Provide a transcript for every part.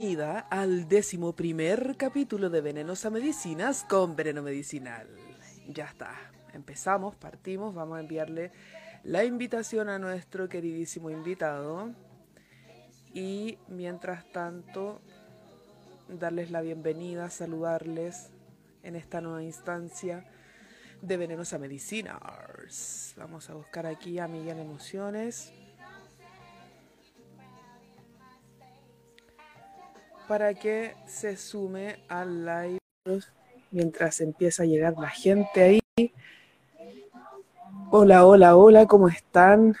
bienvenida al décimo primer capítulo de Venenosa Medicinas con Veneno Medicinal. Ya está, empezamos, partimos, vamos a enviarle la invitación a nuestro queridísimo invitado y mientras tanto darles la bienvenida, saludarles en esta nueva instancia de Venenosa Medicinas. Vamos a buscar aquí a Miguel Emociones. Para que se sume al live mientras empieza a llegar la gente ahí. Hola, hola, hola, ¿cómo están?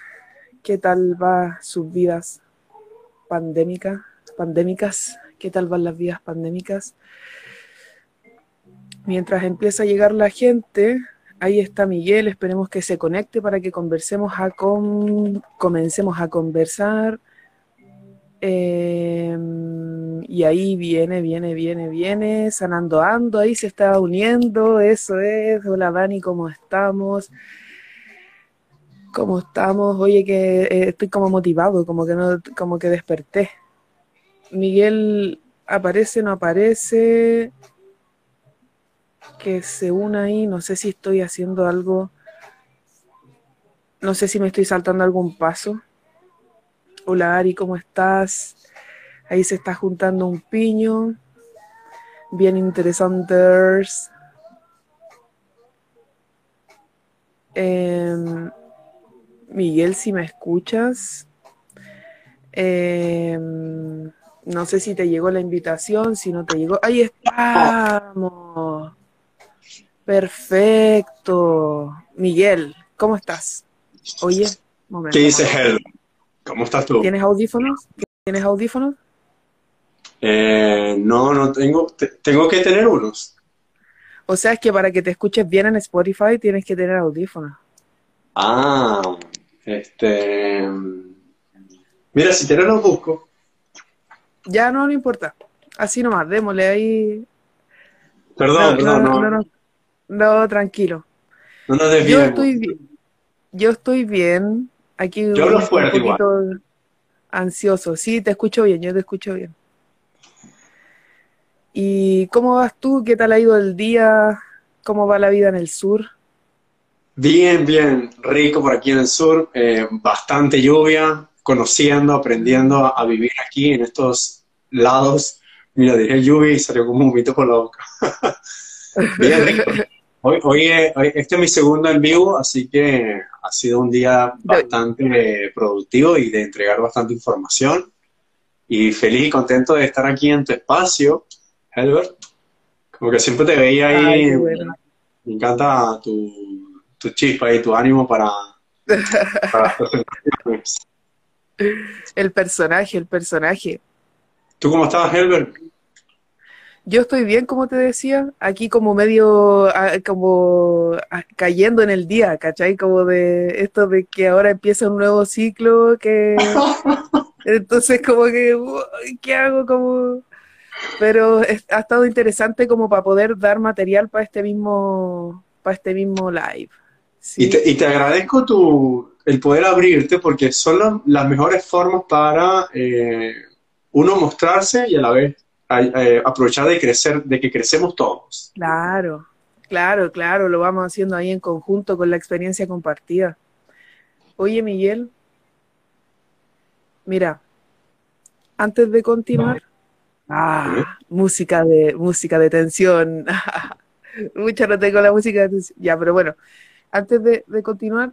¿Qué tal va sus vidas pandémicas? Pandémicas, ¿qué tal van las vidas pandémicas? Mientras empieza a llegar la gente, ahí está Miguel, esperemos que se conecte para que conversemos a comencemos a conversar. Eh, y ahí viene, viene, viene, viene, sanando ando, ahí se está uniendo, eso es. Hola Dani, ¿cómo estamos? ¿Cómo estamos? Oye, que eh, estoy como motivado, como que no, como que desperté. Miguel aparece, no aparece. Que se una ahí, no sé si estoy haciendo algo. No sé si me estoy saltando algún paso. Hola Ari, ¿cómo estás? Ahí se está juntando un piño. Bien interesantes. Em, Miguel, si me escuchas. Em, no sé si te llegó la invitación, si no te llegó. Ahí estamos. Perfecto. Miguel, ¿cómo estás? Oye, momento. ¿Qué dice Hel? ¿Cómo estás tú? ¿Tienes audífonos? ¿Tienes audífonos? Eh, no, no tengo. tengo que tener unos. O sea, es que para que te escuches bien en Spotify tienes que tener audífonos. Ah, este. Mira, si quieres los busco. Ya no, no importa. Así nomás, démosle ahí. Perdón, perdón, no. No, no, tranquilo. No nos Yo estoy bien. Yo estoy bien. Aquí yo hablo fuerte un poquito igual. ansioso. Sí, te escucho bien, yo te escucho bien. ¿Y cómo vas tú? ¿Qué tal ha ido el día? ¿Cómo va la vida en el sur? Bien, bien, rico por aquí en el sur, eh, bastante lluvia, conociendo, aprendiendo a, vivir aquí en estos lados. Mira, dije lluvia y salió como un mito por la boca. bien rico. Hoy, hoy, este es mi segundo en vivo, así que ha sido un día bastante productivo y de entregar bastante información. Y feliz y contento de estar aquí en tu espacio, Helbert. Como que siempre te veía ahí. Me encanta tu, tu, chispa y tu ánimo para, para El personaje, el personaje. ¿Tú cómo estabas, Helbert? Yo estoy bien, como te decía, aquí como medio, como cayendo en el día, ¿cachai? Como de esto de que ahora empieza un nuevo ciclo, que entonces como que, ¿qué hago? Como... Pero ha estado interesante como para poder dar material para este mismo, para este mismo live. Y, te, y, te, agradezco tu, el poder abrirte porque son las mejores formas para eh, uno mostrarse y a la vez eh, aprovechar de crecer, de que crecemos todos. Claro, claro, claro, lo vamos haciendo ahí en conjunto con la experiencia compartida. Oye, Miguel, mira, antes de continuar, ah, música de música de tensión. Mucha no tengo la música de tensión. Ya, pero bueno, antes de, de continuar,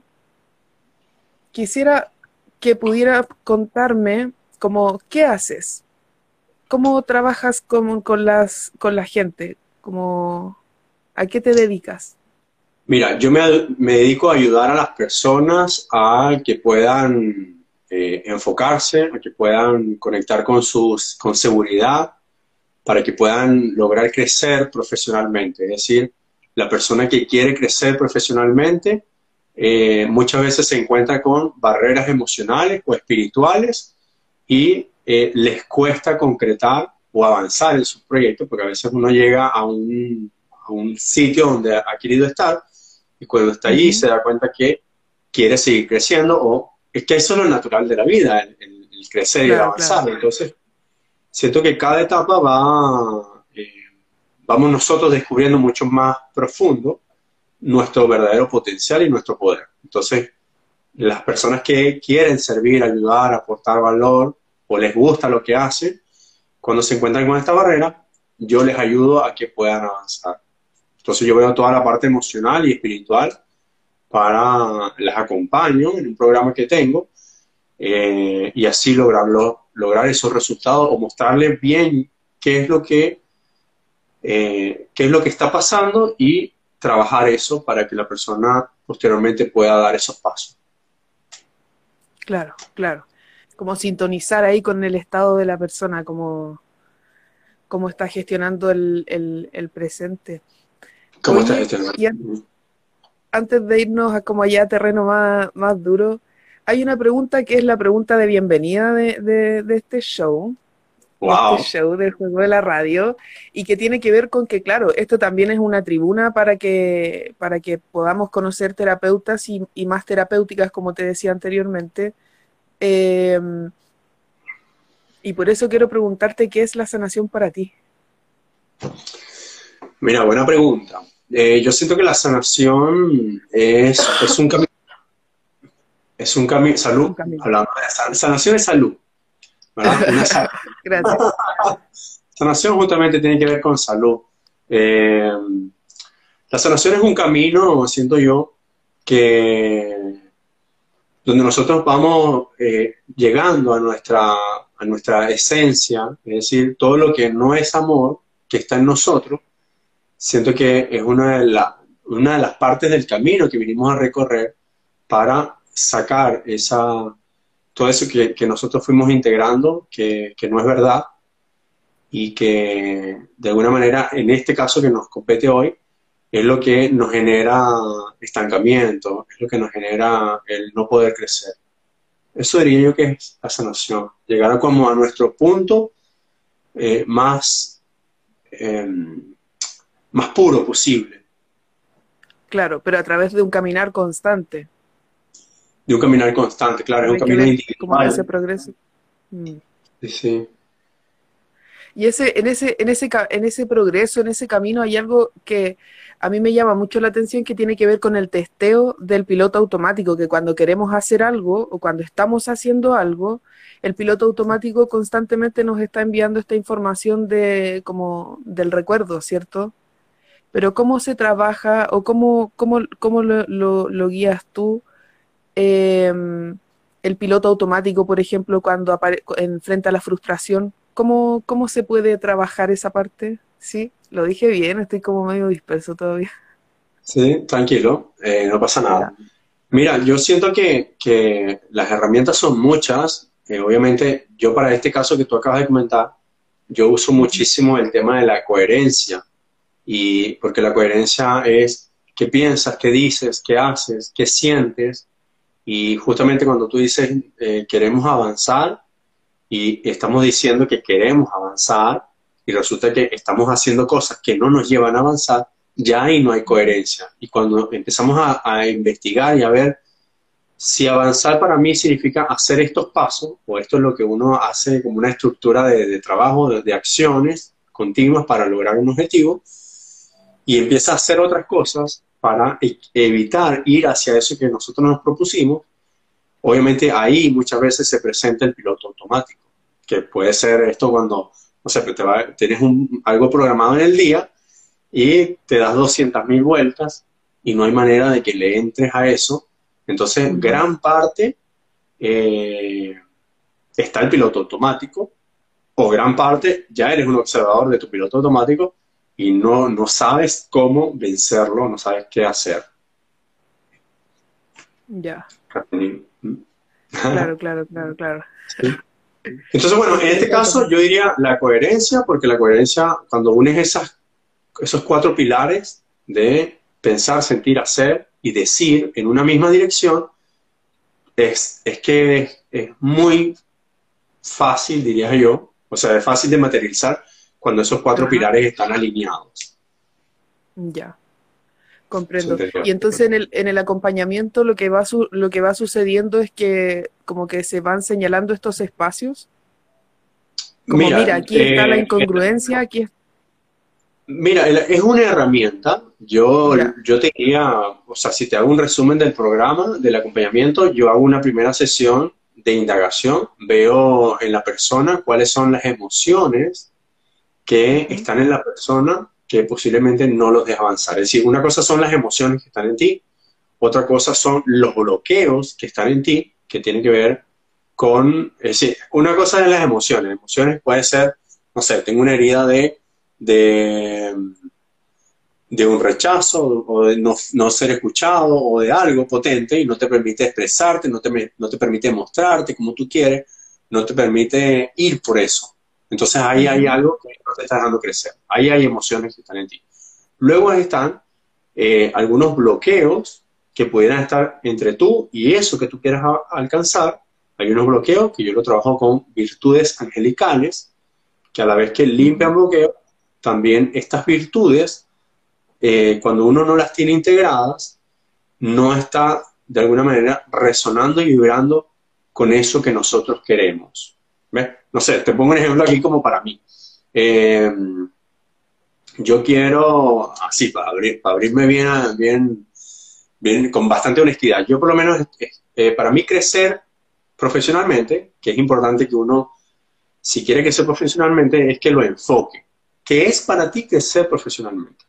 quisiera que pudiera contarme como qué haces ¿Cómo trabajas con, con, las, con la gente? ¿Cómo, ¿A qué te dedicas? Mira, yo me, me, dedico a ayudar a las personas a que puedan eh, enfocarse, a que puedan conectar con, sus, con seguridad, para que puedan lograr crecer profesionalmente. Es decir, la persona que quiere crecer profesionalmente eh, muchas veces se encuentra con barreras emocionales o espirituales y eh, les cuesta concretar o avanzar en sus proyectos, porque a veces uno llega a un, a un sitio donde ha querido estar y cuando está allí se da cuenta que quiere seguir creciendo o es que eso es lo natural de la vida, el, crecer y el avanzar. Entonces, siento que cada etapa va, eh, vamos nosotros descubriendo mucho más profundo nuestro verdadero potencial y nuestro poder. Entonces, las personas que quieren servir, ayudar, aportar valor o les gusta lo que hacen, cuando se encuentran con esta barrera, yo les ayudo a que puedan avanzar. Entonces yo veo toda la parte emocional y espiritual para, las acompaño en un programa que tengo eh, y así lograrlo, lograr esos resultados o mostrarles bien qué es lo que, eh, qué es lo que está pasando y trabajar eso para que la persona posteriormente pueda dar esos pasos. Claro, claro. Como sintonizar ahí con el estado de la persona, como, cómo está gestionando el, el, presente. ¿Cómo está gestionando? Antes de irnos a como allá terreno más, más duro, hay una pregunta que es la pregunta de bienvenida de, de, este show. Wow. este show del juego de la radio y que tiene que ver con que, claro, esto también es una tribuna para que, para que podamos conocer terapeutas y, y más terapéuticas, como te decía anteriormente. Eh, y por eso quiero preguntarte qué es la sanación para ti. Mira, buena pregunta. Eh, yo siento que la sanación es, es un camino. Es un camino. Salud. Hablando de sanación es salud. ¿verdad? Gracias. Sanación justamente tiene que ver con salud. Eh, la sanación es un camino, siento yo, que donde nosotros vamos eh, llegando a nuestra, a nuestra esencia, es decir, todo lo que no es amor, que está en nosotros, siento que es una de, una de las partes del camino que vinimos a recorrer para sacar esa, todo eso que, nosotros fuimos integrando, que, no es verdad, y que de alguna manera, en este caso que nos compete hoy, es lo que nos genera estancamiento, es lo que nos genera el no poder crecer. Eso diría yo que es la sanación, llegar a como a nuestro punto eh, más em, más puro posible. Claro, pero a través de un caminar constante. De un caminar constante, claro, es un camino individual. ese progreso. Mm. Sí, sí. Y ese, en, ese, en, ese, en ese progreso, en ese camino, hay algo que a mí me llama mucho la atención que tiene que ver con el testeo del piloto automático, que cuando queremos hacer algo o cuando estamos haciendo algo, el piloto automático constantemente nos está enviando esta información de como del recuerdo, ¿cierto? Pero cómo se trabaja o cómo, cómo, cómo lo, guías tú em, el piloto automático, por ejemplo, cuando enfrenta la frustración, ¿cómo, ¿cómo se puede trabajar esa parte? Sí, lo dije bien, estoy como medio disperso todavía. Sí, tranquilo, eh, no pasa nada. Mira, yo siento que, que las herramientas son muchas. Eh, obviamente, yo para este caso que tú acabas de comentar, yo uso muchísimo el tema de la coherencia y porque la coherencia es qué piensas, qué dices, qué haces, qué sientes, y justamente cuando tú dices eh, queremos avanzar y estamos diciendo que queremos avanzar y resulta que estamos haciendo cosas que no nos llevan a avanzar, ya ahí no hay coherencia. Y cuando empezamos a, investigar y a ver si avanzar para mí significa hacer estos pasos, o esto es lo que uno hace como una estructura de, trabajo, de, de acciones continuas para lograr un objetivo, y empieza a hacer otras cosas para e-, evitar ir hacia eso que nosotros nos propusimos, obviamente ahí muchas veces se presenta el piloto automático, que puede ser esto cuando, no sé, te tienes un, algo programado en el día y te das 200.000 vueltas y no hay manera de que le entres a eso. Entonces, gran parte eh, está el piloto automático o gran parte ya eres un observador de tu piloto automático y no, no sabes cómo vencerlo, no sabes qué hacer. Ya. Claro, claro, claro, claro. Entonces, bueno, en este caso yo diría la coherencia, porque la coherencia, cuando unes esas, esos cuatro pilares de pensar, sentir, hacer y decir en una misma dirección, es, es que es, es muy fácil, diría yo, o sea, es fácil de materializar cuando esos cuatro pilares están alineados. Ya, comprendo. Y entonces en el, en el acompañamiento lo que, va lo que va sucediendo es que como que se van señalando estos espacios. Como mira, aquí está la eh, incongruencia, aquí está Mira, es una herramienta. Yo, yo te o sea, si te hago un resumen del programa, del acompañamiento, yo hago una primera sesión de indagación, veo en la persona cuáles son las emociones que están en la persona que posiblemente no los deja avanzar. Es decir, una cosa son las emociones que están en ti, otra cosa son los bloqueos que están en ti, que tienen que ver con, es decir, una cosa es las emociones. Emociones puede ser, no sé, tengo una herida de de, de un rechazo o de no, ser escuchado o de algo potente y no te permite expresarte, no te, no te permite mostrarte como tú quieres, no te permite ir por eso. Entonces ahí hay algo que no te está dejando crecer. Ahí hay emociones que están en ti. Luego están eh, algunos bloqueos que pudieran estar entre tú y eso que tú quieras alcanzar. Hay unos bloqueos que yo lo trabajo con virtudes angelicales, que a la vez que limpian bloqueos, también estas virtudes, eh, cuando uno no las tiene integradas, no está de alguna manera resonando y vibrando con eso que nosotros queremos. No sé, te pongo un ejemplo aquí como para mí. Eh, yo quiero, así, para, abrir, para abrirme bien, bien, bien, con bastante honestidad, yo por lo menos, eh, para mí crecer profesionalmente, que es importante que uno, si quiere crecer profesionalmente, es que lo enfoque que es para ti crecer profesionalmente,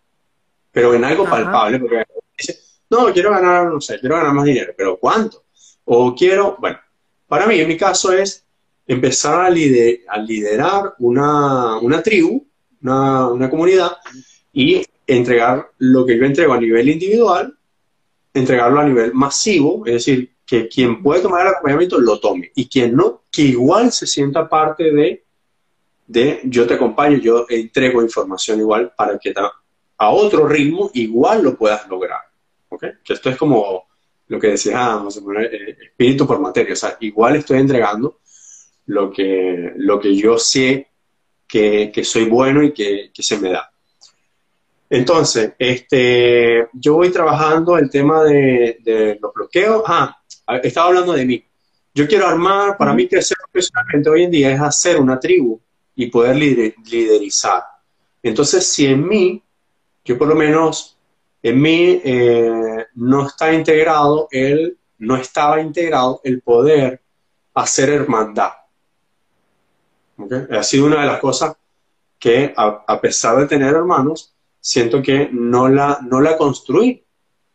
pero en algo palpable, porque dice, no, quiero ganar, no sé, quiero ganar más dinero, pero ¿cuánto? O quiero, bueno, para mí, en mi caso es empezar a, liderar una, tribu, una, comunidad, y entregar lo que yo entrego a nivel individual, entregarlo a nivel masivo, es decir, que quien puede tomar el acompañamiento lo tome, y quien no, que igual se sienta parte de de yo te acompaño, yo entrego información igual para que a otro ritmo igual lo puedas lograr. ¿Ok? Que esto es como lo que decíamos, eh, espíritu por materia. O sea, igual estoy entregando lo que, lo que yo sé que, soy bueno y que, se me da. Entonces, este, yo voy trabajando el tema de, los bloqueos. Ah, estaba hablando de mí. Yo quiero armar, para mí crecer profesionalmente hoy en día es hacer una tribu y poder liderizar. Entonces, si en mí, yo por lo menos, en mí eh, no está integrado el, no estaba integrado el poder hacer hermandad. Ha sido una de las cosas que, a, pesar de tener hermanos, siento que no la, no la construí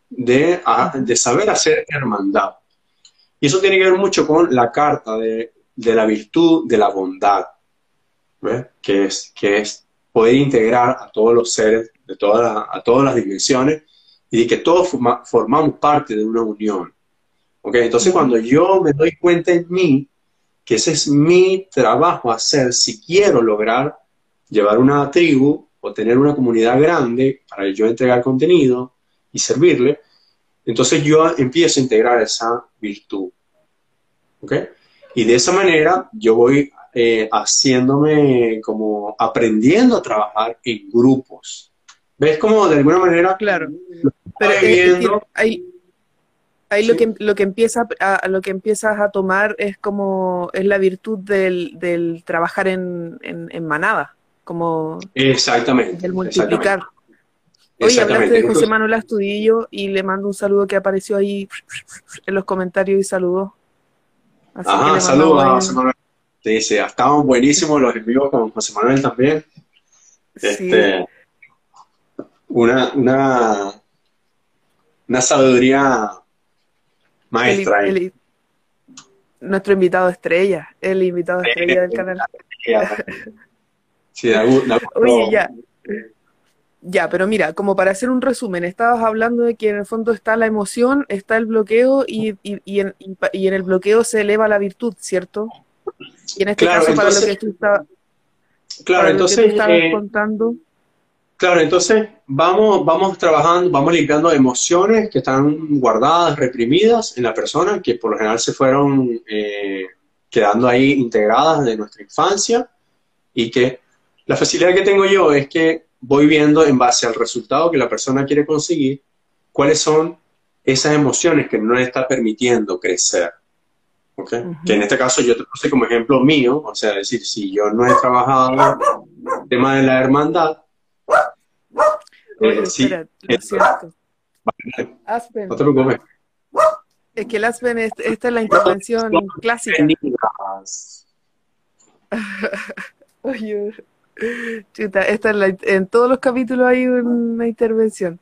de, de saber hacer hermandad. Y eso tiene que ver mucho con la carta de, de la virtud de la bondad que, es, que es poder integrar a todos los seres de todas a todas las dimensiones y que todos formamos parte de una unión. ¿Okay? Entonces, cuando yo me doy cuenta en mí que ese es mi trabajo hacer si quiero lograr llevar una tribu o tener una comunidad grande para yo entregar contenido y servirle, entonces yo empiezo a integrar esa virtud. ¿Okay? Y de esa manera yo voy eh, haciéndome como aprendiendo a trabajar en grupos. ¿Ves como de alguna manera? Claro. Pero ahí, lo que lo que empieza a, lo que empiezas a tomar es como es la virtud del, trabajar en, manada, como exactamente el multiplicar. Oye, hablaste de José Manuel Astudillo y le mando un saludo que apareció ahí en los comentarios y saludó. Ajá, saludos a José Manuel. Dice, estaban buenísimos los envíos con José Manuel también. Este, una, una, una sabiduría maestra. nuestro invitado estrella, el invitado estrella del canal. Sí, Oye, ya. Ya, pero mira, como para hacer un resumen, estabas hablando de que en el fondo está la emoción, está el bloqueo y, y, y, en, y en el bloqueo se eleva la virtud, ¿cierto? Y en este caso, para lo que tú estabas, claro, entonces, eh, contando. Claro, entonces vamos, vamos trabajando, vamos limpiando emociones que están guardadas, reprimidas en la persona, que por lo general se fueron eh, quedando ahí integradas de nuestra infancia y que la facilidad que tengo yo es que voy viendo en base al resultado que la persona quiere conseguir cuáles son esas emociones que no le está permitiendo crecer. ¿okay? Que en este caso yo te puse como ejemplo mío, o sea, decir, si yo no he trabajado el tema de la hermandad, eh, sí, espera, lo siento. Aspen. No te preocupes. Es que el Aspen, esta es la intervención clásica. Oye, chuta, esta es la, en todos los capítulos hay una intervención.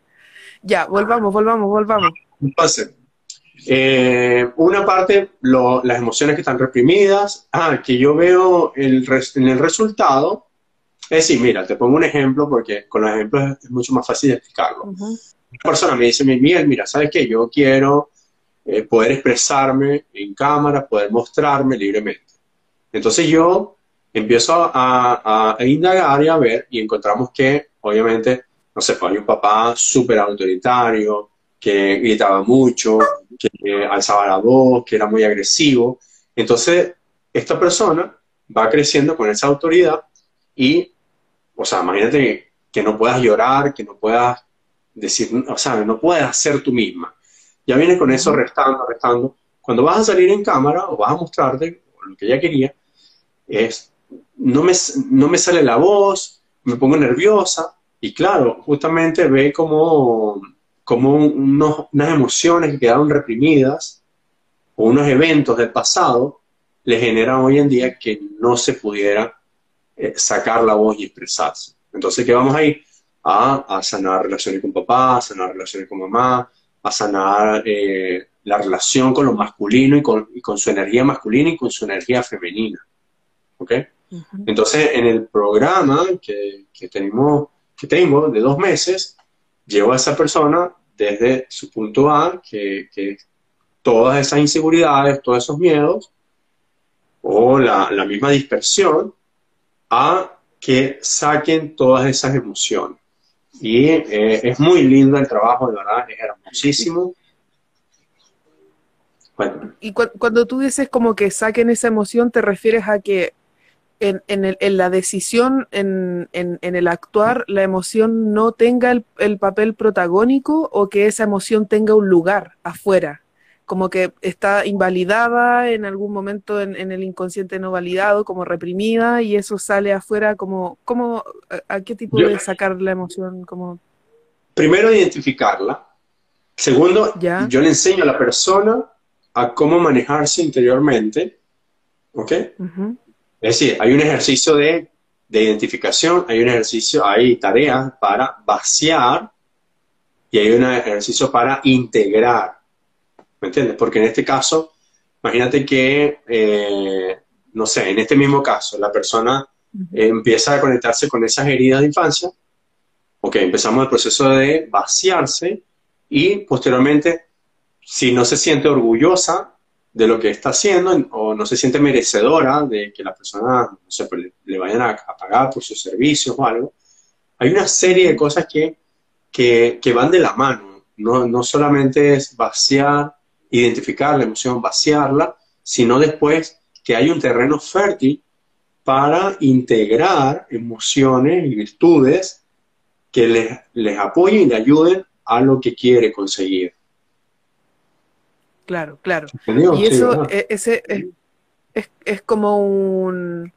Ya, volvamos, volvamos, volvamos. Entonces, eh, una parte, las emociones que están reprimidas, ah, que yo veo el en el resultado, es decir, mira, te pongo un ejemplo porque con los ejemplos es, mucho más fácil explicarlo. Una persona me dice, Miguel, mira, ¿sabes qué? Yo quiero eh, poder expresarme en cámara, poder mostrarme libremente. Entonces yo empiezo a, indagar y a ver y encontramos que, obviamente, no sé, pues hay un papá súper autoritario, que gritaba mucho, que alzaba la voz, que era muy agresivo. Entonces, esta persona va creciendo con esa autoridad y, o sea, imagínate que no puedas llorar, que no puedas decir, o sea, no puedas ser tú misma. Ya viene con eso restando, restando. Cuando vas a salir en cámara o vas a mostrarte, lo que ella quería, es, no me, no me sale la voz, me pongo nerviosa, y claro, justamente ve como, como unas emociones que quedaron reprimidas o unos eventos del pasado le generan hoy en día que no se pudiera eh, sacar la voz y expresarse. Entonces, ¿qué vamos a ir? A, a sanar relaciones con papá, a sanar relaciones con mamá, a sanar eh, la relación con lo masculino y con, y con, su energía masculina y con su energía femenina. ¿Ok? Entonces, en el programa que, que, tenemos, que tengo de dos meses, llevo a esa persona desde su punto A, que, que todas esas inseguridades, todos esos miedos, o la, la misma dispersión, a que saquen todas esas emociones. Y eh, es muy lindo el trabajo, de verdad, es hermosísimo. Y cuando tú dices como que saquen esa emoción, ¿te refieres a que en, en, la decisión, en, en, el actuar, la emoción no tenga el, papel protagónico o que esa emoción tenga un lugar afuera? Como que está invalidada en algún momento en, el inconsciente no validado, como reprimida, y eso sale afuera como, como ¿a qué tipo de sacar la emoción? Como... Primero, identificarla. Segundo, yo le enseño a la persona a cómo manejarse interiormente. ¿Ok? Es decir, hay un ejercicio de, identificación, hay un ejercicio, hay tareas para vaciar y hay un ejercicio para integrar. ¿Me entiendes? Porque en este caso, imagínate que, eh, no sé, en este mismo caso, la persona empieza a conectarse con esas heridas de infancia. Ok, empezamos el proceso de vaciarse y posteriormente, si no se siente orgullosa de lo que está haciendo o no se siente merecedora de que la persona no sé, pues, le, vayan a, pagar por sus servicios o algo. Hay una serie de cosas que, que, van de la mano. No, no solamente es vaciar, identificar la emoción, vaciarla, sino después que hay un terreno fértil para integrar emociones y virtudes que les, les apoyen y le ayuden a lo que quiere conseguir. Claro, claro. Y eso e, ese, es, es, como un,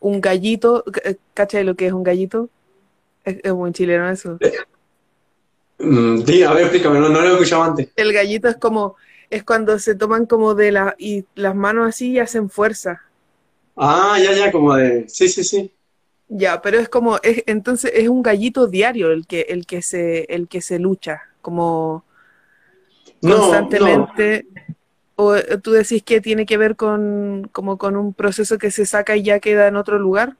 un gallito, eh, ¿cachai lo que es un gallito? Es, es muy chileno eso. Eh, mm, sí, a ver, explícame, no, lo he escuchado antes. El gallito es como, es cuando se toman como de la, y las manos así y hacen fuerza. Ah, ya, ya, como de, sí, sí, sí. Ya, pero es como, es, entonces es un gallito diario el que, el que se, el que se lucha, como constantemente. ¿O tú decís que tiene que ver con, como con un proceso que se saca y ya queda en otro lugar?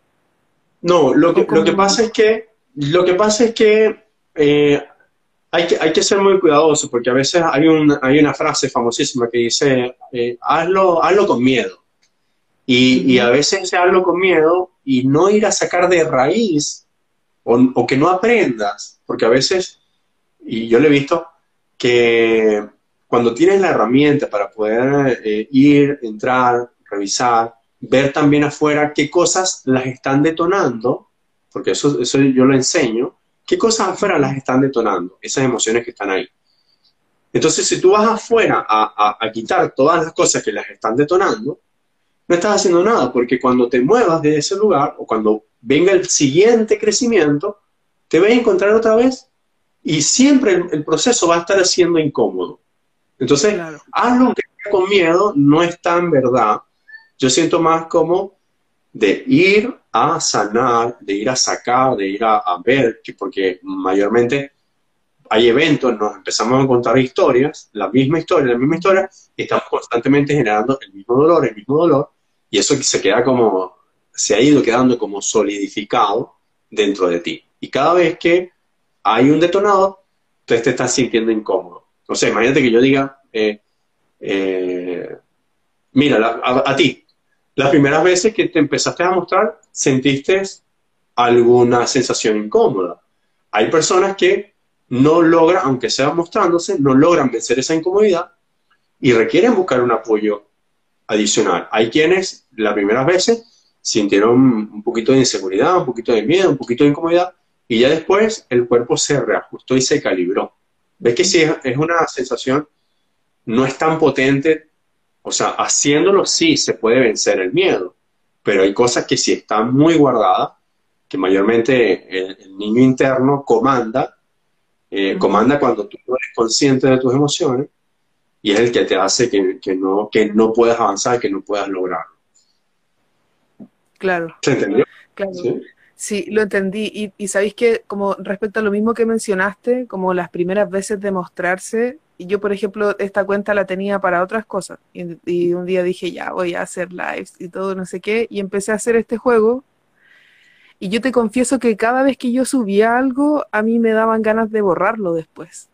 No, lo que, lo que pasa es que, lo que pasa es que, eh, hay que hay que ser muy cuidadoso porque a veces hay, un, hay una frase famosísima que dice, eh, hazlo, hazlo con miedo. Y, y, a veces hazlo con miedo y no ir a sacar de raíz o, o que no aprendas, porque a veces, y yo lo he visto, que cuando tienes la herramienta para poder eh, ir, entrar, revisar, ver también afuera qué cosas las están detonando, porque eso, eso yo lo enseño, qué cosas afuera las están detonando, esas emociones que están ahí. Entonces, si tú vas afuera a, a, quitar todas las cosas que las están detonando, no estás haciendo nada, porque cuando te muevas de ese lugar o cuando venga el siguiente crecimiento, te vas a encontrar otra vez y siempre el, proceso va a estar siendo incómodo. Entonces, claro. hazlo que con miedo no es tan verdad. Yo siento más como de ir a sanar, de ir a sacar, de ir a, ver, porque mayormente hay eventos, nos empezamos a contar historias, la misma historia, la misma historia, y estamos constantemente generando el mismo dolor, el mismo dolor, y eso se queda como, se ha ido quedando como solidificado dentro de ti. Y cada vez que hay un detonador, entonces te estás sintiendo incómodo. O sea, imagínate que yo diga, eh, eh, mira, a, ti, las primeras veces que te empezaste a mostrar, sentiste alguna sensación incómoda. Hay personas que no logran, aunque sea mostrándose, no logran vencer esa incomodidad y requieren buscar un apoyo adicional. Hay quienes las primeras veces sintieron un poquito de inseguridad, un poquito de miedo, un poquito de incomodidad y ya después el cuerpo se reajustó y se calibró. ¿Ves que si es una sensación, no es tan potente? O sea, haciéndolo sí se puede vencer el miedo, pero hay cosas que si están muy guardadas, que mayormente el niño interno comanda eh, comanda cuando tú no eres consciente de tus emociones y es el que te hace que, no, que no puedas avanzar, que no puedas lograrlo. Claro. ¿Se entendió? Claro. ¿Sí? lo entendí. Y, y sabéis que, como respecto a lo mismo que mencionaste, como las primeras veces de mostrarse, yo, por ejemplo, esta cuenta la tenía para otras cosas. Y, y, un día dije, ya voy a hacer lives y todo, no sé qué. Y empecé a hacer este juego y yo te confieso que cada vez que yo subía algo, a mí me daban ganas de borrarlo después.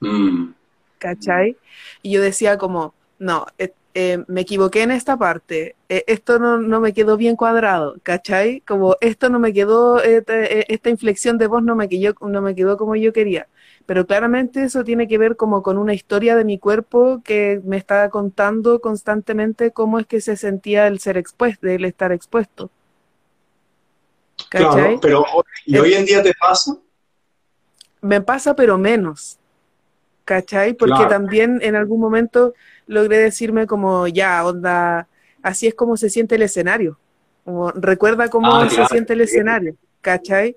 Mm. ¿Cachai? Y yo decía como, no, eh, eh, me equivoqué en esta parte, eh, esto no, no, me quedó bien cuadrado, ¿cachai? Como esto no me quedó, esta inflexión de voz no me, quedó, no me quedó como yo quería. Pero claramente eso tiene que ver como con una historia de mi cuerpo que me estaba contando constantemente cómo es que se sentía el ser expuesto, el estar expuesto. Claro, pero ¿y hoy en día te pasa? Me pasa, pero menos. ¿Cachai? Porque también en algún momento logré decirme como, ya, onda, así es como se siente el escenario. Como, recuerda cómo ah, se siente el escenario, ¿cachai?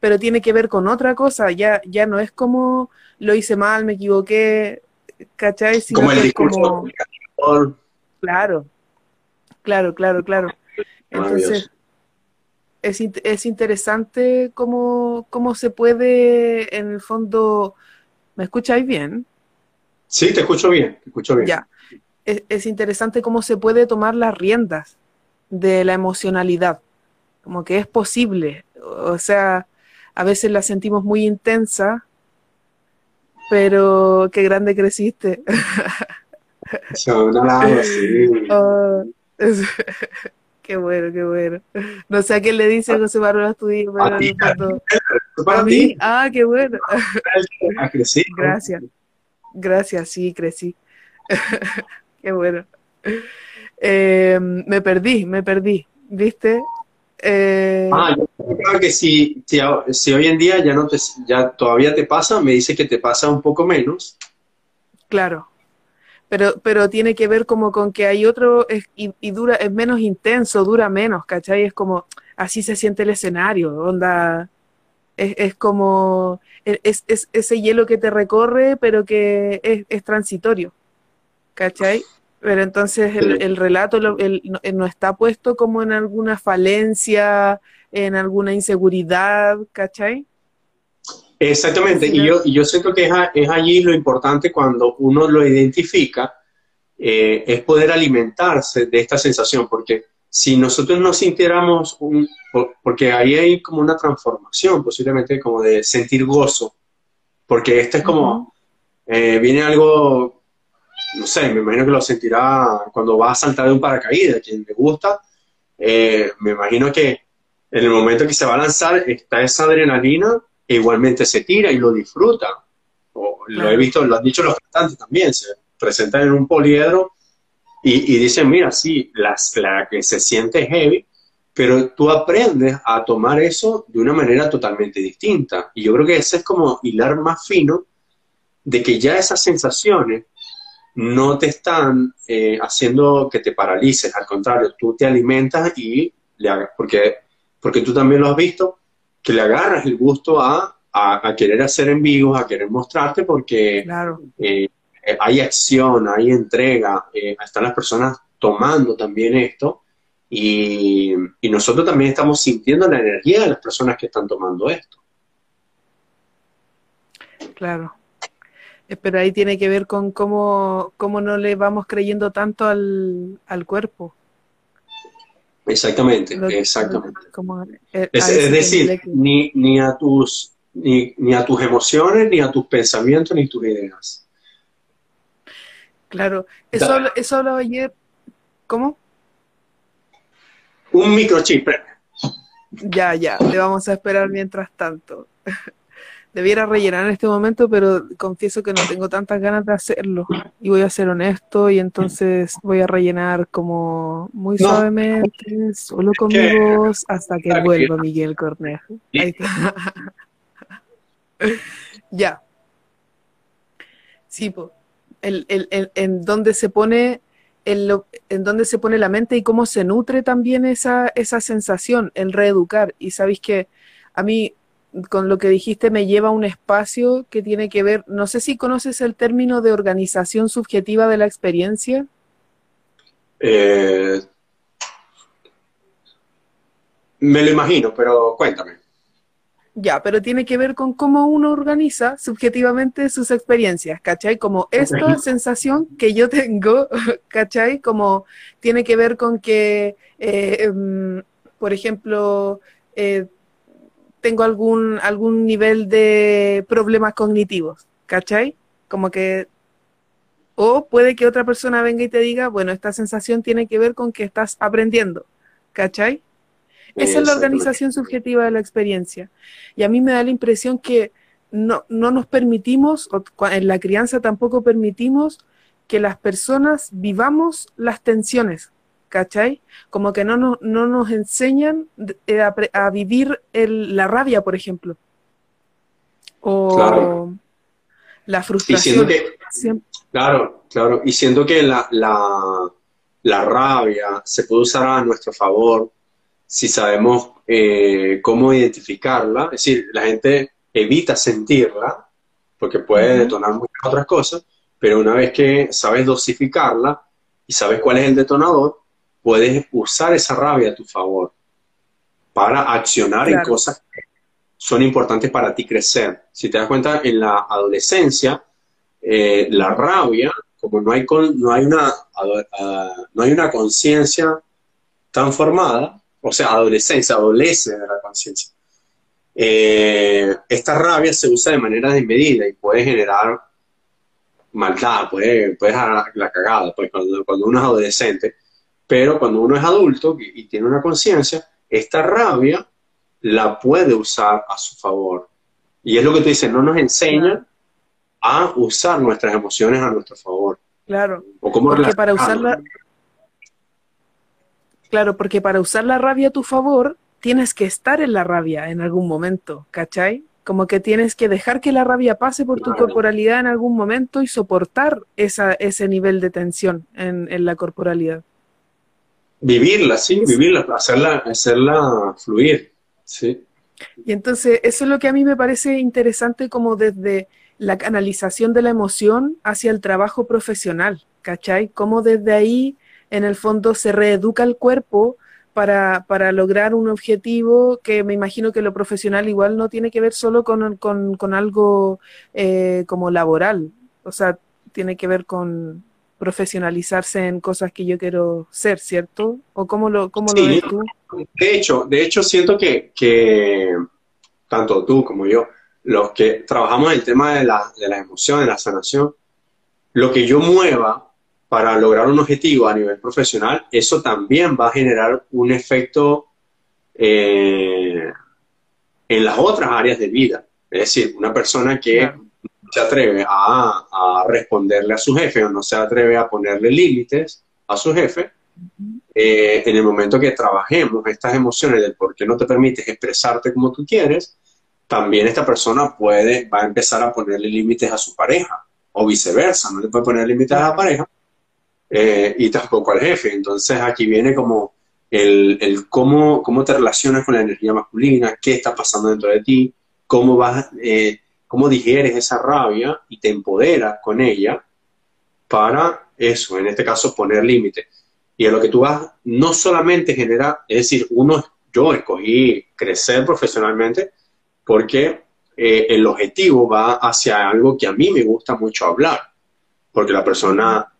Pero tiene que ver con otra cosa, ya, ya no es como lo hice mal, me equivoqué, ¿cachai? como el discurso Claro, claro, claro, claro. Entonces, es, es interesante cómo, cómo, se puede, en el fondo, ¿me escucháis bien? Sí, te escucho bien, te escucho bien. Ya, es, es, interesante cómo se puede tomar las riendas de la emocionalidad, como que es posible, o sea, a veces la sentimos muy intensa, pero qué grande creciste. Oh, Qué bueno, qué bueno. No sé a quién le dice José Manuel Astudillo, pero ¿Para mí? Ah, qué bueno. Ah. Gracias. Gracias, sí, crecí. qué bueno. Eh, me perdí, me perdí, ¿viste? Eh... Ah, yo creo que si, si, si, hoy en día ya no te, ya todavía te pasa, me dice que te pasa un poco menos. Claro, pero, pero tiene que ver como con que hay otro y, dura, es menos intenso, dura menos, ¿cachai? Es como, así se siente el escenario, onda, es, es como, es, es, ese hielo que te recorre, pero que es, es transitorio, ¿cachai? Pero entonces el, el relato el, no está puesto como en alguna falencia, en alguna inseguridad, ¿cachai? Exactamente, y yo, y yo siento que es, allí lo importante cuando uno lo identifica, eh, es poder alimentarse de esta sensación, porque si nosotros no sintiéramos un, porque ahí hay como una transformación, posiblemente como de sentir gozo, porque este es como, eh, viene algo, no sé, me imagino que lo sentirá cuando va a saltar de un paracaídas, quien le gusta, eh, me imagino que en el momento que se va a lanzar está esa adrenalina igualmente se tira y lo disfruta. O, Lo he visto, lo han dicho los cantantes también, se presentan en un poliedro y, dicen, mira, sí, las, la que se siente heavy, pero tú aprendes a tomar eso de una manera totalmente distinta. Y yo creo que ese es como hilar más fino de que ya esas sensaciones no te están eh, haciendo que te paralices, al contrario, tú te alimentas y le hagas, porque, porque tú también lo has visto, que le agarras el gusto a, querer hacer en vivo, a querer mostrarte, porque eh, hay acción, hay entrega, eh, están las personas tomando también esto, y, y nosotros también estamos sintiendo la energía de las personas que están tomando esto. Claro. Eh, pero ahí tiene que ver con cómo, cómo no le vamos creyendo tanto al, cuerpo. Exactamente, exactamente. Eh, es, decir, ni, ni, a tus, ni, ni, a tus emociones, ni a tus pensamientos, ni tus ideas. Claro, eso, eso hablaba ayer. ¿Cómo? Un microchip. Ya, ya, le vamos a esperar mientras tanto. debiera rellenar en este momento, pero confieso que no tengo tantas ganas de hacerlo. Y voy a ser honesto y entonces voy a rellenar como muy suavemente, solo con mi voz, hasta que vuelva Miguel Cornejo. Ahí está. ya. Sí. El, el, en dónde se pone en dónde se pone la mente y cómo se nutre también esa, esa sensación, el reeducar. Y sabéis que a mí con lo que dijiste me lleva a un espacio que tiene que ver, no sé si conoces el término de organización subjetiva de la experiencia. Eh, me lo imagino, pero cuéntame. Ya, pero tiene que ver con cómo uno organiza subjetivamente sus experiencias, ¿cachai? Como esta sensación que yo tengo, ¿cachai? Como tiene que ver con que, eh, em, por ejemplo, eh, tengo algún, algún nivel de problemas cognitivos, ¿cachai? Como que... O puede que otra persona venga y te diga, bueno, esta sensación tiene que ver con que estás aprendiendo, ¿cachai? Esa es la organización subjetiva de la experiencia. Y a mí me da la impresión que no, no nos permitimos, en la crianza tampoco permitimos que las personas vivamos las tensiones, ¿cachai? Como que no, no, no nos enseñan eh, a, vivir la rabia, por ejemplo. O la frustración. claro, claro. Y siento que la, la, rabia se puede usar a nuestro favor si sabemos eh, cómo identificarla. Es decir, la gente evita sentirla porque puede detonar muchas otras cosas, pero una vez que sabes dosificarla y sabes cuál es el detonador, puedes usar esa rabia a tu favor para accionar en cosas que son importantes para ti crecer. Si te das cuenta, en la adolescencia, eh, la rabia, como no hay, no hay una, no hay una conciencia tan formada, o sea, adolescencia, adolece de la conciencia, eh, esta rabia se usa de manera desmedida y puede generar maldad, puede, puede dejar la cagada, pues cuando, cuando uno es adolescente, pero cuando uno es adulto y, tiene una conciencia, esta rabia la puede usar a su favor. Y es lo que tú dices, no nos enseña a usar nuestras emociones a nuestro favor. Claro. O porque para usarla. Claro, porque para usar la rabia a tu favor, tienes que estar en la rabia en algún momento, ¿cachai? Como que tienes que dejar que la rabia pase por tu corporalidad en algún momento y soportar esa, ese nivel de tensión en, en la corporalidad. Vivirla, sí, vivirla, hacerla, hacerla fluir, sí. Y entonces, eso es lo que a mí me parece interesante como desde la canalización de la emoción hacia el trabajo profesional, ¿cachai? Como desde ahí, en el fondo, se reeduca el cuerpo para, para lograr un objetivo que me imagino que lo profesional igual no tiene que ver solo con, con, algo eh, como laboral, o sea, tiene que ver con, profesionalizarse en cosas que yo quiero ser, ¿cierto? ¿O cómo lo, cómo lo ves tú? De hecho, de hecho siento que, que, tanto tú como yo, los que trabajamos el tema de la, de las emociones, de la sanación, lo que yo mueva para lograr un objetivo a nivel profesional, eso también va a generar un efecto eh, en las otras áreas de vida. Es decir, una persona que se atreve a, responderle a su jefe o no se atreve a ponerle límites a su jefe, eh, en el momento que trabajemos estas emociones del por qué no te permites expresarte como tú quieres, también esta persona puede, va a empezar a ponerle límites a su pareja, o viceversa, no le puede poner límites a la pareja eh, y tampoco al jefe. Entonces aquí viene como el, el, cómo, cómo te relacionas con la energía masculina, qué está pasando dentro de ti, cómo vas, eh, cómo digieres esa rabia y te empoderas con ella para eso, en este caso poner límites. Y a lo que tú vas, no solamente genera, es decir, uno, yo escogí crecer profesionalmente porque eh, el objetivo va hacia algo que a mí me gusta mucho hablar, porque la persona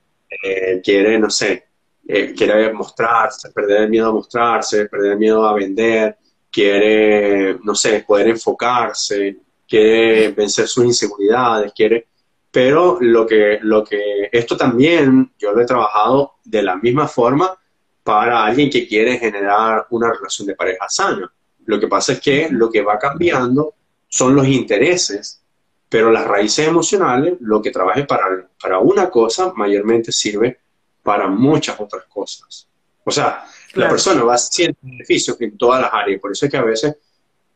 eh, quiere, no sé, eh, quiere mostrarse, perder el miedo a mostrarse, perder el miedo a vender, quiere, no sé, poder enfocarse, quiere vencer sus inseguridades, quiere... Pero lo que, lo que, esto también yo lo he trabajado de la misma forma para alguien que quiere generar una relación de pareja sana. Lo que pasa es que lo que va cambiando son los intereses, pero las raíces emocionales, lo que trabaje para, para una cosa, mayormente sirve para muchas otras cosas. O sea, la persona va haciendo beneficios en todas las áreas. Por eso es que a veces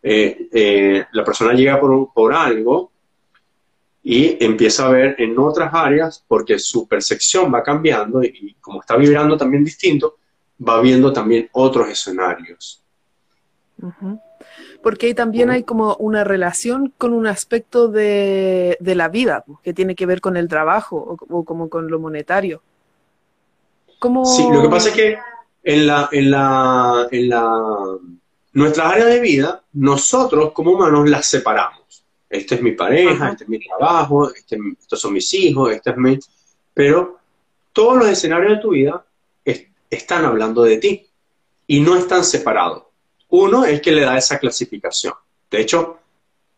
eh, eh, la persona llega por, por algo y empieza a ver en otras áreas porque su percepción va cambiando y, como está vibrando también distinto, va viendo también otros escenarios. Porque ahí también hay como una relación con un aspecto de, de la vida, pues, que tiene que ver con el trabajo o, como con lo monetario. Sí, lo que pasa es que en la, en la, en la, nuestras áreas de vida, nosotros como humanos las separamos. Este es mi pareja, este es mi trabajo, este, estos son mis hijos, este es mi... Pero todos los escenarios de tu vida están hablando de ti y no están separados. Uno es que le da esa clasificación. De hecho,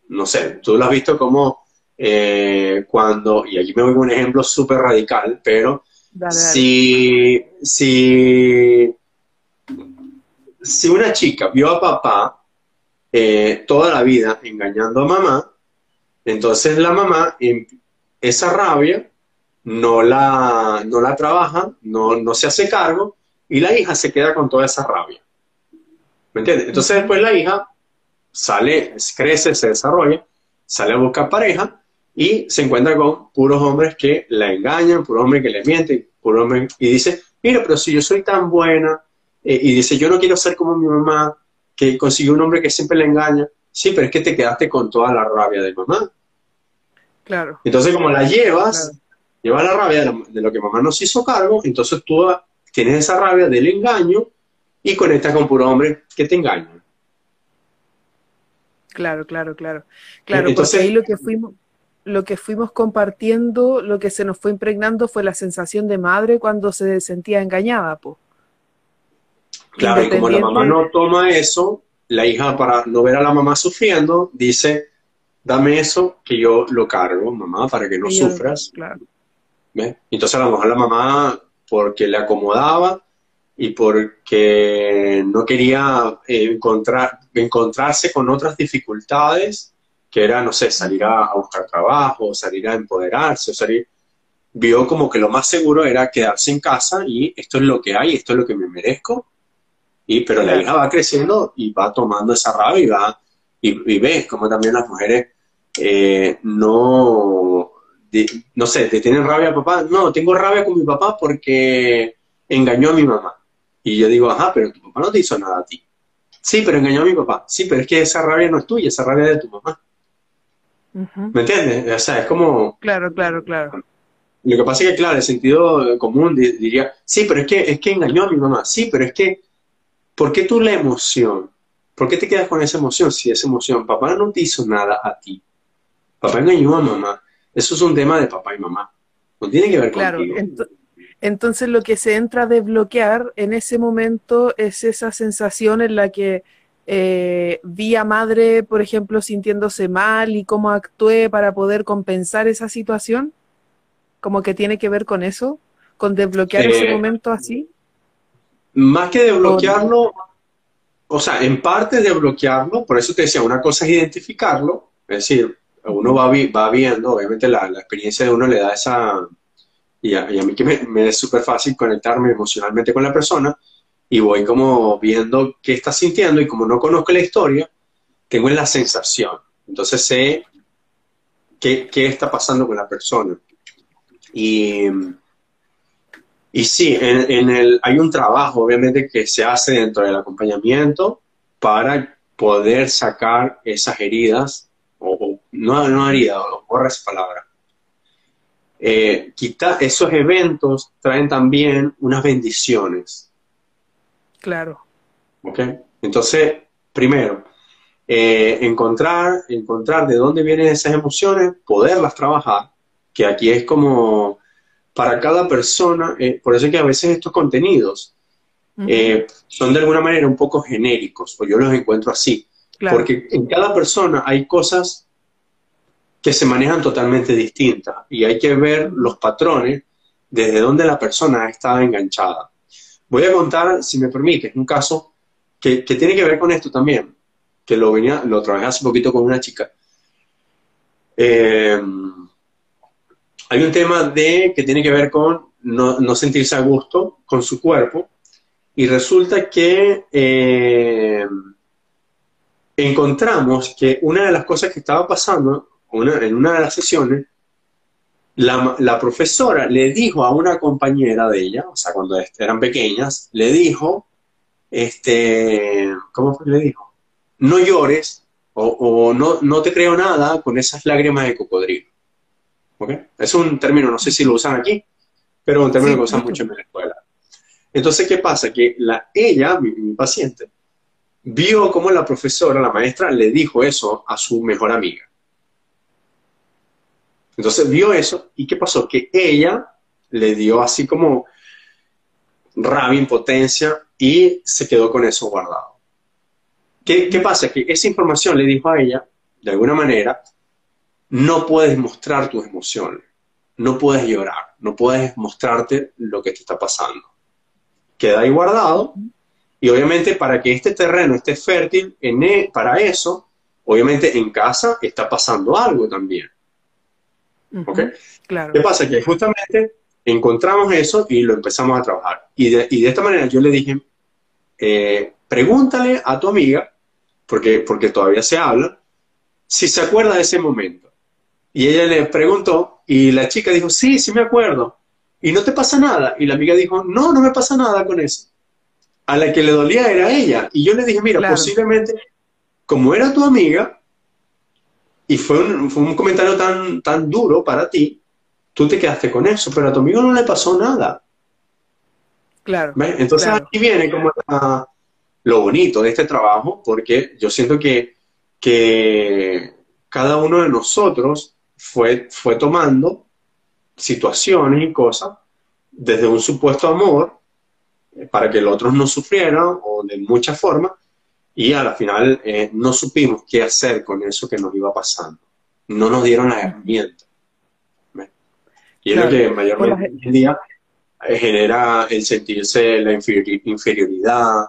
no sé, tú lo has visto como eh, cuando, y aquí me voy con un ejemplo súper radical, pero si, si, si una chica vio a papá eh, toda la vida engañando a mamá, entonces la mamá, esa rabia, no la, no la trabaja, no, no se hace cargo y la hija se queda con toda esa rabia. ¿Me entiendes? Entonces después la hija sale, crece, se desarrolla, sale a buscar pareja y se encuentra con puros hombres que la engañan, puros hombres que le mienten, puros hombres, y dice, mira, pero si yo soy tan buena, eh, y dice, yo no quiero ser como mi mamá, que consiguió un hombre que siempre le engaña, sí, pero es que te quedaste con toda la rabia de mamá. Claro. Entonces, como la llevas, llevas la rabia de lo, que mamá nos hizo cargo, entonces tú tienes esa rabia del engaño y conectas con puro hombre que te engañan. Claro, claro, claro. Claro, entonces, porque ahí lo que fuimos, lo que fuimos compartiendo, lo que se nos fue impregnando fue la sensación de madre cuando se sentía engañada, po. Claro, y como la mamá no toma eso, la hija para no ver a la mamá sufriendo, dice, dame eso que yo lo cargo, mamá, para que no sufras. Claro. Entonces a lo mejor la mamá, porque le acomodaba y porque no quería encontrar, encontrarse con otras dificultades, que era, no sé, salir a, buscar trabajo, salir a empoderarse, salir, vio como que lo más seguro era quedarse en casa y esto es lo que hay, esto es lo que me merezco. Y, pero la hija va creciendo y va tomando esa rabia y va, y, ves como también las mujeres eh, no, no sé, te tienen rabia a papá. No, tengo rabia con mi papá porque engañó a mi mamá. Y yo digo, ajá, pero tu papá no te hizo nada a ti. Sí, pero engañó a mi papá. Sí, pero es que esa rabia no es tuya, esa rabia es de tu mamá. ¿Me entiendes? O sea, es como... Claro, claro, claro. Lo que pasa es que, claro, el sentido común diría, sí, pero es que, es que engañó a mi mamá. Sí, pero es que, ¿por qué tú la emoción? ¿Por qué te quedas con esa emoción si esa emoción, papá no te hizo nada a ti? Papá engañó a mamá. Eso es un tema de papá y mamá. No tiene que ver claro, contigo. entonces lo que se entra a desbloquear en ese momento es esa sensación en la que eh, vi a madre, por ejemplo, sintiéndose mal y cómo actué para poder compensar esa situación? ¿Como que tiene que ver con eso? ¿Con desbloquear ese eh, momento así? Más que desbloquearlo, o sea, en parte desbloquearlo, por eso te decía, una cosa es identificarlo, es decir, uno va, va viendo, obviamente la, experiencia de uno le da esa, y a, mí que me, me es súper fácil conectarme emocionalmente con la persona, y voy como viendo qué está sintiendo y como no conozco la historia, tengo la sensación. Entonces sé qué, qué está pasando con la persona. Y, y sí, en, en el, hay un trabajo obviamente que se hace dentro del acompañamiento para poder sacar esas heridas, o, no, no heridas, borra esa palabra. Eh, quita, esos eventos traen también unas bendiciones. Claro. ¿Ok? Entonces, primero, eh, encontrar, encontrar de dónde vienen esas emociones, poderlas trabajar, que aquí es como para cada persona, eh, por eso es que a veces estos contenidos eh, son de alguna manera un poco genéricos, o yo los encuentro así, porque en cada persona hay cosas que se manejan totalmente distintas y hay que ver los patrones desde donde la persona está enganchada. Voy a contar, si me permite, un caso que, tiene que ver con esto también, que lo, venía, lo trabajé hace poquito con una chica. Eh, hay un tema de que tiene que ver con no, sentirse a gusto con su cuerpo y resulta que eh, encontramos que una de las cosas que estaba pasando en una de las sesiones, la, profesora le dijo a una compañera de ella, o sea, cuando eran pequeñas, le dijo, este, ¿cómo fue que le dijo? No llores o, no, no te creo nada con esas lágrimas de cocodrilo. Es un término, no sé si lo usan aquí, pero es un término que usan mucho en la escuela. Entonces, ¿qué pasa? Que la, ella, mi, paciente, vio cómo la profesora, la maestra, le dijo eso a su mejor amiga. Entonces vio eso y ¿qué pasó? Que ella le dio así como rabia, impotencia y se quedó con eso guardado. ¿Qué, ¿Qué, pasa? Que esa información le dijo a ella, de alguna manera, no puedes mostrar tus emociones, no puedes llorar, no puedes mostrarte lo que te está pasando. Queda ahí guardado y obviamente para que este terreno esté fértil, en e, para eso, obviamente en casa está pasando algo también. Claro. ¿Qué pasa? Que justamente encontramos eso y lo empezamos a trabajar. Y de, esta manera yo le dije, eh, pregúntale a tu amiga, porque, porque todavía se habla, si se acuerda de ese momento. Y ella le preguntó y la chica dijo, sí, sí me acuerdo. Y no te pasa nada. Y la amiga dijo, no, no me pasa nada con eso. A la que le dolía era ella. Y yo le dije, mira, posiblemente, como era tu amiga, y fue un, fue un, comentario tan, tan duro para ti, tú te quedaste con eso, pero a tu amigo no le pasó nada. Claro. Entonces aquí viene como lo bonito de este trabajo, porque yo siento que, que cada uno de nosotros fue, fue tomando situaciones y cosas desde un supuesto amor eh, para que el otro no sufriera o de muchas formas y a la final eh, no supimos qué hacer con eso que nos iba pasando. No nos dieron las herramientas. Y es lo que mayormente hoy en día eh, genera el sentirse la inferioridad,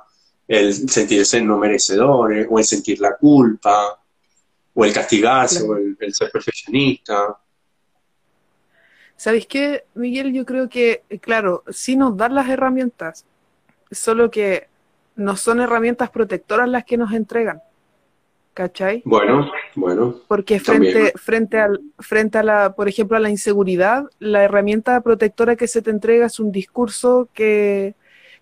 el sentirse no merecedores o el sentir la culpa o el castigarse, o el, ser perfeccionista. ¿Sabéis qué, Miguel? Yo creo que, claro, sí nos dan las herramientas, solo que no son herramientas protectoras las que nos entregan. ¿Cachai? Bueno, bueno. Porque frente, frente, al, frente a la, por ejemplo, a la inseguridad, la herramienta protectora que se te entrega es un discurso que,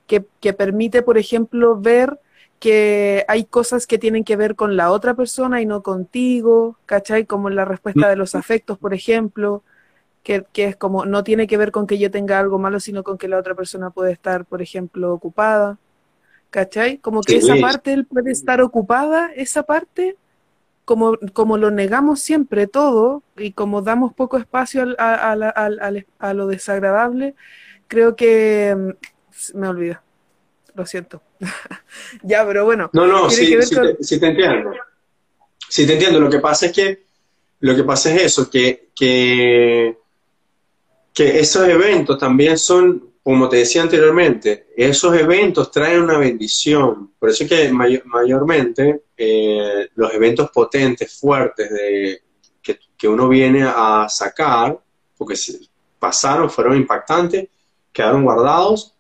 que, que permite, por ejemplo, ver que hay cosas que tienen que ver con la otra persona y no contigo, ¿cachai? Como la respuesta de los afectos, por ejemplo, que, es como, no tiene que ver con que yo tenga algo malo, sino con que la otra persona puede estar, por ejemplo, ocupada, ¿cachai? Como que esa parte él puede estar ocupada, esa parte, como, como lo negamos siempre todo y como damos poco espacio a, a lo desagradable, creo que mm, me olvido lo siento. ya, pero bueno. No, no, sí, te, entiendo. Sí te entiendo. Lo que pasa es que, lo que pasa es eso, que, que, que esos eventos también son, como te decía anteriormente, esos eventos traen una bendición. Por eso es que mayormente eh, los eventos potentes, fuertes, de, que, que uno viene a sacar, porque pasaron, fueron impactantes, quedaron guardados,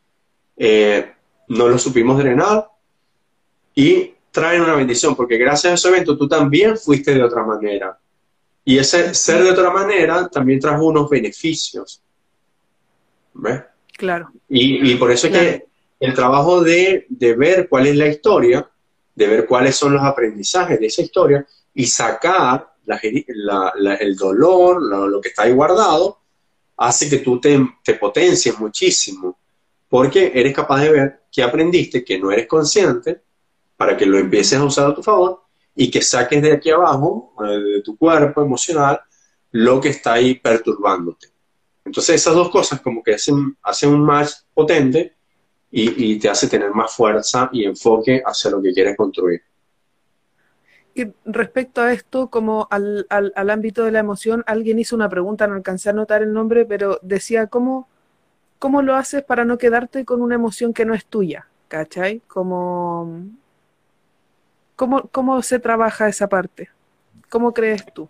eh, no lo supimos drenar y traen una bendición, porque gracias a ese evento tú también fuiste de otra manera. Y ese ser de otra manera también trajo unos beneficios. ¿Ves? Claro. Y, por eso es que el trabajo de, ver cuál es la historia, de ver cuáles son los aprendizajes de esa historia y sacar el dolor, lo, que está ahí guardado, hace que tú te, te potencies muchísimo, porque eres capaz de ver que aprendiste, que no eres consciente, para que lo empieces a usar a tu favor y que saques de aquí abajo, eh, de tu cuerpo emocional, lo que está ahí perturbándote. Entonces esas dos cosas como que hacen, hacen un match potente y, te hace tener más fuerza y enfoque hacia lo que quieres construir. Y respecto a esto, como al, al, ámbito de la emoción, alguien hizo una pregunta, no alcancé a notar el nombre, pero decía, ¿cómo, ¿cómo lo haces para no quedarte con una emoción que no es tuya? ¿Cachai? Como, ¿cómo, ¿Cómo se trabaja esa parte? ¿Cómo crees tú?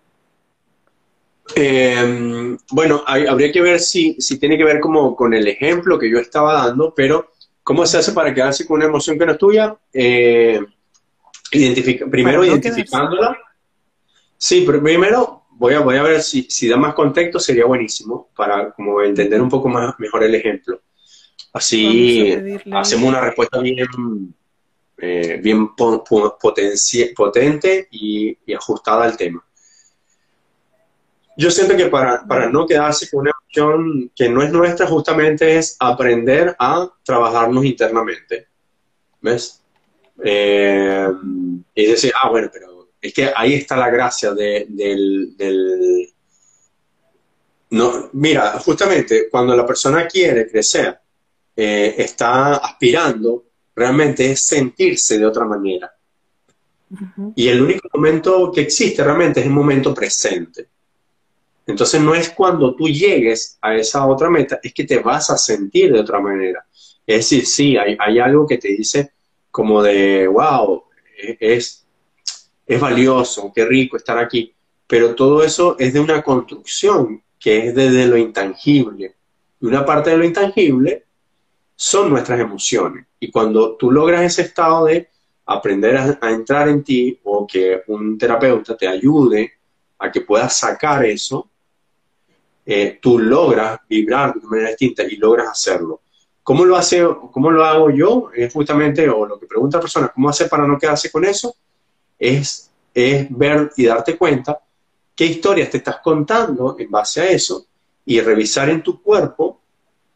Eh, bueno, habría que ver si, si tiene que ver como con el ejemplo que yo estaba dando, pero ¿cómo se hace para quedarse con una emoción que no es tuya? Eh, primero identificándola. Sí, pero primero voy a, voy a ver si, si da más contexto, sería buenísimo para como entender un poco más mejor el ejemplo. Así hacemos una respuesta bien, eh, bien potente y, y ajustada al tema. Yo siento que para, para no quedarse con una emoción que no es nuestra, justamente es aprender a trabajarnos internamente. ¿Ves? Eh, y decir, ah, bueno, pero es que ahí está la gracia del, del... No, mira, justamente cuando la persona quiere crecer, eh, está aspirando, realmente es sentirse de otra manera. Y el único momento que existe realmente es el momento presente. Entonces no es cuando tú llegues a esa otra meta, es que te vas a sentir de otra manera. Es decir, sí, hay, algo que te dice como de, wow, es, es valioso, qué rico estar aquí, pero todo eso es de una construcción que es desde lo intangible. Y una parte de lo intangible son nuestras emociones. Y cuando tú logras ese estado de aprender a entrar en ti o que un terapeuta te ayude a que puedas sacar eso, eh, tú logras vibrar de una manera distinta y logras hacerlo. ¿Cómo lo, hago yo? Es justamente, o lo que pregunta la persona, ¿cómo hace para no quedarse con eso? Es, es ver y darte cuenta qué historias te estás contando en base a eso y revisar en tu cuerpo,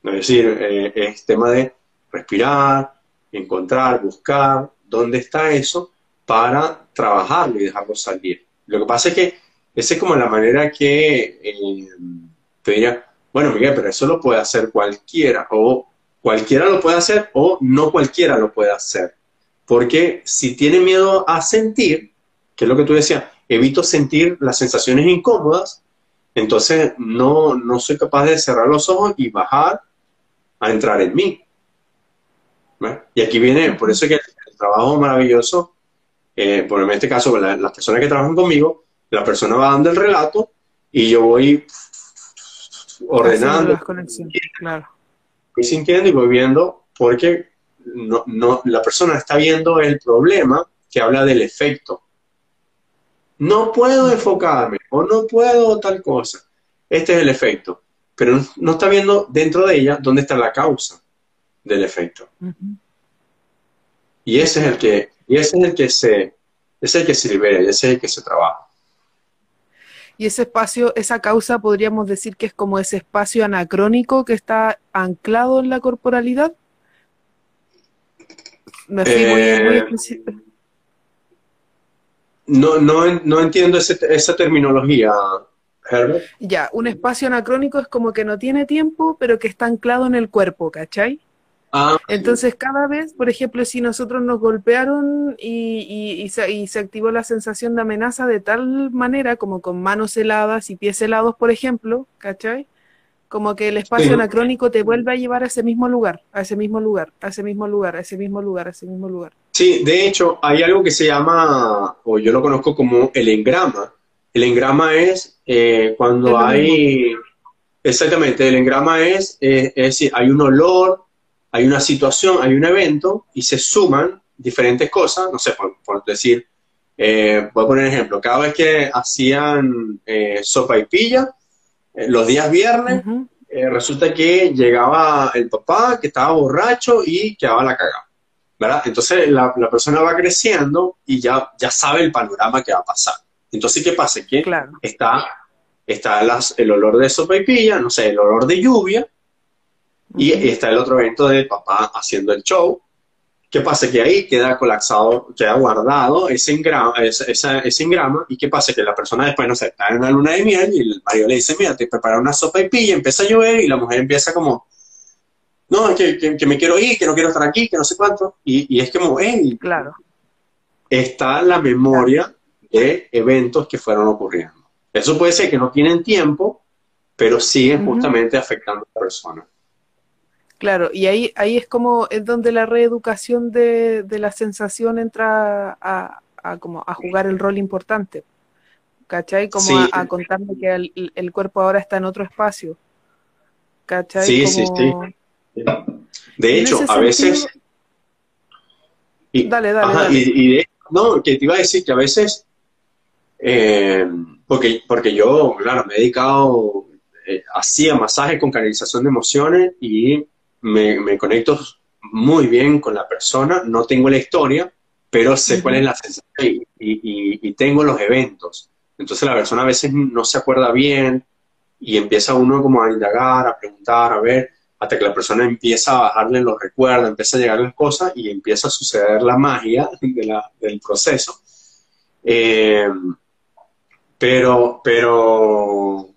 es decir, eh, es tema de respirar, encontrar, buscar dónde está eso para trabajarlo y dejarlo salir. Lo que pasa es que esa es como la manera que eh, te diría, bueno, Miguel, pero eso lo puede hacer cualquiera, o cualquiera lo puede hacer, o no cualquiera lo puede hacer. Porque si tiene miedo a sentir, que es lo que tú decías, evito sentir las sensaciones incómodas, entonces no, no soy capaz de cerrar los ojos y bajar a entrar en mí. Y aquí viene, por eso que el, trabajo maravilloso, eh, por en este caso, las personas que trabajan conmigo, la persona va dando el relato y yo voy ordenando. claro. Voy sintiendo y voy viendo porque no, no, la persona está viendo el problema que habla del efecto. No puedo enfocarme o no puedo tal cosa. Este es el efecto. Pero no está viendo dentro de ella dónde está la causa del efecto. Y ese es el que, y ese es el que se, es el que se libera, ese es el que se trabaja. Y ese espacio, esa causa, podríamos decir que es como ese espacio anacrónico que está anclado en la corporalidad. Me eh, no, no, no, entiendo esa terminología, Herbert. Ya, un espacio anacrónico es como que no tiene tiempo, pero que está anclado en el cuerpo, ¿cachai? Ah, Entonces, cada vez, por ejemplo, si nosotros nos golpearon y, se, activó la sensación de amenaza de tal manera, como con manos heladas y pies helados, por ejemplo, ¿cachai? Como que el espacio anacrónico te vuelve a llevar a ese mismo lugar, a ese mismo lugar, a ese mismo lugar, a ese mismo lugar, a ese mismo lugar. Sí, de hecho, hay algo que se llama, o yo lo conozco como el engrama. El engrama es eh, cuando hay... Exactamente, el engrama es, eh, es decir, hay un olor, hay una situación, hay un evento y se suman diferentes cosas, no sé, por, decir, eh, voy a poner ejemplo, cada vez que hacían eh, sopa y pilla, los días viernes, resulta que llegaba el papá que estaba borracho y quedaba la cagada, ¿verdad? Entonces la, persona va creciendo y ya, ya sabe el panorama que va a pasar. Entonces, ¿qué pasa? Que está, está el olor de sopa y pilla, no sé, el olor de lluvia, y está el otro evento del papá haciendo el show. ¿Qué pasa? Que ahí queda colapsado, queda guardado ese engrama, ese, ese, engrama, y qué pasa? Que la persona después, no sé, está en una luna de miel y el marido le dice, mira, te prepara una sopa y pilla, empieza a llover y la mujer empieza como, no, que, que, me quiero ir, que no quiero estar aquí, que no sé cuánto, y, y es como, hey, claro. está la memoria de eventos que fueron ocurriendo. Eso puede ser que no tienen tiempo, pero siguen justamente afectando a la persona. Claro, y ahí, ahí es como es donde la reeducación de, de la sensación entra a, como a jugar el rol importante. ¿Cachai? Como a, contarme que el, cuerpo ahora está en otro espacio. ¿Cachai? Sí, sí, sí. De hecho, a veces... dale, dale. dale. Y, no, que te iba a decir que a veces, eh, porque, porque yo, claro, me he dedicado, eh, hacía masaje con canalización de emociones y me, conecto muy bien con la persona, no tengo la historia, pero sé cuál es la sensación y, tengo los eventos. Entonces la persona a veces no se acuerda bien y empieza uno como a indagar, a preguntar, a ver, hasta que la persona empieza a bajarle los recuerdos, empieza a llegar las cosas y empieza a suceder la magia del proceso. Eh, pero, pero,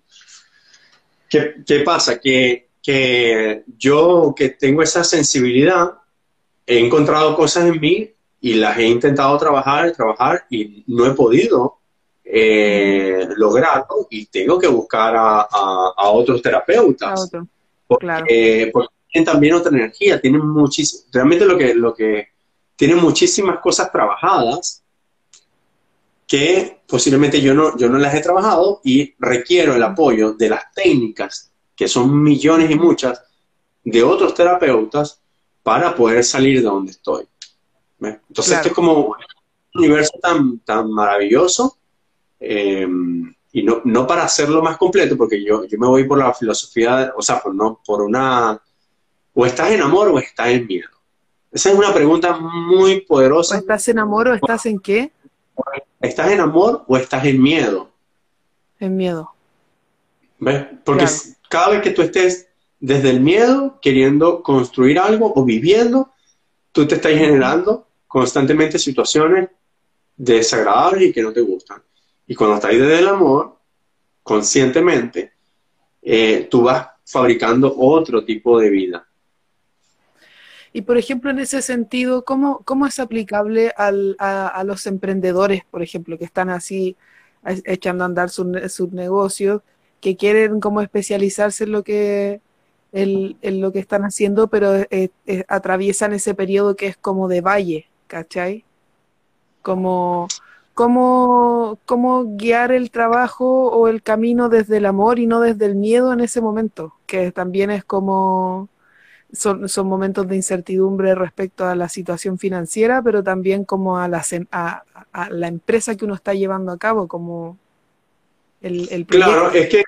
¿qué, ¿qué, pasa? Que que yo que tengo esa sensibilidad, he encontrado cosas en mí y las he intentado trabajar, trabajar y no he podido eh, lograrlo y tengo que buscar a, otros terapeutas. porque, tienen también otra energía, tienen muchísimas, realmente lo que, lo que tienen muchísimas cosas trabajadas que posiblemente yo no, yo no las he trabajado y requiero el apoyo de las técnicas que son millones y muchas, de otros terapeutas para poder salir de donde estoy. Entonces, esto es como un universo tan, tan maravilloso em, y no, no, para hacerlo más completo, porque yo, yo me voy por la filosofía, o sea, por, no, por una, o estás en amor o estás en miedo. Esa es una pregunta muy poderosa. estás en amor o estás en qué? ¿Estás en amor o estás en miedo? En miedo. ¿Ves? Porque cada vez que tú estés desde el miedo, queriendo construir algo o viviendo, tú te estás generando constantemente situaciones desagradables y que no te gustan. Y cuando estás desde el amor, conscientemente, eh, tú vas fabricando otro tipo de vida. Y por ejemplo, en ese sentido, ¿cómo, cómo es aplicable a, los emprendedores, por ejemplo, que están así echando a andar sus negocios que quieren como especializarse en lo que, en, lo que están haciendo, pero atraviesan ese periodo que es como de valle, ¿cachai? Como cómo, cómo guiar el trabajo o el camino desde el amor y no desde el miedo en ese momento, que también es como son, son momentos de incertidumbre respecto a la situación financiera, pero también como a la, a, a la empresa que uno está llevando a cabo, como el, Claro, es que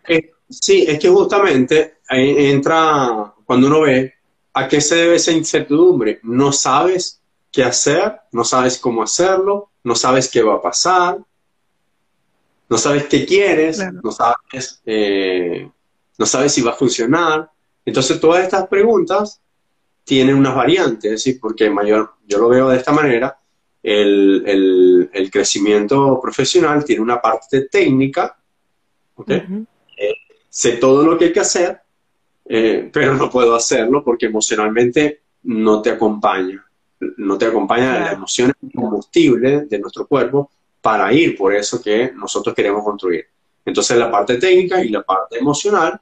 sí, es que justamente ahí entra cuando uno ve a qué se debe esa incertidumbre. No sabes qué hacer, no sabes cómo hacerlo, no sabes qué va a pasar, no sabes qué quieres, no sabes, eh, no sabes si va a funcionar. Entonces todas estas preguntas tienen unas variantes, es decir, porque mayor, yo lo veo de esta manera, el, el crecimiento profesional tiene una parte técnica eh, sé todo lo que hay que hacer, eh, pero no puedo hacerlo porque emocionalmente no te acompaña. No te acompaña la emoción combustible de nuestro cuerpo para ir por eso que nosotros queremos construir. Entonces la parte técnica y la parte emocional,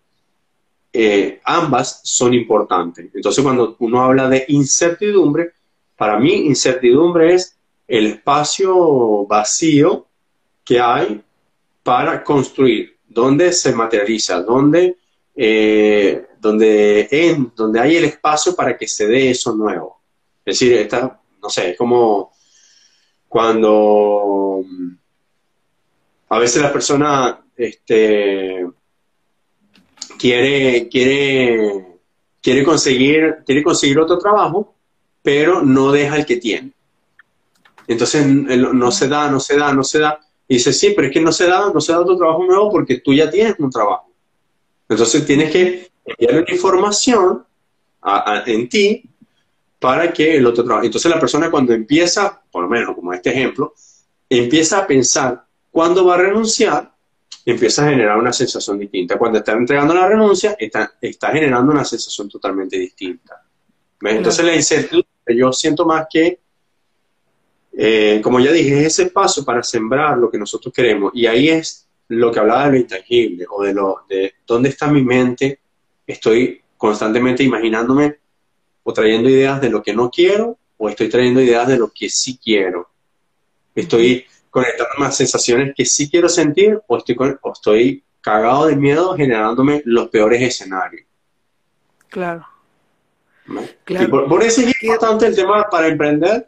eh, ambas son importantes. Entonces cuando uno habla de incertidumbre, para mí incertidumbre es el espacio vacío que hay para construir dónde se materializa, dónde, eh, donde, en, donde hay el espacio para que se dé eso nuevo. Es decir, no sé, es como cuando a veces la persona este, quiere, quiere, quiere, conseguir, quiere conseguir otro trabajo, pero no deja el que tiene. Entonces no se da, no se da, no se da. Y dice, sí, pero es que no se da, no se da otro trabajo nuevo porque tú ya tienes un trabajo. Entonces tienes que enviar una información en ti para que el otro trabajo. Entonces la persona cuando empieza, por lo menos como este ejemplo, empieza a pensar cuándo va a renunciar, empieza a generar una sensación distinta. Cuando está entregando la renuncia, está, está generando una sensación totalmente distinta. Entonces la incertidumbre, yo siento más que, eh, como ya dije, es ese paso para sembrar lo que nosotros queremos. Y ahí es lo que hablaba de lo intangible o de, lo, de dónde está mi mente. Estoy constantemente imaginándome o trayendo ideas de lo que no quiero o estoy trayendo ideas de lo que sí quiero. Estoy conectando más sensaciones que sí quiero sentir o estoy, o estoy cagado de miedo generándome los peores escenarios. Claro. por, eso es importante el tema para emprender,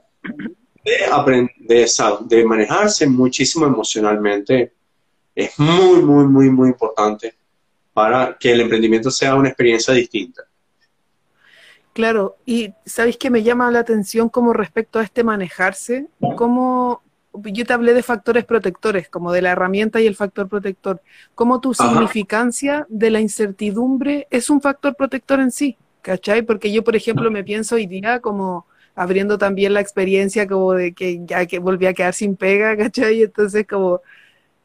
de, aprender, de manejarse muchísimo emocionalmente. Es muy, muy, muy, muy importante para que el emprendimiento sea una experiencia distinta. Claro, y ¿sabéis que me llama la atención como respecto a este manejarse? ¿Cómo, yo te hablé de factores protectores, como de la herramienta y el factor protector. ¿Cómo tu significancia de la incertidumbre es un factor protector en sí? ¿Cachai? Porque yo, por ejemplo, me pienso hoy día como abriendo también la experiencia como de que ya que volví a quedar sin pega, ¿cachai? Entonces como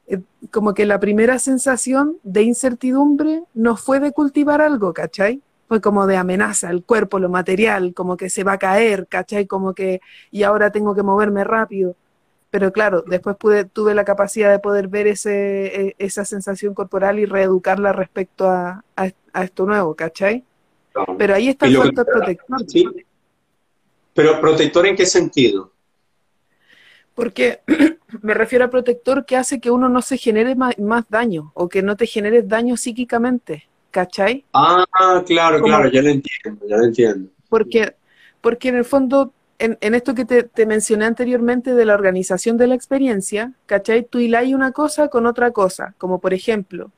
eh, como que la primera sensación de incertidumbre no fue de cultivar algo, ¿cachai? Fue como de amenaza, el cuerpo, lo material, como que se va a caer, ¿cachai? Como que, y ahora tengo que moverme rápido. Pero claro, después pude, tuve la capacidad de poder ver ese, e, esa sensación corporal y reeducarla respecto a, esto nuevo, ¿cachai? Pero ahí está el factor protector. ¿sí? Pero protector en qué sentido? Porque me refiero a protector que hace que uno no se genere más, daño o que no te genere daño psíquicamente, ¿cachai? Ah, claro, claro, ya lo entiendo, ya lo entiendo. Porque, porque en el fondo, en, esto que te, mencioné anteriormente de la organización de la experiencia, ¿cachai? Tú hiláis una cosa con otra cosa, como por ejemplo,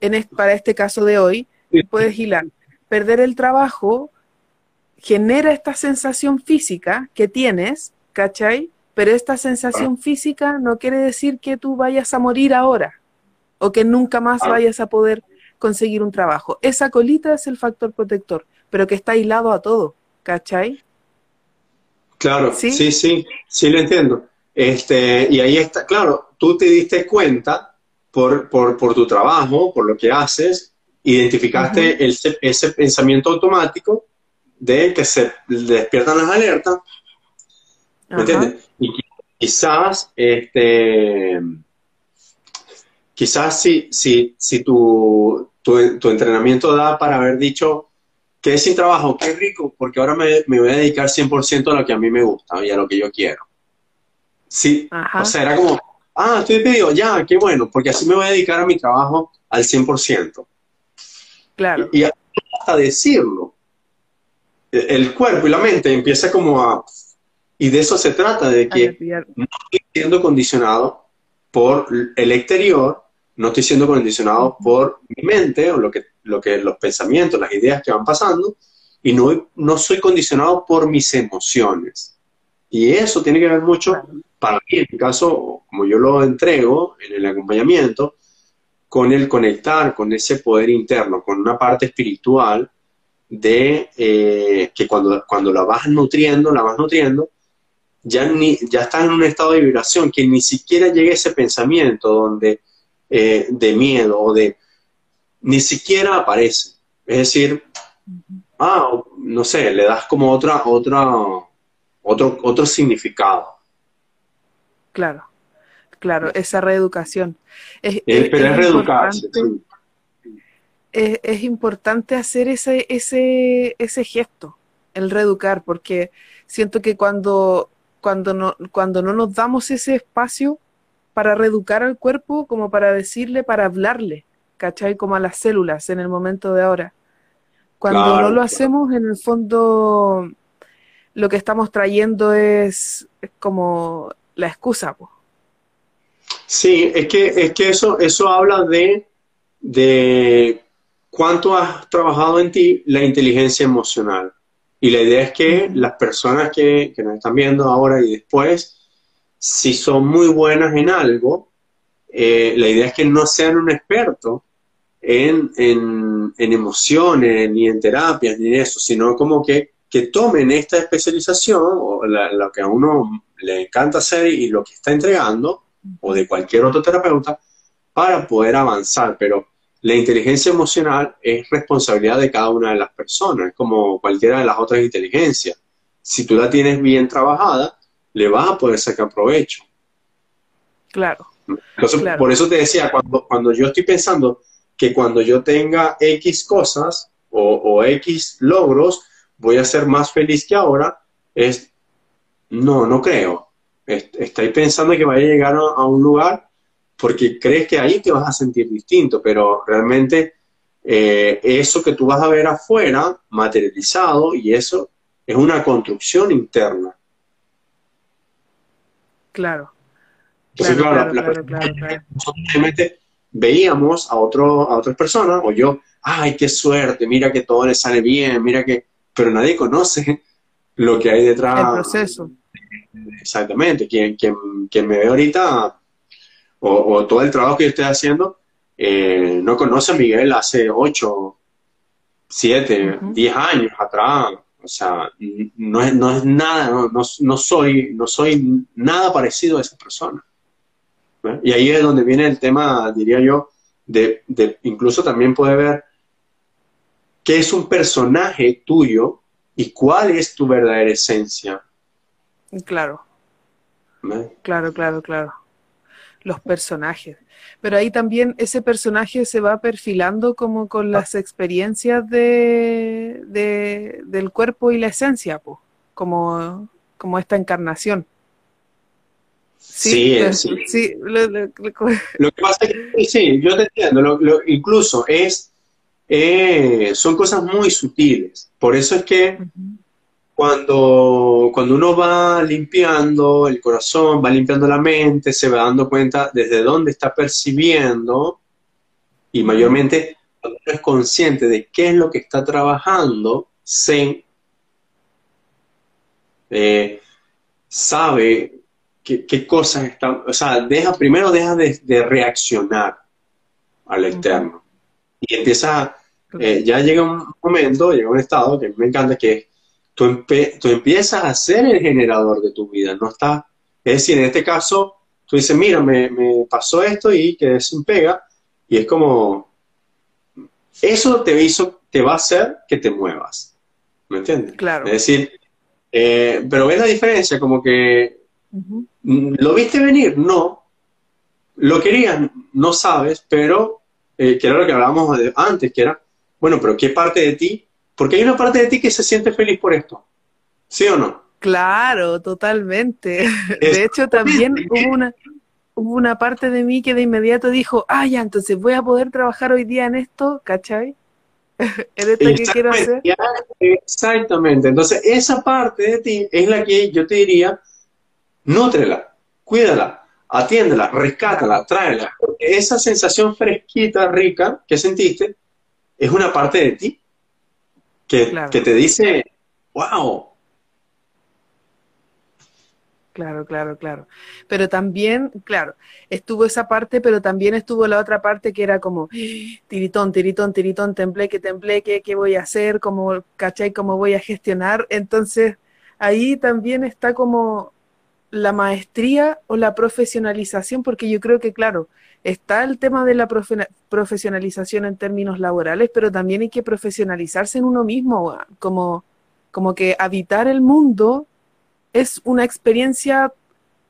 en para este caso de hoy, puedes hilar, perder el trabajo genera esta sensación física que tienes, ¿cachai? Pero esta sensación física no quiere decir que tú vayas a morir ahora o que nunca más ah. vayas a poder conseguir un trabajo. Esa colita es el factor protector, pero que está aislado a todo, ¿cachai? Claro, sí, sí, sí, sí lo entiendo. Este, y ahí está, claro, tú te diste cuenta por, por, por tu trabajo, por lo que haces, identificaste ese pensamiento automático de que se despiertan las alertas ¿Me entiendes? Y quizás, este, quizás si, si, si tu, tu, entrenamiento da para haber dicho que es sin trabajo, qué rico, porque ahora me, me, voy a dedicar 100% a lo que a mí me gusta y a lo que yo quiero. Sí, o sea, era como, ah, estoy pedido, ya, qué bueno, porque así me voy a dedicar a mi trabajo al 100%. Claro. Y hasta decirlo, el cuerpo y la mente empieza como a y de eso se trata, de que no estoy siendo condicionado por el exterior, no estoy siendo condicionado por mi mente o lo que, lo que los pensamientos, las ideas que van pasando, y no, no soy condicionado por mis emociones. Y eso tiene que ver mucho, para mí, en mi caso, como yo lo entrego en el acompañamiento, con el conectar con ese poder interno, con una parte espiritual de eh, que cuando, cuando la vas nutriendo, la vas nutriendo, ya, ni, ya estás en un estado de vibración, que ni siquiera llegue ese pensamiento donde, eh, de miedo o de... ni siquiera aparece. Es decir, ah, no sé, le das como otra, otra, otro, otro significado. Claro, claro, esa reeducación. Es, pero es, reeducarse. Es, importante hacer ese, ese, ese gesto, el reeducar, porque siento que cuando cuando no, cuando no nos damos ese espacio para reeducar al cuerpo, como para decirle, para hablarle, ¿cachai? Como a las células en el momento de ahora. Cuando no lo hacemos, en el fondo, lo que estamos trayendo es, como la excusa. Sí, es que, es que eso, eso habla de, de cuánto has trabajado en ti la inteligencia emocional. Y la idea es que las personas que, nos están viendo ahora y después, si son muy buenas en algo, eh, la idea es que no sean un experto en, en, emociones, ni en terapias, ni en eso, sino como que, que tomen esta especialización, o lo que a uno le encanta hacer y lo que está entregando, o de cualquier otro terapeuta, para poder avanzar. Pero la inteligencia emocional es responsabilidad de cada una de las personas, como cualquiera de las otras inteligencias. Si tú la tienes bien trabajada, le vas a poder sacar provecho. Claro. Entonces, por eso te decía, cuando, cuando yo estoy pensando que cuando yo tenga X cosas o, X logros, voy a ser más feliz que ahora, es, no, no creo. Estáis pensando que vaya a llegar a un lugar porque crees que ahí te vas a sentir distinto, pero realmente eh, eso que tú vas a ver afuera, materializado, y eso es una construcción interna. Claro. Entonces, claro, nosotros veíamos a, otro, a otras personas, o yo, ay, qué suerte, mira que todo le sale bien, mira que, pero nadie conoce lo que hay detrás. El proceso. Exactamente, quien, quien, quien me ve ahorita o, todo el trabajo que yo estoy haciendo, eh, no conoce a Miguel hace 8, 7, 10 años atrás. O sea, no es, no es nada, no, no, soy, no soy nada parecido a esa persona. Y ahí es donde viene el tema, diría yo, de, de incluso también puede ver qué es un personaje tuyo y cuál es tu verdadera esencia. Claro. Claro, claro, claro los personajes. Pero ahí también ese personaje se va perfilando como con ah. las experiencias de, del cuerpo y la esencia, como, como esta encarnación. Sí, sí. sí. Lo, que pasa es que, sí, yo te entiendo, incluso es, eh, son cosas muy sutiles. Por eso es que cuando, cuando uno va limpiando el corazón, va limpiando la mente, se va dando cuenta desde dónde está percibiendo y mayormente cuando uno es consciente de qué es lo que está trabajando, se eh, sabe qué, cosas están, o sea, deja, primero deja de, reaccionar al externo. Y empieza, eh, ya llega un momento, llega un estado que me encanta que es tú, empiezas a ser el generador de tu vida, no está, es decir, en este caso, tú dices, mira, me, pasó esto y quedé sin pega, y es como, eso te hizo, te va a hacer que te muevas, ¿me entiendes? Claro. Es decir, eh, pero ves la diferencia, como que, ¿lo viste venir? No. ¿Lo querías? No sabes, pero, eh, que era lo que hablábamos antes, que era, bueno, pero ¿qué parte de ti porque hay una parte de ti que se siente feliz por esto. ¿Sí o no? Claro, totalmente. De hecho, también hubo una, hubo una parte de mí que de inmediato dijo, ah, ya, entonces voy a poder trabajar hoy día en esto, ¿cachai? ¿Es esto que quiero hacer? Exactamente. Entonces, esa parte de ti es la que yo te diría, nútrela, cuídala, atiéndela, rescátala, tráela. Porque esa sensación fresquita, rica que sentiste, es una parte de ti que, te dice, wow. Claro, claro, claro. Pero también, claro, estuvo esa parte, pero también estuvo la otra parte que era como tiritón, tiritón, tiritón, temple, que temple, ¿qué, qué voy a hacer? ¿Cómo, cachai? ¿Cómo voy a gestionar? Entonces, ahí también está como la maestría o la profesionalización, porque yo creo que, claro, está el tema de la profesionalización en términos laborales, pero también hay que profesionalizarse en uno mismo, como, como que habitar el mundo es una experiencia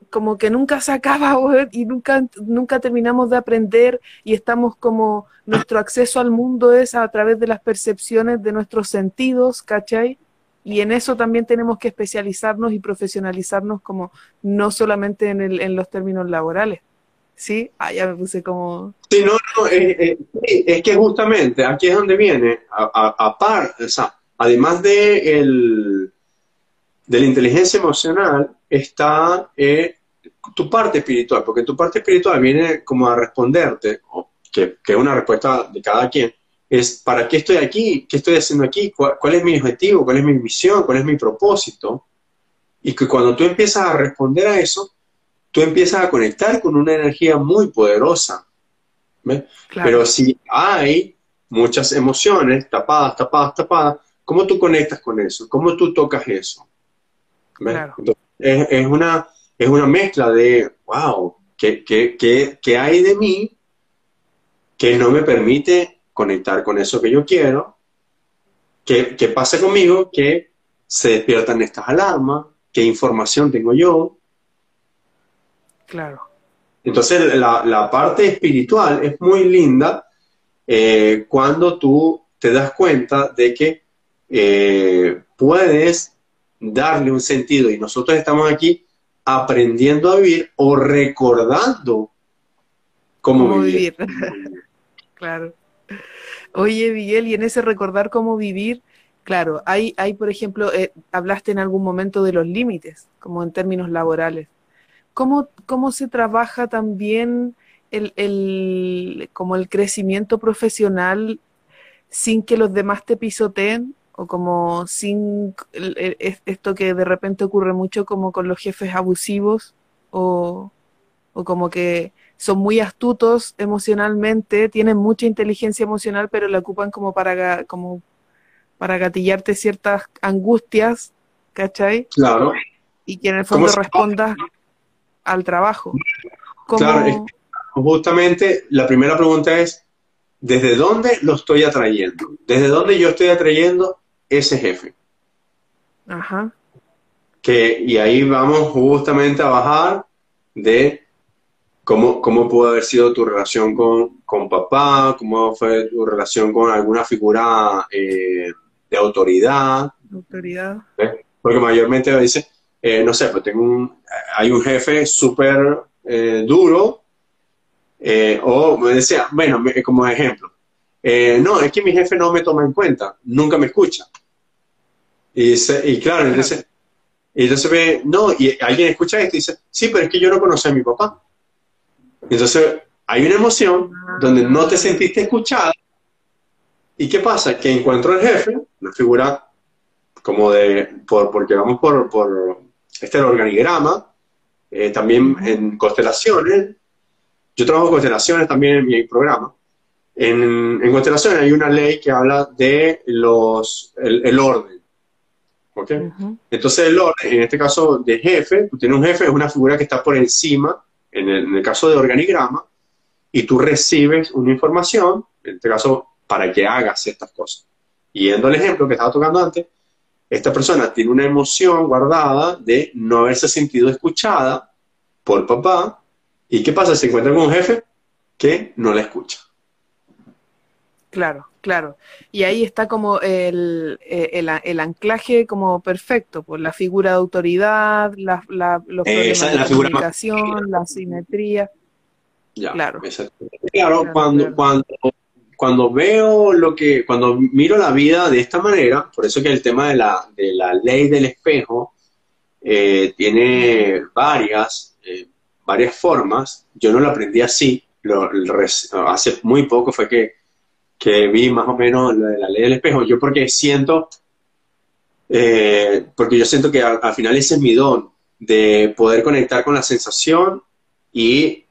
como que nunca se acaba y nunca, nunca terminamos de aprender y estamos como nuestro acceso al mundo es a través de las percepciones de nuestros sentidos, ¿cachai? Y en eso también tenemos que especializarnos y profesionalizarnos como no solamente en, el, en los términos laborales. ¿Sí? Ah, ya me puse como... Sí, no, no, es, que justamente aquí es donde viene, a, a, o sea, además de el, de la inteligencia emocional está eh, tu parte espiritual, porque tu parte espiritual viene como a responderte, que, que es una respuesta de cada quien, es ¿para qué estoy aquí? ¿Qué estoy haciendo aquí? ¿Cuál, ¿Cuál, es mi objetivo? ¿Cuál es mi misión? ¿Cuál es mi propósito? Y que cuando tú empiezas a responder a eso, tú empiezas a conectar con una energía muy poderosa. Claro. Pero si hay muchas emociones tapadas, tapadas, tapadas, ¿cómo tú conectas con eso? ¿Cómo tú tocas eso? Claro. Entonces, es, es, una, es una mezcla de, wow, ¿qué, qué, qué, qué hay de mí que no me permite conectar con eso que yo quiero? ¿Qué, qué pasa conmigo? Que se despiertan estas alarmas, qué información tengo yo. Claro. Entonces la, la parte espiritual es muy linda eh, cuando tú te das cuenta de que eh, puedes darle un sentido y nosotros estamos aquí aprendiendo a vivir o recordando cómo, ¿Cómo vivir. vivir. claro. Oye, Miguel, y en ese recordar cómo vivir, claro, hay, hay por ejemplo, eh, hablaste en algún momento de los límites, como en términos laborales. ¿Cómo, cómo se trabaja también el, el, como el crecimiento profesional sin que los demás te pisoteen? O como sin esto que de repente ocurre mucho como con los jefes abusivos o, o como que son muy astutos emocionalmente, tienen mucha inteligencia emocional, pero la ocupan como para, como para gatillarte ciertas angustias, ¿cachai? Claro. Y que en el fondo respondas al trabajo. ¿Cómo... Claro, justamente la primera pregunta es, ¿desde dónde lo estoy atrayendo? ¿Desde dónde yo estoy atrayendo ese jefe? Ajá. Que, y ahí vamos justamente a bajar de ¿Cómo, ¿Cómo pudo haber sido tu relación con, con, papá? ¿Cómo fue tu relación con alguna figura eh, de autoridad? Autoridad. ¿Eh? Porque mayormente dice, eh, no sé, pues tengo un, hay un jefe súper eh, duro, eh, o me decía, bueno, como ejemplo, no, es que mi jefe no me toma en cuenta, nunca me escucha. Y, dice, y claro, entonces, y entonces ve, no, y alguien escucha esto y dice, sí, pero es que yo no conocí a mi papá. Entonces, hay una emoción donde no te sentiste escuchada. ¿Y qué pasa? Que encuentro al jefe, una figura como de, por, porque vamos por, por este el organigrama, eh, también en constelaciones. Yo trabajo constelaciones también en mi programa. En, en constelaciones hay una ley que habla de los, el, el orden. ¿Ok? Uh -huh. Entonces el orden, en este caso de jefe, tú tienes un jefe, es una figura que está por encima en el, en el, caso de organigrama, y tú recibes una información, en este caso, para que hagas estas cosas. Y yendo al ejemplo que estaba tocando antes, esta persona tiene una emoción guardada de no haberse sentido escuchada por papá, y ¿qué pasa? Se encuentra con un jefe que no la escucha. Claro, claro. Y ahí está como el, el, el anclaje como perfecto, por la figura de autoridad, la, la, los problemas Esa, de la comunicación, la simetría. Ya, Claro. exacto. Claro, Claro, cuando, claro. cuando, cuando veo lo que, cuando miro la vida de esta manera, por eso que el tema de la, de la ley del espejo eh, tiene varias, eh, varias formas. Yo no lo aprendí así, hace muy poco fue que, que vi más o menos de la ley del espejo. Yo porque siento, eh, porque yo siento que al final ese es mi don, de poder conectar con la sensación y,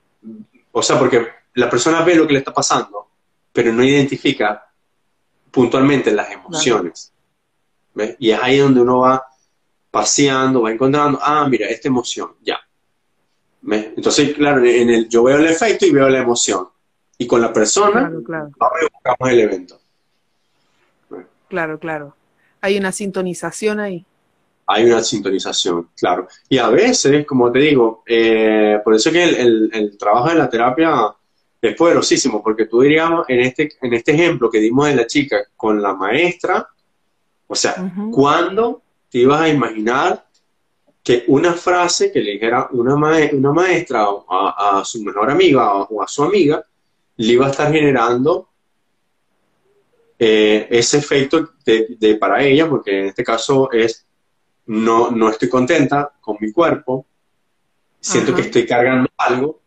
o sea, porque la persona ve lo que le está pasando, pero no identifica puntualmente las emociones. ¿ves? Y es ahí donde uno va paseando, va encontrando, ah, mira, esta emoción, ya. ¿ves? Entonces, claro, en el, yo veo el efecto y veo la emoción. Y con la persona, Claro, claro, vamos y buscamos el evento. claro, claro. Hay una sintonización ahí. hay una sintonización, claro. Y a veces, como te digo, eh, por eso que el, el, el, trabajo de la terapia es poderosísimo, porque tú diríamos, en este, en este ejemplo que dimos de la chica con la maestra, o sea, uh -huh. ¿cuándo te ibas a imaginar que una frase que le dijera una, ma una maestra a, a, su mejor amiga o a su amiga le iba a estar generando eh, ese efecto de, de, para ella, porque en este caso es no, no estoy contenta con mi cuerpo, siento que estoy cargando algo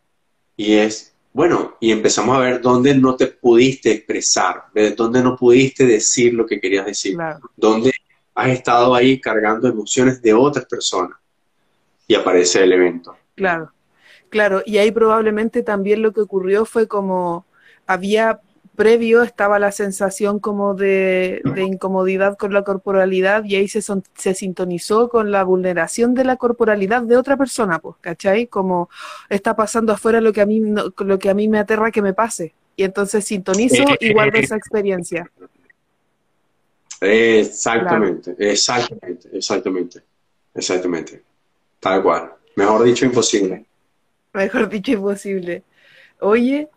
y es, bueno, y empezamos a ver dónde no te pudiste expresar, dónde no pudiste decir lo que querías decir, dónde has estado ahí cargando emociones de otras personas y aparece el evento. Claro, claro, y ahí probablemente también lo que ocurrió fue como había previo estaba la sensación como de, incomodidad con la corporalidad y ahí se, se sintonizó con la vulneración de la corporalidad de otra persona, pues, ¿cachai? Como está pasando afuera lo que a mí, lo que a mí me aterra que me pase. Y entonces sintonizo y guardo esa experiencia. Exactamente, exactamente, exactamente, exactamente. Tal cual. Mejor dicho, imposible. Mejor dicho, imposible. Oye,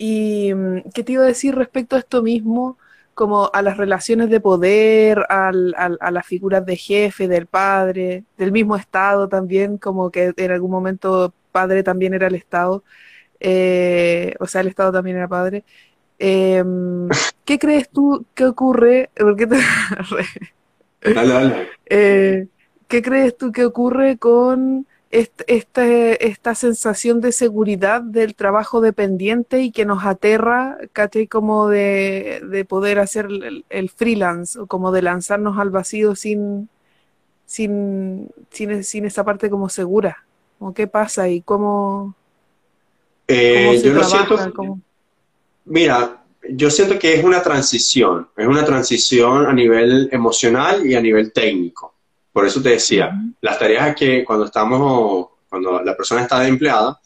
¿y mm, qué te iba a decir respecto a esto mismo? como a las relaciones de poder, al, a las figuras de jefe, del padre, del mismo Estado también, como que en algún momento padre también era el Estado, eh, o sea, el Estado también era padre. Em, ¿Qué crees tú que ocurre? Eh, ¿Qué crees tú que ocurre con este, esta sensación de seguridad del trabajo dependiente y que nos aterra, ¿cachai? Como de, poder hacer el, freelance o como de lanzarnos al vacío sin, sin, sin, esa parte como segura. ¿Qué pasa y cómo, eh, yo trabaja? Mira, yo siento que es una transición, es una transición a nivel emocional y a nivel técnico. Por eso te decía, las tareas que cuando estamos, cuando la persona está de empleada,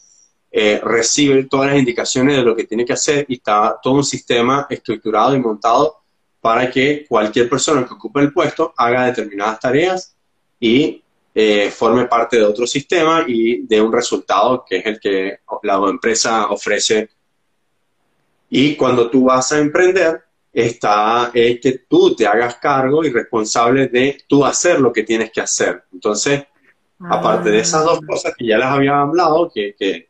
eh, recibe todas las indicaciones de lo que tiene que hacer y está todo un sistema estructurado y montado para que cualquier persona que ocupe el puesto haga determinadas tareas y eh, forme parte de otro sistema y de un resultado que es el que la empresa ofrece. Y cuando tú vas a emprender, está es que tú te hagas cargo y responsable de tú hacer lo que tienes que hacer. Entonces, aparte de esas dos ah. cosas que ya las había hablado, que,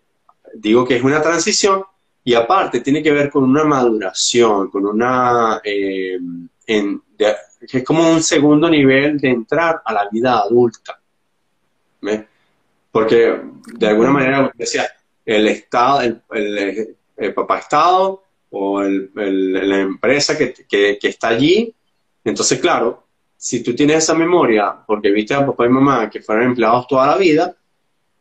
digo que es una transición, y aparte tiene que ver con una maduración, con una... Eh, que es como un segundo nivel de entrar a la vida adulta. Porque de alguna manera, decía, el Estado, el papá Estado o la empresa que, está allí. Entonces, claro, si tú tienes esa memoria, porque viste a papá y mamá que fueron empleados toda la vida,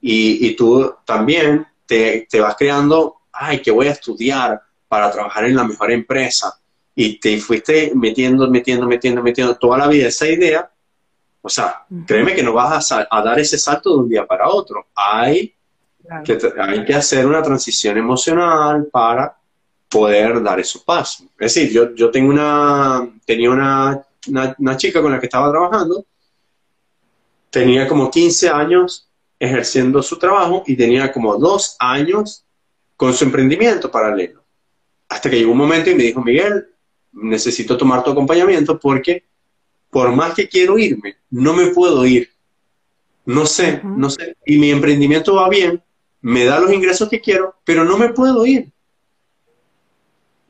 y, tú también te, vas creando, ay, que voy a estudiar para trabajar en la mejor empresa, y te fuiste metiendo, metiendo, metiendo, metiendo toda la vida esa idea, o sea, créeme que no vas a, dar ese salto de un día para otro. Hay, que, hay que hacer una transición emocional para poder dar esos pasos. Es decir, yo, yo tengo una, tenía una, una, chica con la que estaba trabajando, tenía como 15 años ejerciendo su trabajo y tenía como dos años con su emprendimiento paralelo. Hasta que llegó un momento y me dijo, Miguel, necesito tomar tu acompañamiento porque por más que quiero irme, no me puedo ir. No sé, no sé. Y mi emprendimiento va bien, me da los ingresos que quiero, pero no me puedo ir.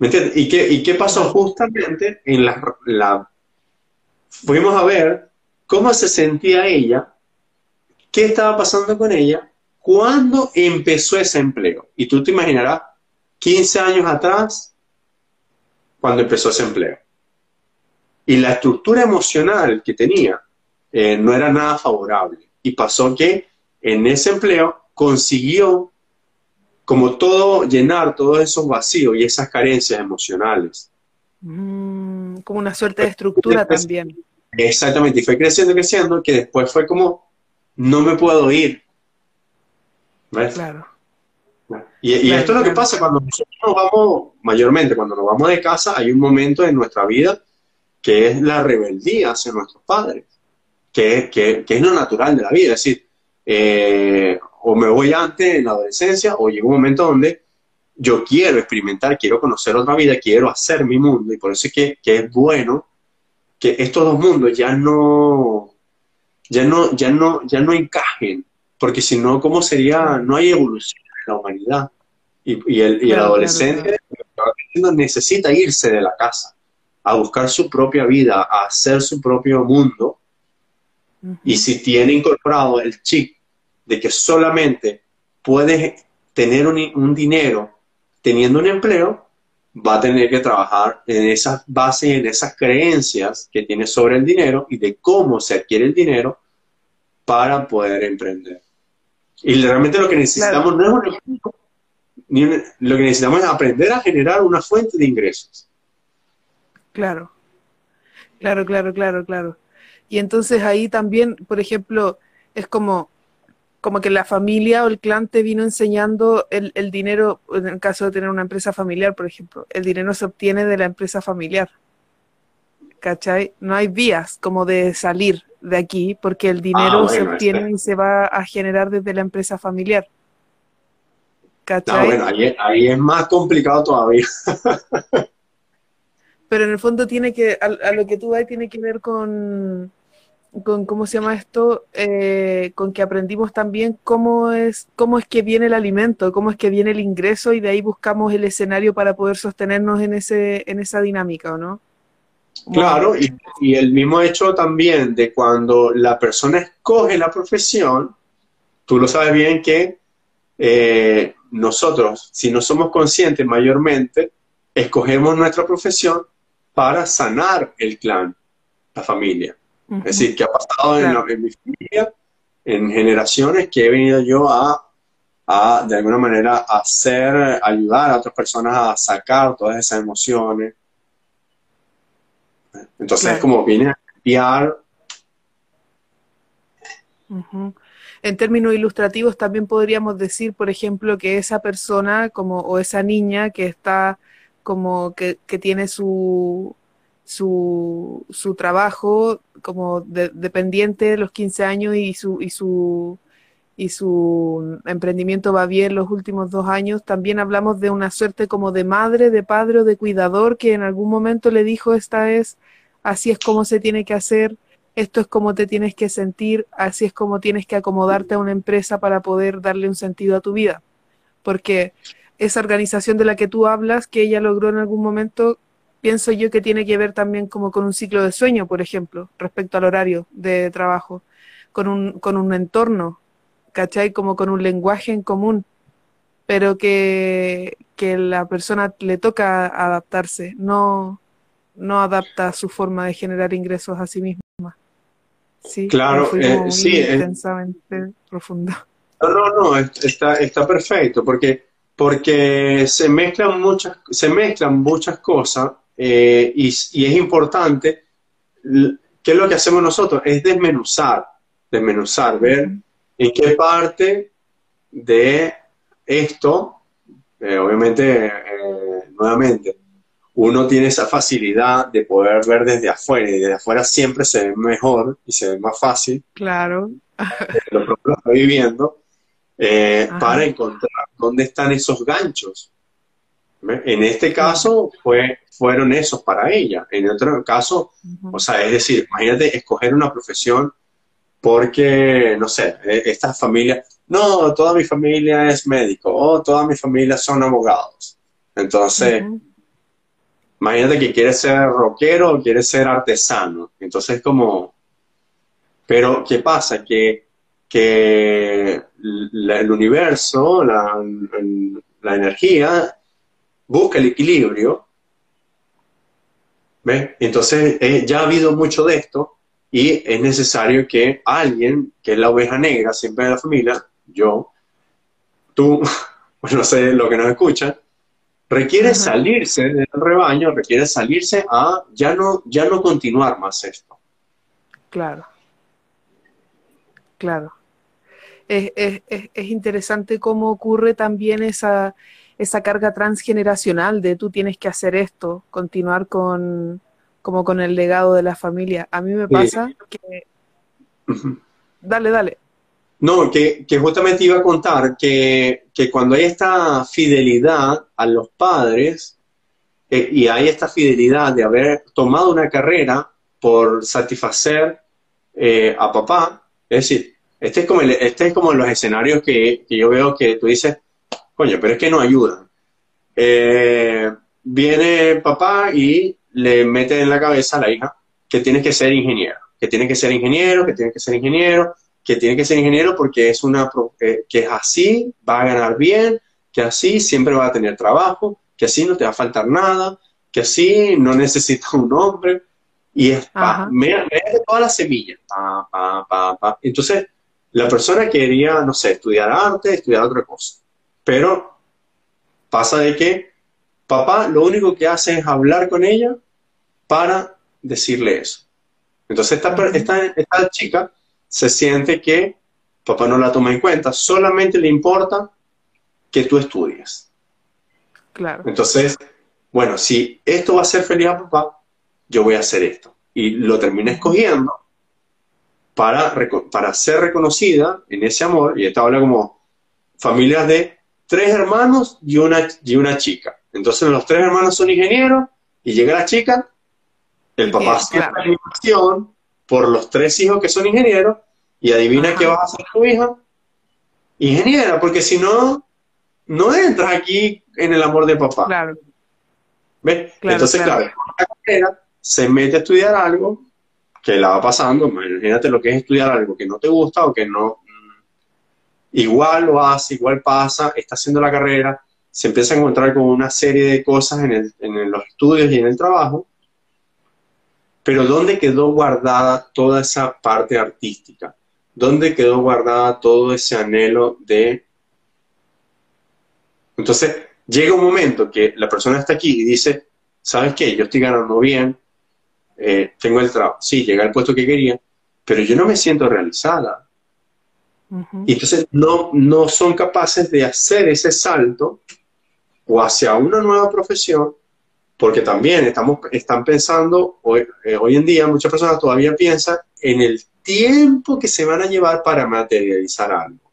¿Me entiendes? ¿Y qué, ¿Y qué pasó justamente en la, la... Fuimos a ver cómo se sentía ella, qué estaba pasando con ella, cuando empezó ese empleo. Y tú te imaginarás, 15 años atrás, cuando empezó ese empleo. Y la estructura emocional que tenía eh, no era nada favorable. Y pasó que en ese empleo consiguió como todo, llenar todos esos vacíos y esas carencias emocionales. Mm, como una suerte de estructura también. Exactamente, y fue creciendo, creciendo, que después fue como, no me puedo ir. ¿Ves? Claro. Y, esto es lo que pasa cuando nosotros nos vamos, mayormente cuando nos vamos de casa, hay un momento en nuestra vida que es la rebeldía hacia nuestros padres, que, que, que es lo natural de la vida. Es decir, eh, o me voy antes en la adolescencia o llega un momento donde yo quiero experimentar, quiero conocer otra vida, quiero hacer mi mundo y por eso es que, es bueno que estos dos mundos ya no, ya no, ya no, ya no encajen, porque si no, ¿cómo sería? No hay evolución en la humanidad. Y, el, adolescente necesita irse de la casa, a buscar su propia vida, a hacer su propio mundo, Y si tiene incorporado el chip de que solamente puedes tener un, un dinero teniendo un empleo, va a tener que trabajar en esas bases, en esas creencias que tiene sobre el dinero y de cómo se adquiere el dinero para poder emprender. Y realmente lo que necesitamos no es un lo que necesitamos es aprender a generar una fuente de ingresos. Claro, claro, claro, claro, claro. Y entonces ahí también, por ejemplo, es como como que la familia o el clan te vino enseñando el, el, dinero, en el caso de tener una empresa familiar, por ejemplo, el dinero se obtiene de la empresa familiar. ¿Cachai? No hay vías como de salir de aquí porque el dinero ah, se obtiene este. y se va a generar desde la empresa familiar. ¿Cachai? No, bueno, ahí, ahí es más complicado todavía. Pero en el fondo tiene que, a, a lo que tú vas, tiene que ver con, con cómo se llama esto, eh, con que aprendimos también cómo es, cómo es que viene el alimento, cómo es que viene el ingreso y de ahí buscamos el escenario para poder sostenernos en ese, en esa dinámica, ¿o no? Claro, y, y, el mismo hecho también de cuando la persona escoge la profesión, tú lo sabes bien que eh, nosotros, si no somos conscientes mayormente, escogemos nuestra profesión para sanar el clan, la familia. Es decir, que ha pasado en, mi familia, en generaciones que he venido yo a, a, de alguna manera, hacer, ayudar a otras personas a sacar todas esas emociones. Entonces, es como viene a cambiar. En términos ilustrativos, también podríamos decir, por ejemplo, que esa persona como, o esa niña que está como que, que tiene su, su, su trabajo como dependiente de los 15 años y su, y su y su emprendimiento va bien los últimos dos años, también hablamos de una suerte como de madre, de padre o de cuidador que en algún momento le dijo esta es, así es como se tiene que hacer, esto es como te tienes que sentir, así es como tienes que acomodarte a una empresa para poder darle un sentido a tu vida. Porque esa organización de la que tú hablas, que ella logró en algún momento, pienso yo que tiene que ver también como con un ciclo de sueño, por ejemplo, respecto al horario de trabajo, con un, con un entorno, ¿cachai? Como con un lenguaje en común, pero que, que la persona le toca adaptarse, no, no adapta su forma de generar ingresos a sí misma. Sí, claro, eh, sí, intensamente profundo. No, no, no, está, está perfecto, porque, porque se mezclan muchas, se mezclan muchas cosas eh, y, es importante, ¿qué es lo que hacemos nosotros? Es desmenuzar, desmenuzar, ver en qué parte de esto, eh, obviamente, eh, nuevamente, uno tiene esa facilidad de poder ver desde afuera y desde afuera siempre se ve mejor y se ve más fácil. Claro. lo que estoy viviendo, para encontrar dónde están esos ganchos. En este caso fue, fueron esos para ella. En otro caso, o sea, es decir, imagínate escoger una profesión porque, no sé, e, esta familia, no, toda mi familia es médico o toda mi familia son abogados. Entonces, imagínate que quieres ser rockero o quieres ser artesano. Entonces, como, pero ¿qué pasa? Que, que el universo, la, la energía, busca el equilibrio. ¿Ves? Entonces eh, ya ha habido mucho de esto y es necesario que alguien, que es la oveja negra siempre de la familia, yo, tú, no sé lo que nos escuchan, requiere salirse del rebaño, requiere salirse a ya no, ya no continuar más esto. Claro. Claro. Es, es, es interesante cómo ocurre también esa, esa carga transgeneracional de tú tienes que hacer esto, continuar con como con el legado de la familia. A mí me pasa que... Dale, dale. No, que, justamente iba a contar que, cuando hay esta fidelidad a los padres eh, y hay esta fidelidad de haber tomado una carrera por satisfacer eh, a papá, es decir, este es como, este es como los escenarios que, que yo veo que tú dices, Coño, pero es que no ayudan. Eh, viene papá y le mete en la cabeza a la hija que tienes que ser ingeniero, que que tiene que ser ingeniero, que tiene que ser ingeniero, que tiene que ser ingeniero porque es una eh, que es así, va a ganar bien, que así siempre va a tener trabajo, que así no te va a faltar nada, que así no necesita un hombre. Y es, pa, me, de todas las semillas. Entonces, la persona quería, no sé, estudiar arte, estudiar otra cosa. Pero pasa de que papá lo único que hace es hablar con ella para decirle eso. Entonces, esta, esta, esta chica se siente que papá no la toma en cuenta, solamente le importa que tú estudies. Claro. Entonces, bueno, si esto va a ser feliz a papá, yo voy a hacer esto. Y lo termina escogiendo para, para ser reconocida en ese amor, y esta habla como familias de tres hermanos y una, y una chica. Entonces los tres hermanos son ingenieros y llega la chica, el papá hace la animación por los tres hijos que son ingenieros y adivina qué vas a hacer tu hija. Ingeniera, porque si no, no entras aquí en el amor de papá. Claro. ¿Ves? Entonces, claro, se mete a estudiar algo que la va pasando. Imagínate lo que es estudiar algo que no te gusta o que no. Igual lo hace, igual pasa, está haciendo la carrera, se empieza a encontrar con una serie de cosas en los estudios y en el trabajo. Pero ¿dónde quedó guardada toda esa parte artística? ¿Dónde quedó guardada todo ese anhelo de entonces, llega un momento que la persona está aquí y dice, ¿sabes qué? Yo estoy ganando bien, eh, tengo el trabajo, sí, llega al puesto que quería, pero yo no me siento realizada. Y entonces no, no son capaces de hacer ese salto o hacia una nueva profesión, porque también estamos, están pensando, hoy, eh, hoy en día muchas personas todavía piensan en el tiempo que se van a llevar para materializar algo.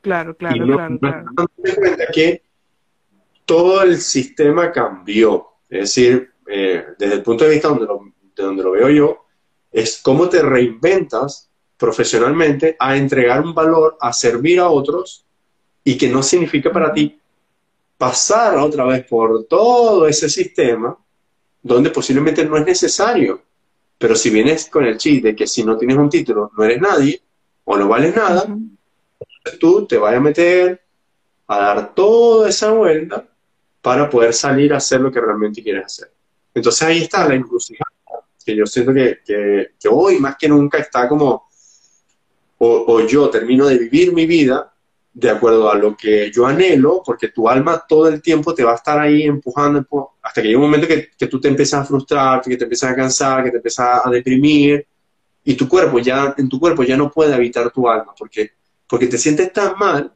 Claro, claro, claro. claro. cuenta que todo el sistema cambió. Es decir, eh, desde el punto de vista donde de donde lo veo yo, es cómo te reinventas profesionalmente a entregar un valor, a servir a otros y que no significa para ti pasar otra vez por todo ese sistema donde posiblemente no es necesario. Pero si vienes con el chiste de que si no tienes un título no eres nadie o no vales nada, tú te vas a meter a dar toda esa vuelta para poder salir a hacer lo que realmente quieres hacer. Entonces ahí está la inclusión que yo siento que, que, hoy más que nunca está como, o, yo termino de vivir mi vida de acuerdo a lo que yo anhelo, porque tu alma todo el tiempo te va a estar ahí empujando, hasta que llega un momento que, que, tú te empiezas a frustrar, que te empiezas a cansar, que te empiezas a deprimir, y tu cuerpo ya, en tu cuerpo ya no puede habitar tu alma, porque porque te sientes tan mal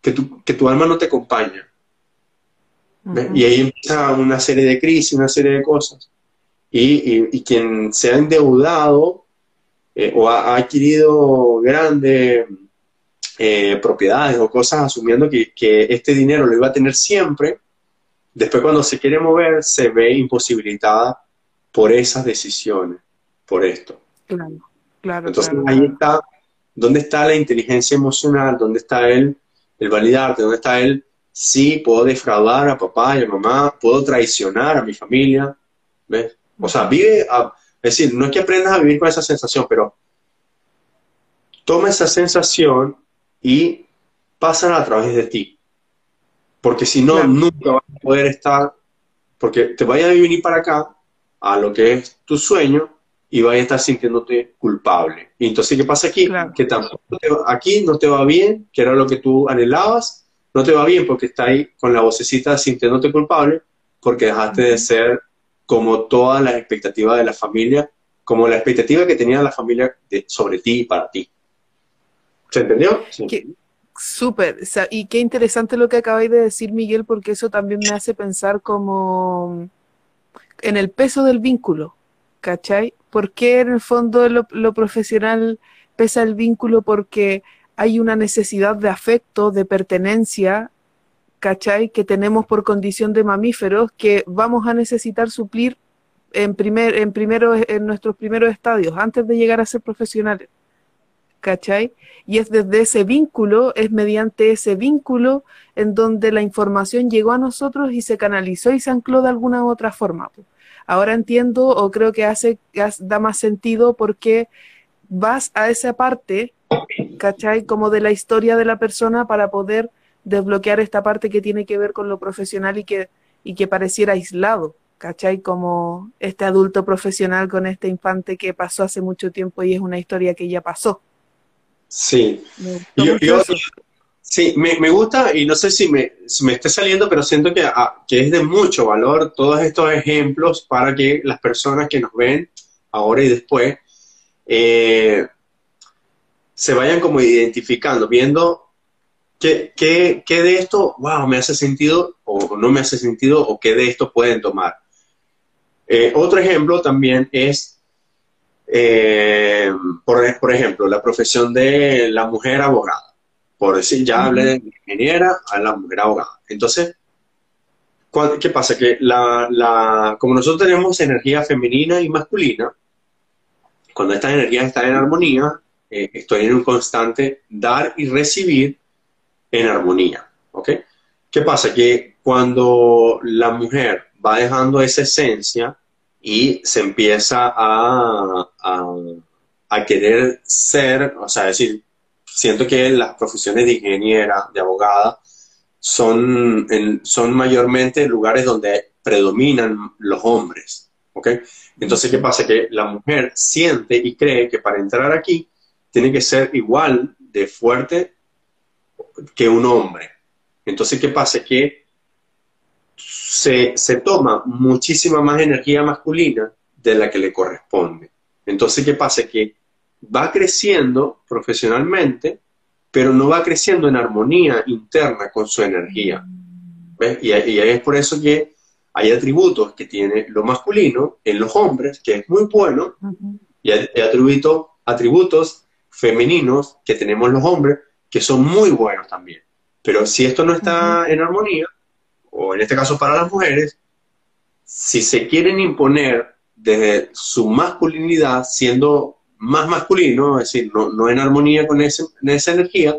que tu, que tu alma no te acompaña. Y ahí empieza una serie de crisis, una serie de cosas. Y, y, quien se ha endeudado eh, o ha, adquirido grandes eh, propiedades o cosas asumiendo que, que, este dinero lo iba a tener siempre, después cuando se quiere mover se ve imposibilitada por esas decisiones, por esto. Claro, claro. Entonces ahí está ¿Dónde está la inteligencia emocional? ¿Dónde está él, el validarte? ¿Dónde está él? Sí, puedo defraudar a papá y a mamá, puedo traicionar a mi familia. ¿Ves? O sea, vive, es decir, no es que aprendas a vivir con esa sensación, pero toma esa sensación y pásala a través de ti. Porque si no, nunca vas a poder estar, porque te vayas a venir para acá, a lo que es tu sueño, y vas a estar sintiéndote culpable. Y entonces, ¿qué pasa aquí? Que tampoco aquí no te va bien, que era lo que tú anhelabas, no te va bien porque estás ahí con la vocecita sintiéndote culpable, porque dejaste de ser como todas las expectativas de la familia, como la expectativa que tenía la familia de, sobre ti y para ti. ¿Se entendió? Sí. Súper, y qué interesante lo que acabáis de decir, Miguel, porque eso también me hace pensar como en el peso del vínculo, ¿cachai? ¿Por qué en el fondo lo, profesional pesa el vínculo? Porque hay una necesidad de afecto, de pertenencia, ¿cachai? Que tenemos por condición de mamíferos que vamos a necesitar suplir en, primer, en, primero, en nuestros primeros estadios, antes de llegar a ser profesionales. ¿Cachai? Y es desde ese vínculo, es mediante ese vínculo en donde la información llegó a nosotros y se canalizó y se ancló de alguna u otra forma. ahora entiendo o creo que hace, da más sentido porque vas a esa parte, ¿cachai? Como de la historia de la persona para poder desbloquear esta parte que tiene que ver con lo profesional y que, y que pareciera aislado, ¿cachai? Como este adulto profesional con este infante que pasó hace mucho tiempo y es una historia que ya pasó. Sí. sí, me, gusta y no sé si me, me esté saliendo, pero siento que, ah, que es de mucho valor todos estos ejemplos para que las personas que nos ven ahora y después eh, se vayan como identificando, viendo qué, qué, qué, de esto, wow, me hace sentido o no me hace sentido o qué de esto pueden tomar. Eh, otro ejemplo también es, eh, por, por, ejemplo, la profesión de la mujer abogada. Por decir, ya hablé de ingeniera a la mujer abogada. Entonces, ¿qué pasa? Que la, la, como nosotros tenemos energía femenina y masculina, cuando estas energías están en armonía, eh, estoy en un constante dar y recibir en armonía. ¿Ok? ¿Qué pasa? Que cuando la mujer va dejando esa esencia y se empieza a, a, querer ser, o sea, decir, siento que las profesiones de ingeniera, de abogada, son, son mayormente lugares donde predominan los hombres. ¿ok? Entonces, ¿qué pasa? Que la mujer siente y cree que para entrar aquí tiene que ser igual de fuerte que un hombre. Entonces, ¿qué pasa? Que se, se toma muchísima más energía masculina de la que le corresponde. Entonces, ¿qué pasa? Que va creciendo profesionalmente, pero no va creciendo en armonía interna con su energía. ¿Ves? Y, y es por eso que hay atributos que tiene lo masculino en los hombres, que es muy bueno, y hay, atributos, atributos femeninos que tenemos los hombres, que son muy buenos también. Pero si esto no está en armonía, o en este caso para las mujeres, si se quieren imponer desde su masculinidad, siendo más masculino, es decir, no, en armonía con esa energía,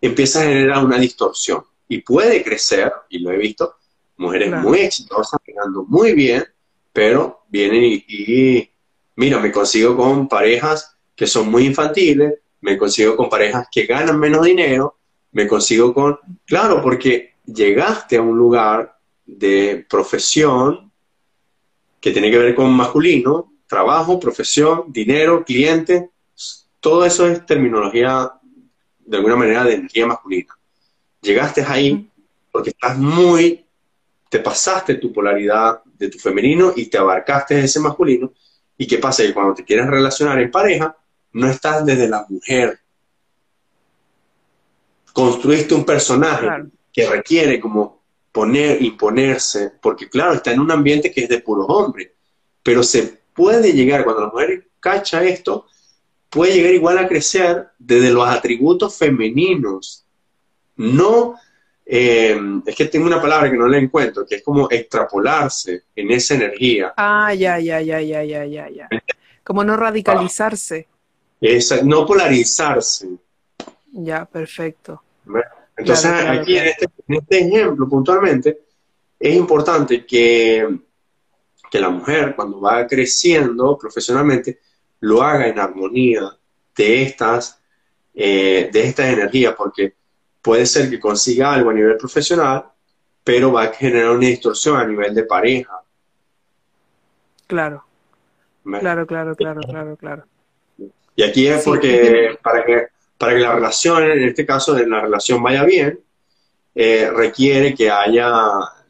empieza a generar una distorsión. Y puede crecer, y lo he visto, mujeres muy exitosas, ganando muy bien, pero vienen y, mira, me consigo con parejas que son muy infantiles, me consigo con parejas que ganan menos dinero, me consigo con, claro, porque llegaste a un lugar de profesión que tiene que ver con masculino, trabajo, profesión, dinero, cliente, todo eso es terminología de alguna manera de energía masculina. Llegaste ahí porque estás muy te pasaste tu polaridad de tu femenino y te abarcaste ese masculino. ¿Y qué pasa? Que cuando te quieres relacionar en pareja, no estás desde la mujer. Construiste un personaje que requiere como poner, imponerse, porque claro, está en un ambiente que es de puro hombre, pero se puede llegar, cuando la mujer cacha esto, puede llegar igual a crecer desde los atributos femeninos, no eh, es que tengo una palabra que no le encuentro, que es como extrapolarse en esa energía. Ah, ya, ya, ya, ya, ya, ya, ya. Como no radicalizarse. No polarizarse. Ya, perfecto. Entonces, aquí este, En, este, ejemplo, puntualmente, es importante que, que la mujer, cuando va creciendo profesionalmente, lo haga en armonía de estas, eh, de estas energías, porque puede ser que consiga algo a nivel profesional, pero va a generar una distorsión a nivel de pareja. Claro. Claro, claro, claro, claro, claro. Y aquí es porque para que, para que la relación, en este caso, la relación vaya bien, eh, requiere que haya,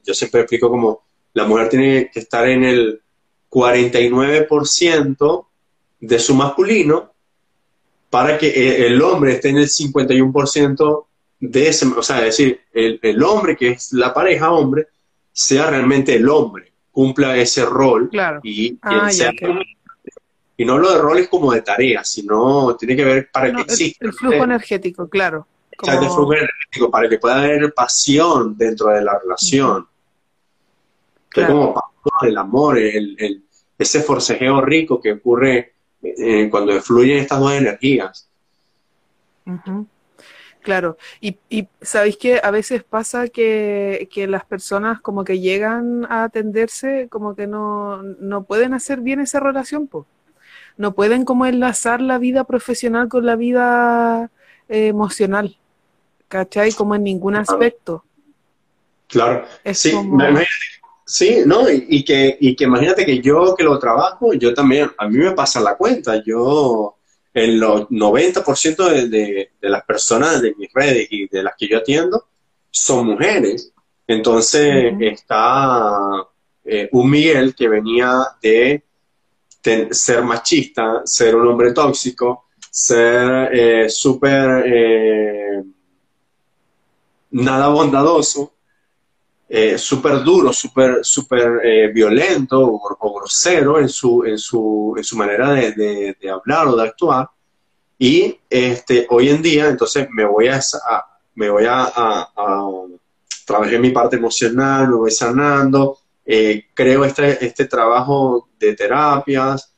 yo siempre explico como la mujer tiene que estar en el 49% de su masculino para que el hombre esté en el 51% de ese, o sea, es decir, el, hombre que es la pareja hombre, sea realmente el hombre, cumpla ese rol y, ah, y no lo de roles como de tareas, sino tiene que ver para que exista. El, flujo energético, claro. el flujo energético, para que pueda haber pasión dentro de la relación. Que como el amor, el, ese forcejeo rico que ocurre eh, cuando fluyen estas dos energías. Claro, y, y sabéis que a veces pasa que, las personas como que llegan a atenderse, como que no, no pueden hacer bien esa relación, pues. No pueden como enlazar la vida profesional con la vida eh, emocional, ¿cachai? Como en ningún aspecto. Claro, sí, sí, ¿no? Y, que, y que imagínate que yo que lo trabajo, yo también, a mí me pasa la cuenta, yo el 90% de, de, de, las personas de mis redes y de las que yo atiendo son mujeres. Entonces está eh, un Miguel que venía de, ser machista, ser un hombre tóxico, ser eh, súper eh, nada bondadoso, súper duro, súper super, violento o, grosero en su, en su, en su manera de, de, hablar o de actuar. Y este, hoy en día, entonces me voy a, me voy a, a, trabajar mi parte emocional, me voy sanando, eh, creo este, este trabajo de terapias,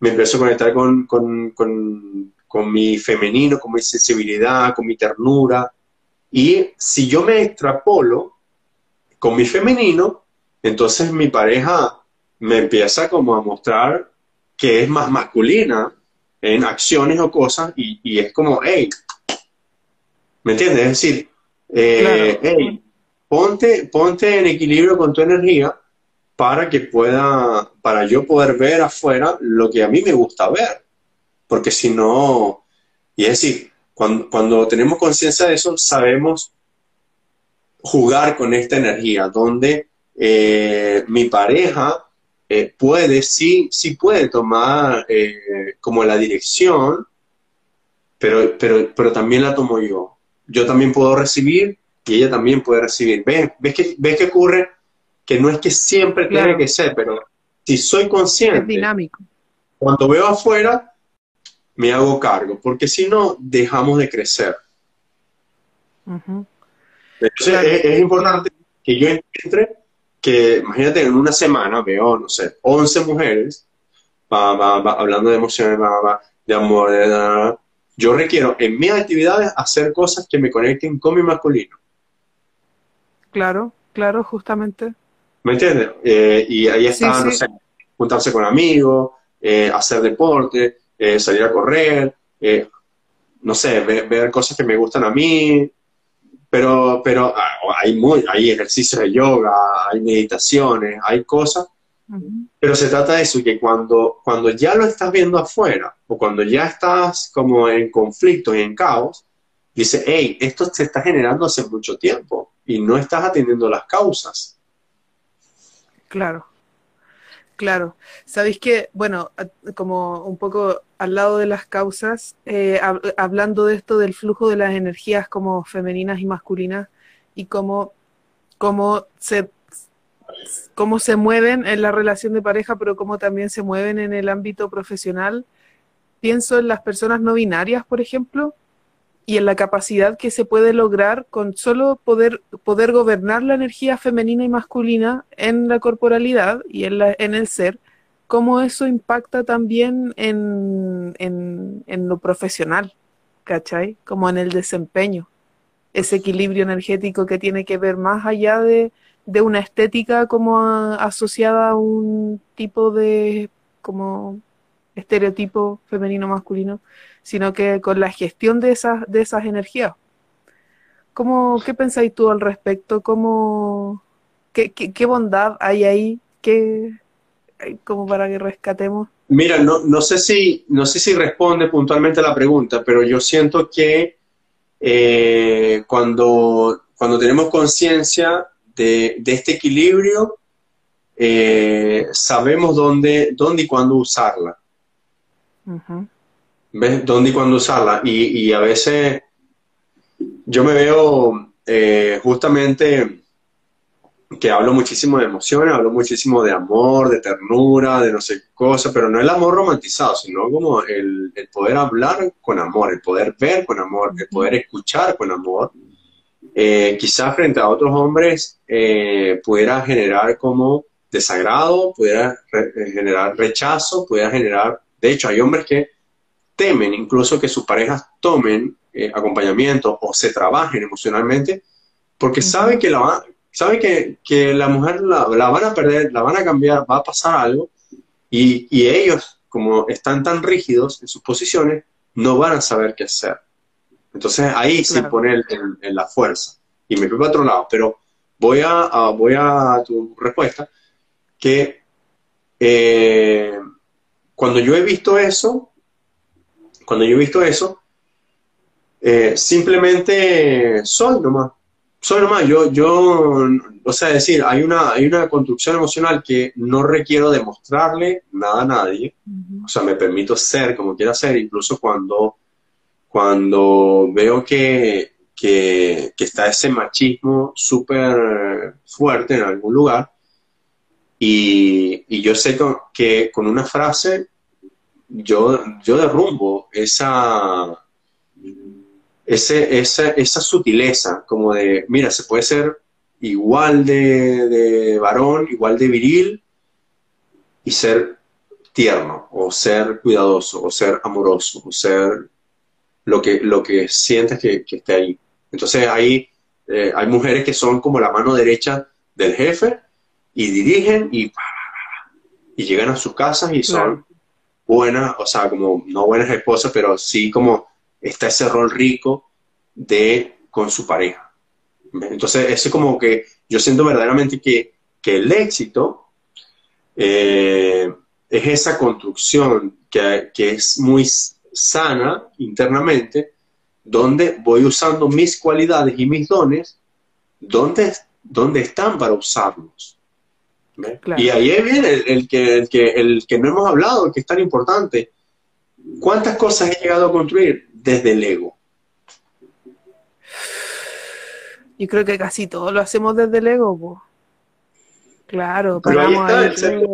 me empiezo a conectar con, con, con, con mi femenino, con mi sensibilidad, con mi ternura. Y si yo me extrapolo con mi femenino, entonces mi pareja me empieza como a mostrar que es más masculina, en acciones o cosas y, es como, hey, ¿me entiendes? Es decir, eh, hey, ponte, ponte en equilibrio con tu energía para que pueda, para yo poder ver afuera lo que a mí me gusta ver. Porque si no, y es decir, cuando, cuando tenemos conciencia de eso, sabemos jugar con esta energía, donde eh, mi pareja eh, puede, sí, puede tomar eh, como la dirección, pero, pero, pero también la tomo yo. Yo también puedo recibir y ella también puede recibir. ¿Ves, ves, que, ves que ocurre? Que no es que siempre tiene que ser, pero si soy consciente. Es dinámico. Cuando veo afuera, me hago cargo, porque si no, dejamos de crecer. Entonces es, importante que yo entre que imagínate en una semana veo, no sé, 11 mujeres hablando de emociones, de amor, de, yo requiero en mis actividades hacer cosas que me conecten con mi masculino. Claro, claro, justamente. ¿Me entiendes? Eh, y ahí está, no sé, juntarse con amigos, eh, hacer deporte, eh, salir a correr, no sé, ver, cosas que me gustan a mí, pero, pero ah, hay, muy, hay ejercicios de yoga, hay meditaciones, hay cosas, pero se trata de eso, que cuando, cuando ya lo estás viendo afuera, o cuando ya estás como en conflicto y en caos, dice, hey, esto se está generando hace mucho tiempo y no estás atendiendo las causas. Claro. Claro, sabéis que, bueno, como un poco al lado de las causas, eh, hablando de esto del flujo de las energías como femeninas y masculinas y cómo, cómo, se, cómo se mueven en la relación de pareja, pero cómo también se mueven en el ámbito profesional, pienso en las personas no binarias, por ejemplo, y en la capacidad que se puede lograr con solo poder, poder gobernar la energía femenina y masculina en la corporalidad y en, la, en el ser, cómo eso impacta también en, en, lo profesional, ¿cachai? Como en el desempeño, ese equilibrio energético que tiene que ver más allá de, de una estética como asociada a un tipo de como estereotipo femenino-masculino, sino que con la gestión de esas, de esas energías. ¿Cómo, ¿Qué pensáis tú al respecto? ¿Cómo, qué, qué, bondad hay ahí? ¿Qué, como para que rescatemos? Mira, no, no, sé si, no sé si responde puntualmente a la pregunta, pero yo siento que eh, cuando, cuando tenemos conciencia de, de, este equilibrio, eh, sabemos dónde, dónde y cuándo usarla. ¿Ves? ¿Dónde y cuándo usarla? Y, a veces yo me veo eh, justamente que hablo muchísimo de emociones, hablo muchísimo de amor, de ternura, de no sé qué cosa, pero no el amor romantizado, sino como el, poder hablar con amor, el poder ver con amor, el poder escuchar con amor. Eh, quizás frente a otros hombres eh, pudiera generar como desagrado, pudiera generar rechazo, pudiera generar, de hecho hay hombres que temen incluso que sus parejas tomen eh, acompañamiento o se trabajen emocionalmente, porque sabe que la, sabe que, que la mujer la, la, van a perder, la van a cambiar, va a pasar algo, y, y ellos, como están tan rígidos en sus posiciones, no van a saber qué hacer. Entonces ahí se pone en, la fuerza. Y me fui para otro lado, pero voy a, voy a tu respuesta, que eh, cuando yo he visto eso, cuando yo he visto eso, eh, simplemente soy nomás. Soy nomás. Yo, yo, o sea, decir, hay una, hay una construcción emocional que no requiero demostrarle nada a nadie. O sea, me permito ser como quiera ser, incluso cuando, cuando veo que, que, está ese machismo súper fuerte en algún lugar. Y, y, yo sé que con una frase yo, yo derrumbo esa, ese, esa, esa sutileza, como de, mira, se puede ser igual de, de varón, igual de viril, y ser tierno, o ser cuidadoso, o ser amoroso, o ser lo que, lo que sientes que, esté ahí. Entonces ahí eh, hay mujeres que son como la mano derecha del jefe y dirigen y, y llegan a sus casas y son buenas, o sea, como no buenas esposas, pero sí como está ese rol rico de con su pareja. Entonces, eso es como que yo siento verdaderamente que, que el éxito eh, es esa construcción que, que, es muy sana internamente, donde voy usando mis cualidades y mis dones, donde, donde están para usarlos. Y ahí viene el, que, el, que, el que no hemos hablado, que es tan importante. ¿Cuántas cosas he llegado a construir desde el ego? Yo creo que casi todo lo hacemos desde el ego. Claro, Pero ahí está, el ser,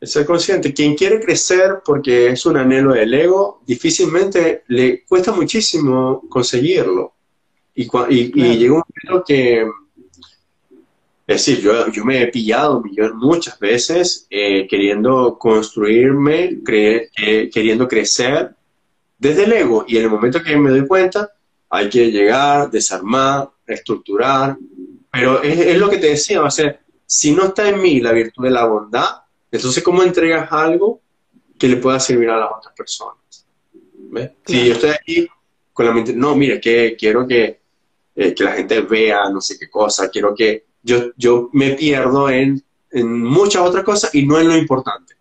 el ser consciente. Quien quiere crecer porque es un anhelo del ego, difícilmente le cuesta muchísimo conseguirlo. Y, y, y llega un momento que es decir, yo, yo me he pillado muchas veces eh, queriendo construirme, eh, queriendo crecer desde el ego. Y en el momento que me doy cuenta, hay que llegar, desarmar, estructurar. Pero es, lo que te decía, va a ser, si no está en mí la virtud de la bondad, entonces ¿cómo entregas algo que le pueda servir a las otras personas? Si yo estoy aquí con la mente, no, mire, que quiero que, eh, que la gente vea no sé qué cosa, quiero que yo, yo me pierdo en, muchas otras cosas y no en lo importante.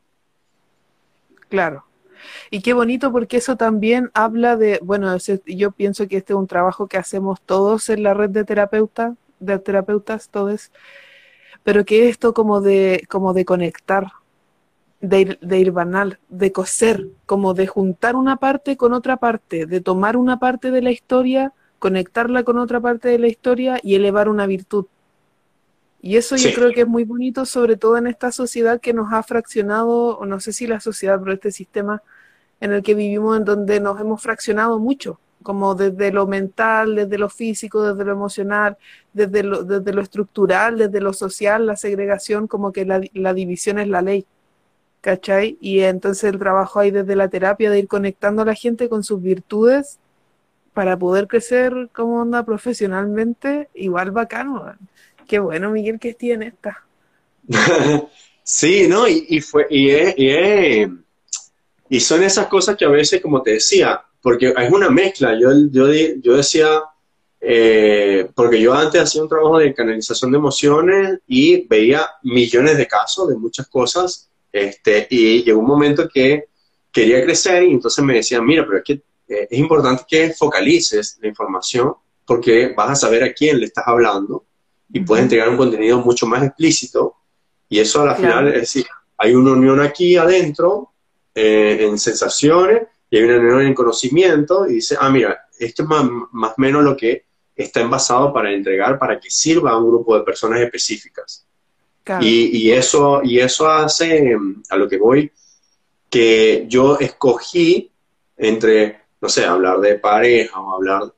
Claro. Y qué bonito porque eso también habla de, bueno, yo pienso que este es un trabajo que hacemos todos en la red de terapeutas, de terapeutas todos, pero que esto como de, como de conectar, de ir, de ir banal, de coser, como de juntar una parte con otra parte, de tomar una parte de la historia, conectarla con otra parte de la historia y elevar una virtud. Y eso yo creo que es muy bonito, sobre todo en esta sociedad que nos ha fraccionado, o no sé si la sociedad, pero este sistema en el que vivimos, en donde nos hemos fraccionado mucho, como desde lo mental, desde lo físico, desde lo emocional, desde lo, desde lo estructural, desde lo social, la segregación, como que la, la división es la ley. ¿Cachai? Y entonces el trabajo ahí desde la terapia de ir conectando a la gente con sus virtudes para poder crecer como onda profesionalmente, igual bacano. Qué bueno, Miguel, que tiene esta. sí, ¿no? Y, fue, y, y, son esas cosas que a veces, como te decía, porque es una mezcla. Yo, yo, yo decía, eh, porque yo antes hacía un trabajo de canalización de emociones y veía millones de casos de muchas cosas, este, y llegó un momento que quería crecer y entonces me decían, mira, pero es que eh, es importante que focalices la información porque vas a saber a quién le estás hablando y puedes entregar un contenido mucho más explícito. Y eso a la final es decir, hay una unión aquí adentro eh, en sensaciones y hay una unión en conocimiento y dice, ah, mira, esto es más, más o menos lo que está envasado para entregar para que sirva a un grupo de personas específicas. Y, y, eso, y eso hace, a lo que voy, que yo escogí entre, no sé, hablar de pareja o hablar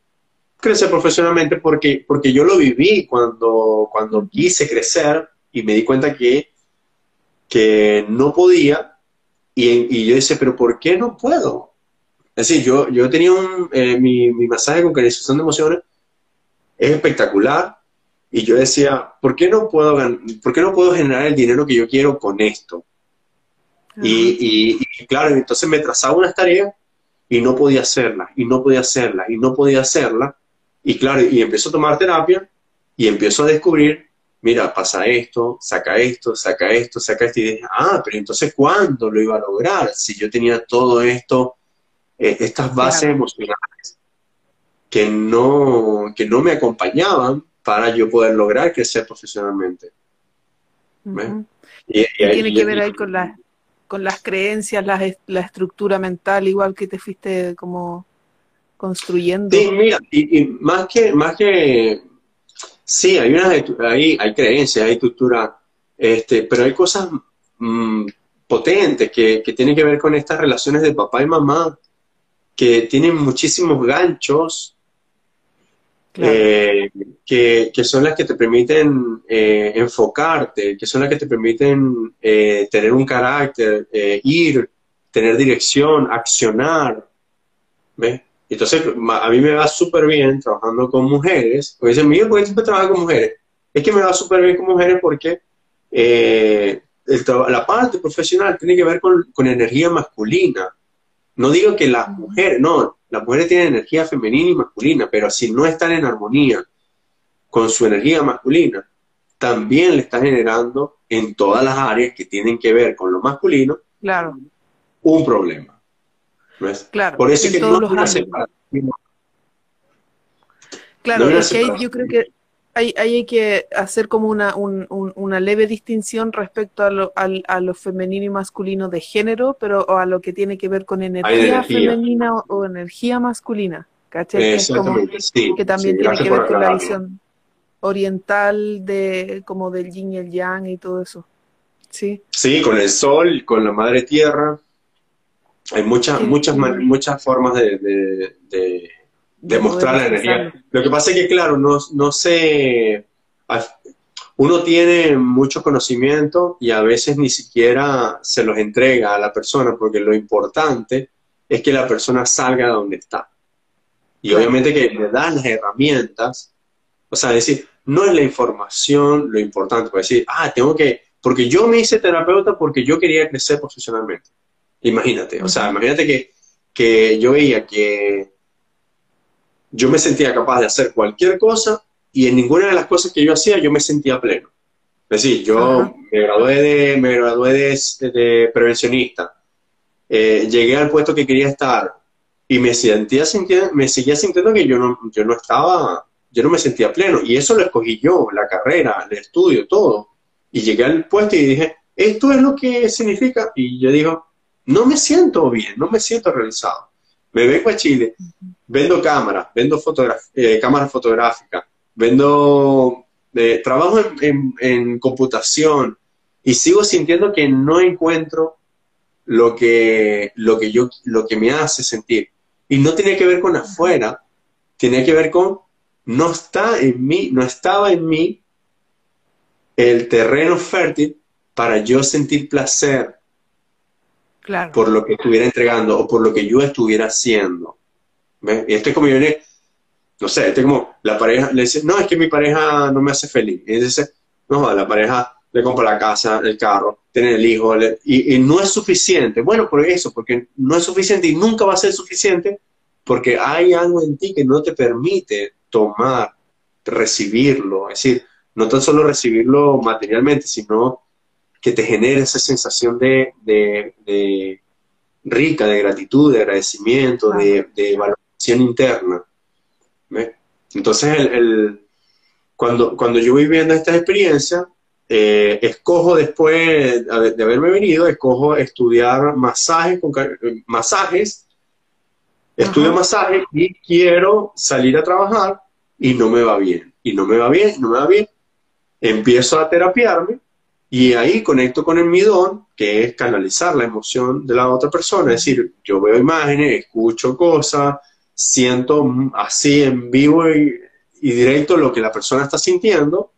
crecer profesionalmente porque, porque yo lo viví cuando, cuando quise crecer y me di cuenta que, que no podía y, y yo decía, pero ¿por qué no puedo? Es decir, yo, yo tenía un, eh, mi, mi masaje con canalización de emociones, es espectacular, y yo decía, ¿por qué no puedo, ¿por qué no puedo generar el dinero que yo quiero con esto? Y, y, claro, entonces me trazaba unas tareas y no podía hacerlas, y no podía hacerlas, y no podía hacerlas. Y claro, y empiezo a tomar terapia y empiezo a descubrir, mira, pasa esto, saca esto, saca esto, saca esto. Y dije, ah, pero entonces, ¿cuándo lo iba a lograr? Si yo tenía todo esto, eh, estas bases emocionales que no, que no me acompañaban para yo poder lograr crecer profesionalmente. y, tiene que ver ahí con, con las creencias, la, la, estructura mental, igual que te fuiste como construyendo. Sí, mira, y, más que, más que, sí, hay unas, hay, hay creencias, hay estructura, este, pero hay cosas mm, potentes que, que tienen que ver con estas relaciones de papá y mamá, que tienen muchísimos ganchos eh, que, son las que te permiten eh, enfocarte, que son las que te permiten eh, tener un carácter, ir, tener dirección, accionar. ¿ves? Entonces, a mí me va súper bien trabajando con mujeres. Porque dicen, Miguel, ¿por qué siempre trabajas con mujeres? Es que me va súper bien con mujeres porque la parte profesional tiene que ver con, con energía masculina. No digo que las mujeres, no, las mujeres tienen energía femenina y masculina, pero si no están en armonía con su energía masculina, también le está generando en todas las áreas que tienen que ver con lo masculino claro. un problema. Claro, Por eso es que no Claro, es que yo creo que hay, hay que hacer como una, una leve distinción respecto a lo, a, lo, femenino y masculino de género, pero a lo que tiene que ver con energía, femenina o, energía masculina. ¿Cachai? Que, que también tiene que ver con la visión oriental de como del yin y el yang y todo eso. Sí. Sí, con el sol, con la madre tierra. Hay muchas, muchas, muchas formas de demostrar la energía. Lo que pasa es que, claro, no, no sé, uno tiene mucho conocimiento y a veces ni siquiera se los entrega a la persona, porque lo importante es que la persona salga de donde está. Y obviamente que le das las herramientas, o sea, decir, no es la información lo importante, para decir, ah, tengo que, porque yo me hice terapeuta porque yo quería crecer profesionalmente. Imagínate, o sea, imagínate que, que yo veía que yo me sentía capaz de hacer cualquier cosa y en ninguna de las cosas que yo hacía yo me sentía pleno. Es decir, yo me gradué de, me gradué de, prevencionista, eh, llegué al puesto que quería estar y me, sentía, me seguía sintiendo que yo no, yo no estaba, yo no me sentía pleno. Y eso lo escogí yo, la carrera, el estudio, todo. Y llegué al puesto y dije, esto es lo que significa. Y yo digo, no me siento bien, no me siento realizado. Me vengo a Chile, vendo cámaras, vendo eh, cámaras fotográficas, vendo, eh, trabajo en, computación y sigo sintiendo que no encuentro lo que, lo que yo, lo que me hace sentir. Y no tiene que ver con afuera, tiene que ver con, no está en mí, no estaba en mí el terreno fértil para yo sentir placer por lo que estuviera entregando o por lo que yo estuviera haciendo. Y esto es como yo no sé, esto es como la pareja le dice, no, es que mi pareja no me hace feliz. Y dice, no, la pareja le compra la casa, el carro, tiene el hijo, y, no es suficiente. Bueno, por eso, porque no es suficiente y nunca va a ser suficiente porque hay algo en ti que no te permite tomar, recibirlo. Es decir, no tan solo recibirlo materialmente, sino que te genere esa sensación de, de, rica, de gratitud, de agradecimiento, de, de, valoración interna. Entonces, el, cuando, cuando yo voy viendo esta experiencia, eh, escojo después de, haberme venido, escojo estudiar masajes, con, masajes estudio masajes y quiero salir a trabajar y no me va bien, y no me va bien, no me va bien. Empiezo a terapiarme y ahí conecto con el mi don, que es canalizar la emoción de la otra persona. Es decir, yo veo imágenes, escucho cosas, siento así en vivo y, directo lo que la persona está sintiendo.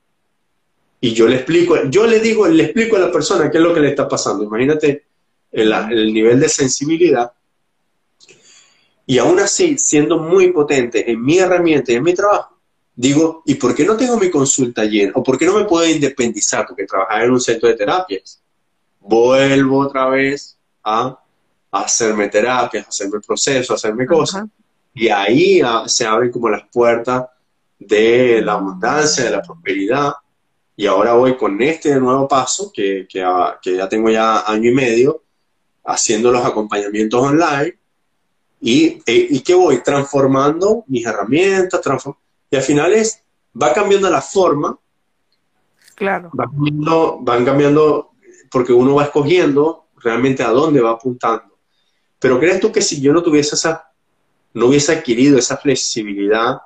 Y yo le explico, yo le digo, le explico a la persona qué es lo que le está pasando. Imagínate el, el nivel de sensibilidad. Y aún así, siendo muy potente en mi herramienta y en mi trabajo, digo, ¿y por qué no tengo mi consulta llena? ¿O por qué no me puedo independizar? Porque trabajar en un centro de terapias. Vuelvo otra vez a hacerme terapias, hacerme procesos, hacerme cosas. Y ahí ah, se abren como las puertas de la abundancia, de la prosperidad. Y ahora voy con este nuevo paso, que, que, ah, que ya tengo ya año y medio, haciendo los acompañamientos online. Y, e, y que voy transformando mis herramientas, y al final es, va cambiando la forma. Claro. Va cambiando, van cambiando, porque uno va escogiendo realmente a dónde va apuntando. Pero crees tú que si yo no tuviese esa no hubiese adquirido esa flexibilidad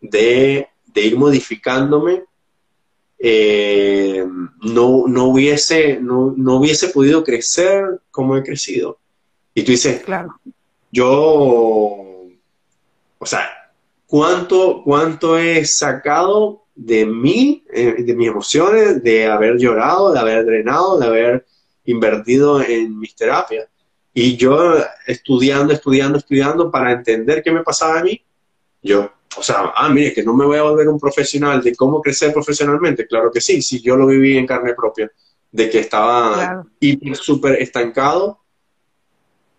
de, ir modificándome, eh, no, no, hubiese, no, hubiese podido crecer como he crecido. Y tú dices, claro. yo, o sea, ¿cuánto, cuánto he sacado de mí, eh, de mis emociones, de haber llorado, de haber drenado, de haber invertido en mis terapias? Y yo estudiando, estudiando, estudiando para entender qué me pasaba a mí, yo, o sea, ah, mire, que no me voy a volver un profesional de cómo crecer profesionalmente. Claro que sí, si yo lo viví en carne propia, de que estaba hiper, súper estancado.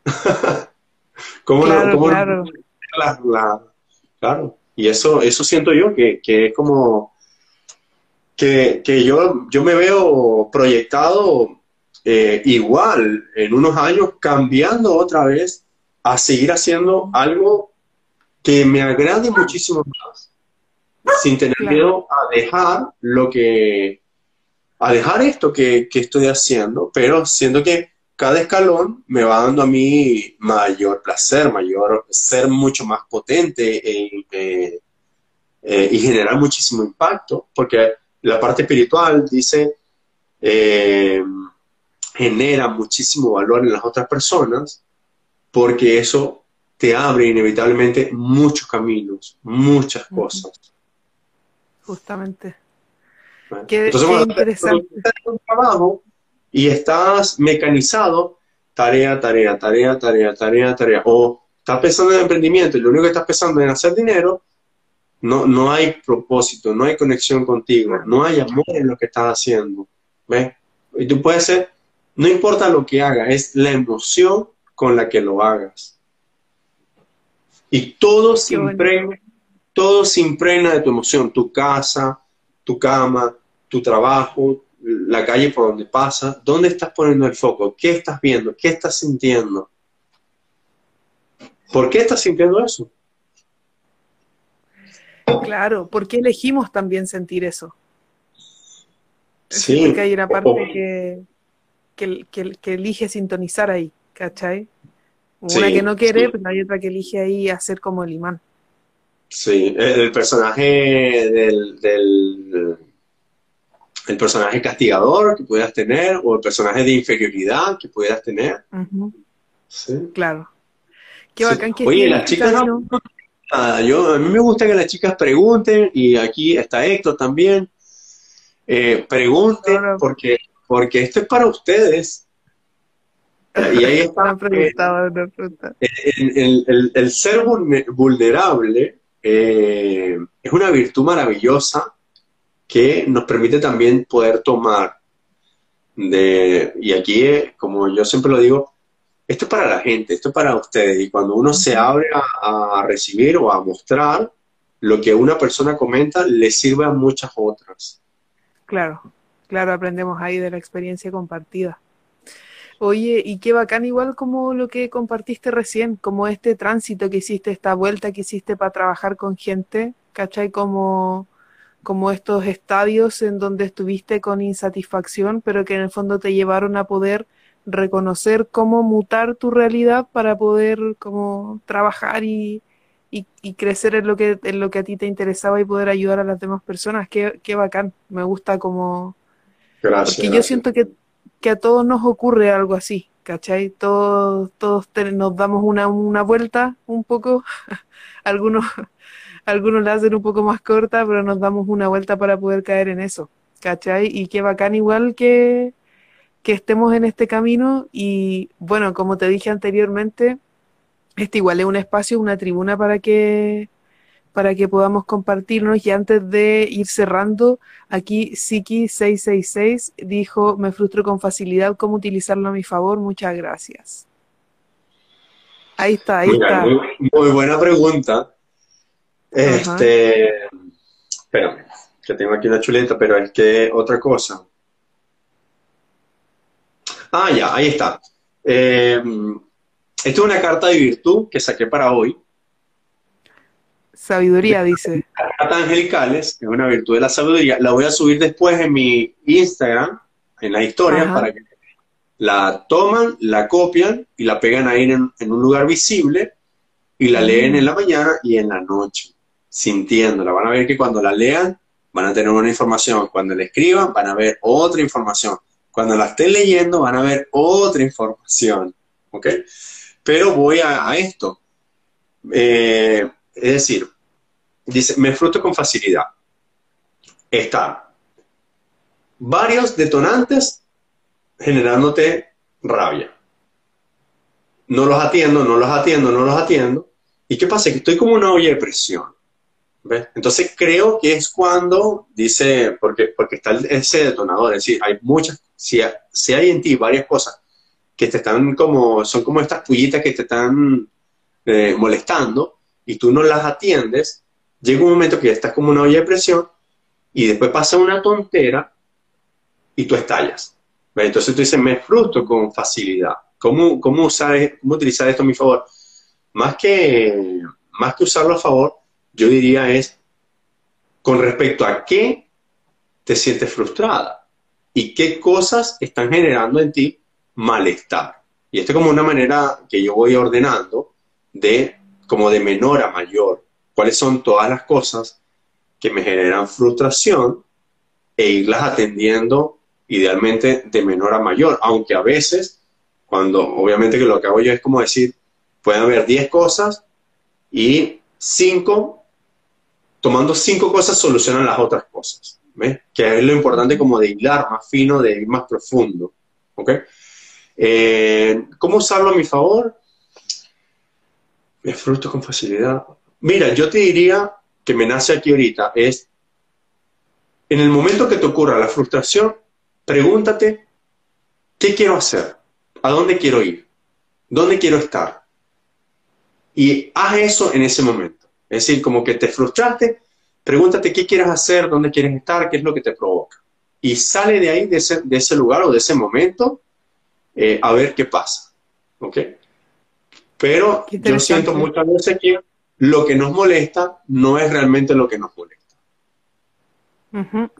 ¿Cómo claro, claro. Claro. Y eso, eso siento yo, que, que es como que, que yo, yo me veo proyectado eh, igual en unos años cambiando otra vez a seguir haciendo algo que me agrade muchísimo más, sin tener miedo a dejar lo que, a dejar esto que, estoy haciendo, pero siento que cada escalón me va dando a mí mayor placer, mayor, ser mucho más potente eh, eh, y generar muchísimo impacto, porque la parte espiritual dice, genera muchísimo valor en las otras personas porque eso te abre inevitablemente muchos caminos, muchas cosas. Justamente. qué, interesante. Estás en un trabajo y estás mecanizado, tarea, tarea, tarea, tarea, tarea, tarea, o estás pensando en emprendimiento y lo único que estás pensando en hacer dinero, no, no hay propósito, no hay conexión contigo, no hay amor en lo que estás haciendo. ¿Ves? Y tú puedes ser no importa lo que hagas, es la emoción con la que lo hagas. Y todo se, impregna, todo se impregna de tu emoción, tu casa, tu cama, tu trabajo, la calle por donde pasas, ¿dónde estás poniendo el foco? ¿Qué estás viendo? ¿Qué estás sintiendo? ¿Por qué estás sintiendo eso? Claro, ¿por qué elegimos también sentir eso? Sí. Porque hay una parte que, que, que, elige sintonizar ahí, ¿cachai? Una que no quiere, pero hay otra que elige ahí hacer como el imán. Sí, el personaje del, del el personaje castigador que pudieras tener o el personaje de inferioridad que pudieras tener. sí. Claro. Qué bacán que Oye, las chicas yo, a mí me gusta que las chicas pregunten y aquí está Héctor también. Eh, pregunten porque porque esto es para ustedes. Y ahí está. El, ser vulnerable eh, es una virtud maravillosa que nos permite también poder tomar de, y aquí, como yo siempre lo digo, esto es para la gente, esto es para ustedes. Y cuando uno se abre a, a recibir o a mostrar, lo que una persona comenta le sirve a muchas otras. Claro. Claro, aprendemos ahí de la experiencia compartida. Oye, y qué bacán igual como lo que compartiste recién, como este tránsito que hiciste, esta vuelta que hiciste para trabajar con gente, ¿cachai? Como, como estos estadios en donde estuviste con insatisfacción, pero que en el fondo te llevaron a poder reconocer cómo mutar tu realidad para poder como trabajar y, y, crecer en lo, que, en lo que a ti te interesaba y poder ayudar a las demás personas. Qué, qué bacán, me gusta como porque yo siento que, a todos nos ocurre algo así, ¿cachai? Todos, todos nos damos una, una vuelta un poco, algunos, algunos la hacen un poco más corta, pero nos damos una vuelta para poder caer en eso, ¿cachai? Y qué bacán igual que, que estemos en este camino y bueno, como te dije anteriormente, Este igual es un espacio, una tribuna para que para que podamos compartirnos y antes de ir cerrando, aquí Siki666 dijo, me frustro con facilidad, ¿cómo utilizarlo a mi favor? Muchas gracias. Ahí está, ahí está. Muy, buena pregunta. Este, espérame, que tengo aquí una chuleta, pero es que otra cosa. Ah, ya, ahí está. Eh, esta es una carta de virtud que saqué para hoy. Sabiduría, dice. Cartas angelicales, es una virtud de la sabiduría. La voy a subir después en mi Instagram, en la historia, para que la toman, la copian y la pegan ahí en, un lugar visible y la leen mm. en la mañana y en la noche, sintiéndola. Van a ver que cuando la lean van a tener una información, cuando la escriban van a ver otra información, cuando la estén leyendo van a ver otra información. ¿Ok? Pero voy a, esto. Eh, es decir, dice, me fruto con facilidad. Está varios detonantes generándote rabia. No los atiendo, no los atiendo, no los atiendo. ¿Y qué pasa? Que estoy como una olla de presión. Entonces creo que es cuando dice, porque, porque está ese detonador, es decir, hay muchas, si, si hay en ti varias cosas que te están como, son como estas pullitas que te están eh, molestando y tú no las atiendes, llega un momento que ya estás como una olla de presión y después pasa una tontera y tú estallas. Entonces tú dices, me frustro con facilidad. ¿Cómo, cómo, usar, cómo utilizar esto a mi favor? Más que, más que usarlo a favor, yo diría es con respecto a qué te sientes frustrada y qué cosas están generando en ti malestar. Y esto es como una manera que yo voy ordenando de como de menor a mayor. ¿Cuáles son todas las cosas que me generan frustración e irlas atendiendo idealmente de menor a mayor? Aunque a veces, cuando obviamente que lo que hago yo es como decir, pueden haber 10 cosas y 5, tomando 5 cosas solucionan las otras cosas. ¿ves? Que es lo importante como de hilar más fino, de ir más profundo. ¿Ok? Eh, ¿Cómo usarlo a mi favor? Me frustro con facilidad. Mira, yo te diría que me nace aquí ahorita es, en el momento que te ocurra la frustración, pregúntate, ¿qué quiero hacer? ¿A dónde quiero ir? ¿Dónde quiero estar? Y haz eso en ese momento. Es decir, como que te frustraste, pregúntate qué quieres hacer, dónde quieres estar, qué es lo que te provoca. Y sale de ahí, de ese, de ese lugar o de ese momento, eh, a ver qué pasa. ¿Ok? Pero yo siento muchas veces que lo que nos molesta no es realmente lo que nos molesta.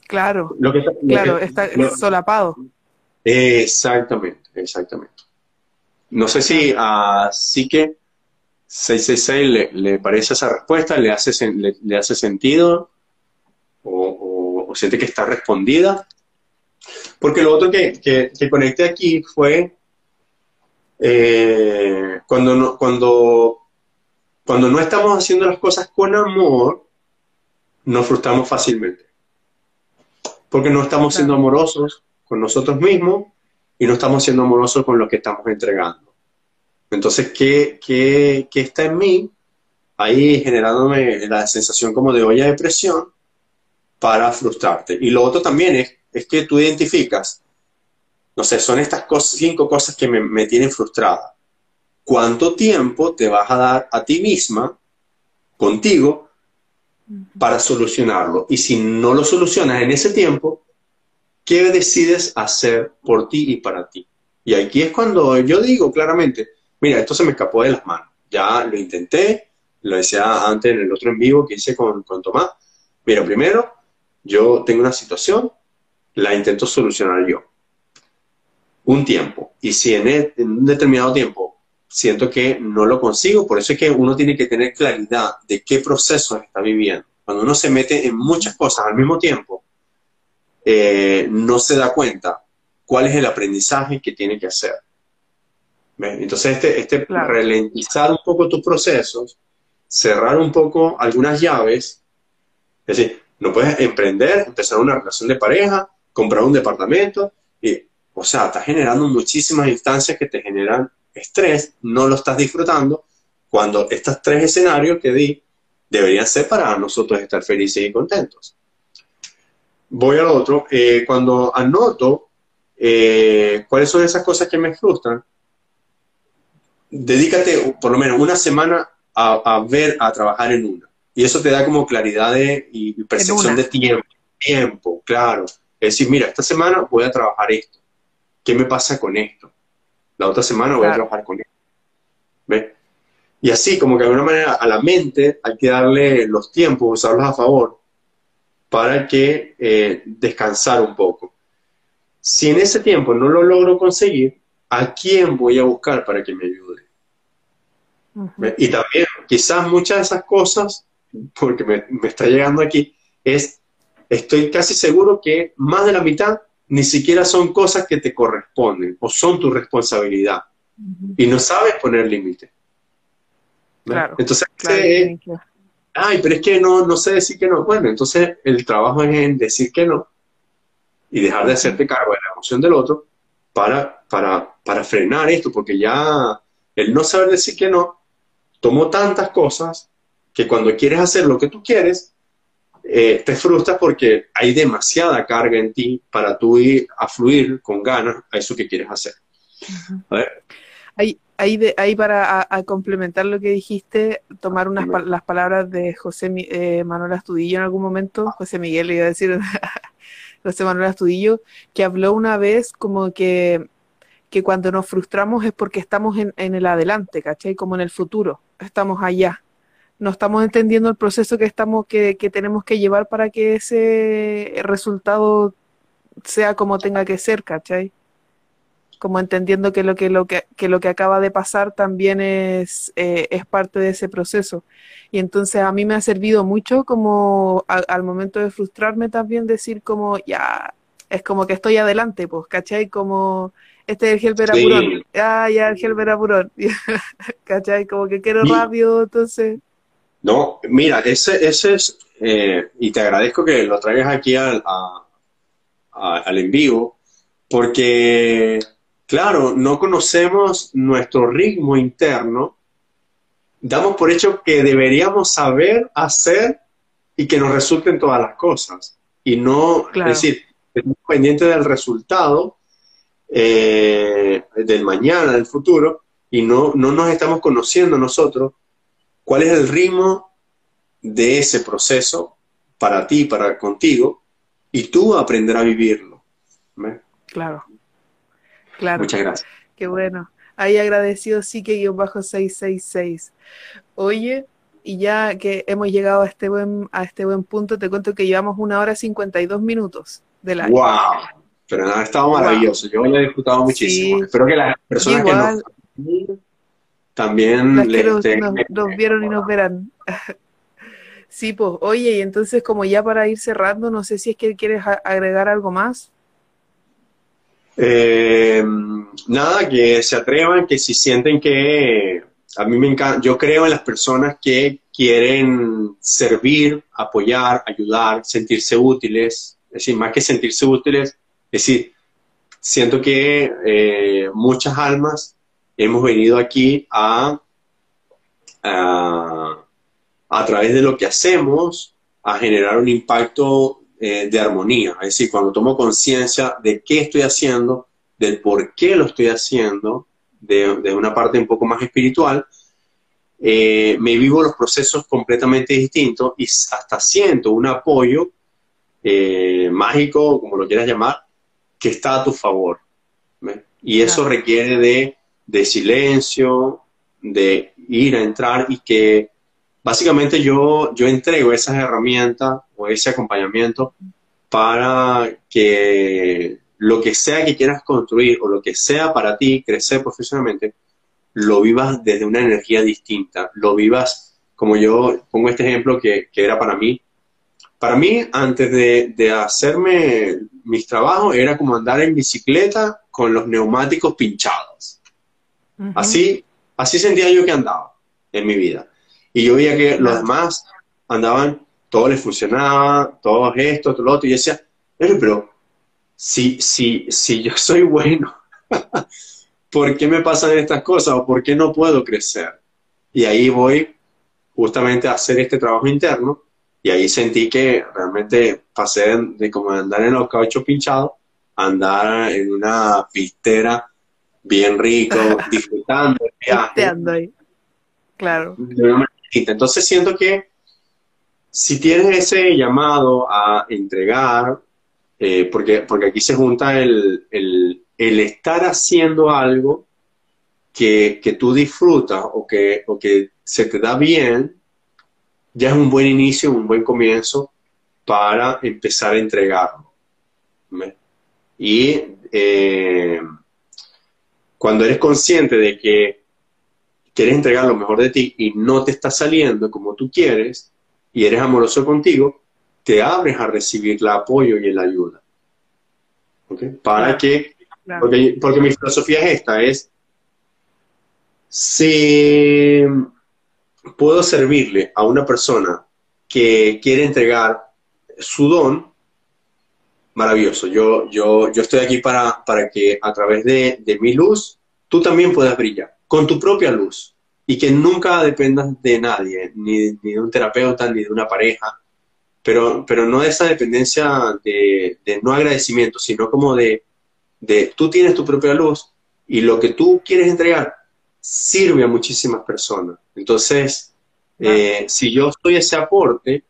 claro, claro, está solapado. Exactamente, exactamente. No sé si a que 666 le, le parece esa respuesta, le hace, le, hace sentido o, siente que está respondida. Porque lo otro que, que, conecté aquí fue eh, cuando, no, cuando, cuando no estamos haciendo las cosas con amor, nos frustramos fácilmente. Porque no estamos siendo amorosos con nosotros mismos y no estamos siendo amorosos con lo que estamos entregando. Entonces, ¿qué, qué, qué está en mí? Ahí generándome la sensación como de olla de presión para frustrarte. Y lo otro también es es que tú identificas, no sé, son estas cinco cosas que me, tienen frustrada. ¿Cuánto tiempo te vas a dar a ti misma, contigo, para solucionarlo? Y si no lo solucionas en ese tiempo, ¿qué decides hacer por ti y para ti? Y aquí es cuando yo digo claramente, mira, esto se me escapó de las manos. Ya lo intenté, lo decía antes en el otro en vivo que hice con, con Tomás. Mira, primero, yo tengo una situación, la intento solucionar yo. Un tiempo. Y si en, un determinado tiempo siento que no lo consigo, por eso es que uno tiene que tener claridad de qué proceso está viviendo. Cuando uno se mete en muchas cosas al mismo tiempo, eh, no se da cuenta cuál es el aprendizaje que tiene que hacer. Entonces, este, este ralentizar un poco tus procesos, cerrar un poco algunas llaves, es decir, no puedes emprender, empezar una relación de pareja, comprar un departamento, y, o sea, estás generando muchísimas instancias que te generan estrés, no lo estás disfrutando, cuando estos tres escenarios que di deberían ser para nosotros estar felices y contentos. Voy al otro. Eh, cuando anoto eh, cuáles son esas cosas que me frustran, dedícate por lo menos una semana a, ver, a trabajar en una. Y eso te da como claridad y percepción de tiempo. Tiempo, claro. Es decir, mira, esta semana voy a trabajar esto. ¿Qué me pasa con esto? La otra semana voy a trabajar con esto. ¿Ves? Y así, como que de alguna manera a la mente hay que darle los tiempos, usarlos a favor, para que eh, descansar un poco. Si en ese tiempo no lo logro conseguir, ¿a quién voy a buscar para que me ayude? Y también, quizás muchas de esas cosas, porque me, me está llegando aquí, es, estoy casi seguro que más de la mitad ni siquiera son cosas que te corresponden o son tu responsabilidad. Y no sabes poner límite. Claro, entonces, eh, ay, pero es que no, no sé decir que no. Bueno, entonces el trabajo es en decir que no y dejar de hacerte cargo de la emoción del otro para, para, para frenar esto, porque ya el no saber decir que no tomó tantas cosas que cuando quieres hacer lo que tú quieres, eh, te frustras porque hay demasiada carga en ti para tú ir a fluir con ganas a eso que quieres hacer. Ahí, ahí, para complementar lo que dijiste, tomar unas las palabras de José eh, Manuel Astudillo en algún momento, José Miguel le iba a decir, José Manuel Astudillo, que habló una vez como que, que cuando nos frustramos es porque estamos en, en el adelante, ¿cachai? Como en el futuro, estamos allá no estamos entendiendo el proceso que estamos que, que, tenemos que llevar para que ese resultado sea como tenga que ser, ¿cachai? Como entendiendo que lo que, lo que, que lo que acaba de pasar también es, eh, es parte de ese proceso. Y entonces a mí me ha servido mucho como al momento de frustrarme también decir como ya, es como que estoy adelante, pues, ¿cachai? Como este es el ah, ya el ¿cachai? Como que quiero rápido, entonces... No, mira, ese, ese es, eh, y te agradezco que lo traigas aquí al, al en vivo, porque, claro, no conocemos nuestro ritmo interno, damos por hecho que deberíamos saber hacer y que nos resulten todas las cosas, y no, es decir, estamos pendientes del resultado, eh, del mañana, del futuro, y no, no nos estamos conociendo nosotros cuál es el ritmo de ese proceso para ti, para contigo, y tú aprender a vivirlo. Claro, claro. Muchas gracias. Qué bueno. Ahí agradecido sí que bajo 666. Oye, y ya que hemos llegado a este buen, a este buen punto, te cuento que llevamos una hora 52 minutos del año. ¡Wow! Pero nada, ha estado maravilloso. Yo lo he disfrutado muchísimo. Espero que las personas que nos también Las que nos, vieron y nos verán. sí, pues, oye, y entonces como ya para ir cerrando, no sé si es que quieres agregar algo más. Eh, nada, que se atrevan, que si sienten que a mí me encanta, yo creo en las personas que quieren servir, apoyar, ayudar, sentirse útiles, es decir, más que sentirse útiles, es decir, siento que eh, muchas almas hemos venido aquí a, a, través de lo que hacemos, a generar un impacto eh, de armonía. Es decir, cuando tomo conciencia de qué estoy haciendo, del por qué lo estoy haciendo, de, una parte un poco más espiritual, eh, me vivo los procesos completamente distintos y hasta siento un apoyo mágico, como lo quieras llamar, que está a tu favor. Y eso requiere de de silencio, de ir a entrar y que básicamente yo, yo entrego esas herramientas o ese acompañamiento para que lo que sea que quieras construir o lo que sea para ti crecer profesionalmente, lo vivas desde una energía distinta, lo vivas como yo pongo este ejemplo que, era para mí. Para mí, antes de, de hacerme mis trabajos, era como andar en bicicleta con los neumáticos pinchados. Así, así sentía yo que andaba en mi vida. Y yo veía que los demás andaban, todo les funcionaba, todo esto, todo lo otro, y yo decía, pero si, si, si yo soy bueno, ¿por qué me pasan estas cosas o por qué no puedo crecer? y ahí voy justamente a hacer este trabajo interno y ahí sentí que realmente pasé de, como andar en los cauchos pinchados a andar en una pistera bien rico, disfrutando el viaje. Claro. Entonces siento que si tienes ese llamado a entregar, eh, porque, porque aquí se junta el, estar haciendo algo que, tú disfrutas o que, o que se te da bien, ya es un buen inicio, un buen comienzo para empezar a entregarlo. Y eh, cuando eres consciente de que quieres entregar lo mejor de ti y no te está saliendo como tú quieres y eres amoroso contigo, te abres a recibir el apoyo y la ayuda. Para que, porque, porque mi filosofía es esta, es si puedo servirle a una persona que quiere entregar su don, maravilloso. Yo, yo, yo estoy aquí para, para que a través de, de, mi luz tú también puedas brillar con tu propia luz y que nunca dependas de nadie, ni, ni de un terapeuta, ni de una pareja, pero, pero no de esa dependencia de, de no agradecimiento, sino como de, de tú tienes tu propia luz y lo que tú quieres entregar sirve a muchísimas personas. Entonces, eh, si yo soy ese aporte,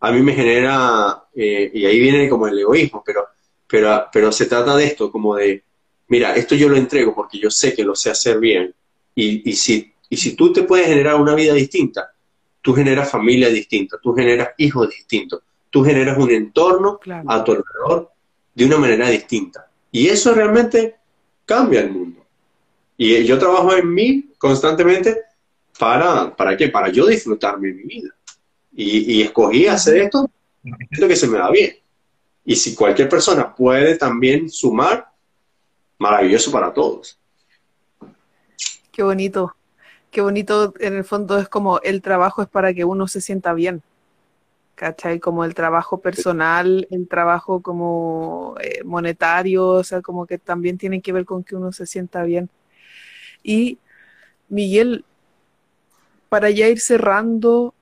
a mí me genera, eh, y ahí viene como el egoísmo, pero, pero, pero se trata de esto, como de, mira, esto yo lo entrego porque yo sé que lo sé hacer bien. Y, y, si, y si tú te puedes generar una vida distinta, tú generas familia distinta, tú generas hijos distintos, tú generas un entorno a tu alrededor de una manera distinta. Y eso realmente cambia el mundo. Y yo trabajo en mí constantemente para, ¿para qué? Para yo disfrutarme mi vida. Y, escogí hacer esto lo que se me da bien. Y si cualquier persona puede también sumar, maravilloso para todos. Qué bonito. Qué bonito, en el fondo es como el trabajo es para que uno se sienta bien. ¿Cachai? Como el trabajo personal, el trabajo como eh, monetario, o sea, como que también tiene que ver con que uno se sienta bien. Y Miguel, para ya ir cerrando,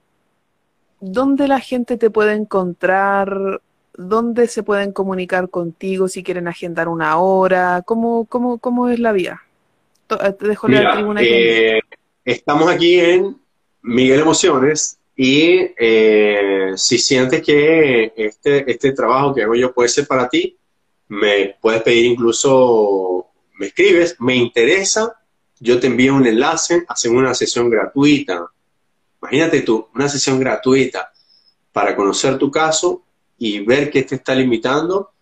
¿dónde la gente te puede encontrar? ¿Dónde se pueden comunicar contigo si quieren agendar una hora? ¿Cómo, cómo, cómo es la vía? Eh, te dejo la tribuna. Eh, estamos aquí en Miguel Emociones y eh, si sientes que este, este trabajo que hago yo puede ser para ti, me puedes pedir incluso, me escribes, me interesa yo te envío un enlace, hacemos una sesión gratuita. Imagínate tú, una sesión gratuita para conocer tu caso y ver qué te está limitando.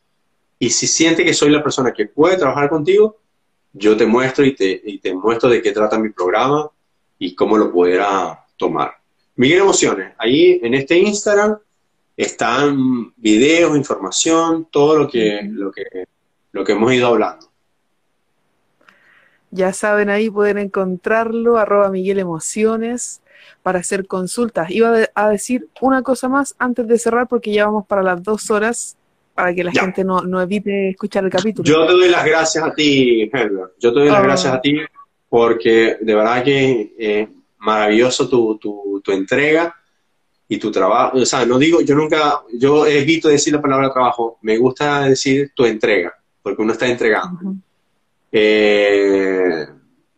Y si sientes que soy la persona que puede trabajar contigo, yo te muestro y te, te muestro de qué trata mi programa y cómo lo pudiera tomar. Miguel Emociones, ahí en este Instagram están videos, información, todo lo que, lo que, lo que hemos ido hablando. Ya saben, ahí pueden encontrarlo, arroba Miguel Emociones, para hacer consultas. Iba a decir una cosa más antes de cerrar, porque ya vamos para las dos horas, para que la gente no, evite escuchar el capítulo. Yo te doy las gracias a ti, Herbert. Yo te doy las ah. gracias a ti, porque de verdad que es maravilloso tu, tu, tu entrega y tu trabajo. O sea, no digo, yo nunca, yo evito decir la palabra trabajo, me gusta decir tu entrega, porque uno está entregando. Eh,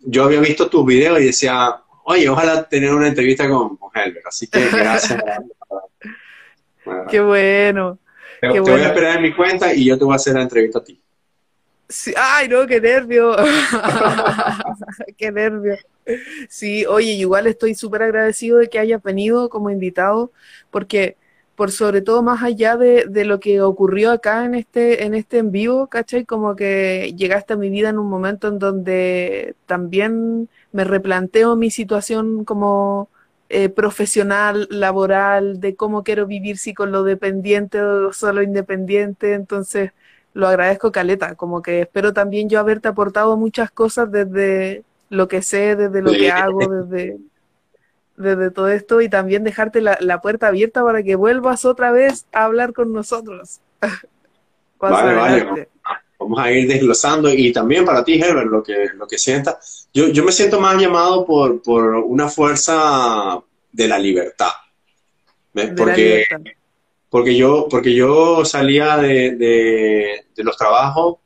yo había visto tus videos y decía, oye, ojalá tener una entrevista con, con así que gracias. Qué bueno. Te, voy a esperar en mi cuenta y yo te voy a hacer la entrevista a ti. ay, no, qué nervio. qué nervio. Sí, oye, igual estoy súper agradecido de que hayas venido como invitado, porque por sobre todo más allá de, de, lo que ocurrió acá en este, en este en vivo, ¿cachai? Como que llegaste a mi vida en un momento en donde también me replanteo mi situación como eh, profesional, laboral, de cómo quiero vivir, si con lo dependiente o solo independiente, entonces lo agradezco Caleta, como que espero también yo haberte aportado muchas cosas desde lo que sé, desde lo que hago, desde desde todo esto y también dejarte la, puerta abierta para que vuelvas otra vez a hablar con nosotros. vale, vale. vamos a ir desglosando y también para ti, Herbert, lo que, lo que sientas. Yo, yo me siento más llamado por, por una fuerza de la libertad. Porque, porque, yo, porque yo salía de, de, los trabajos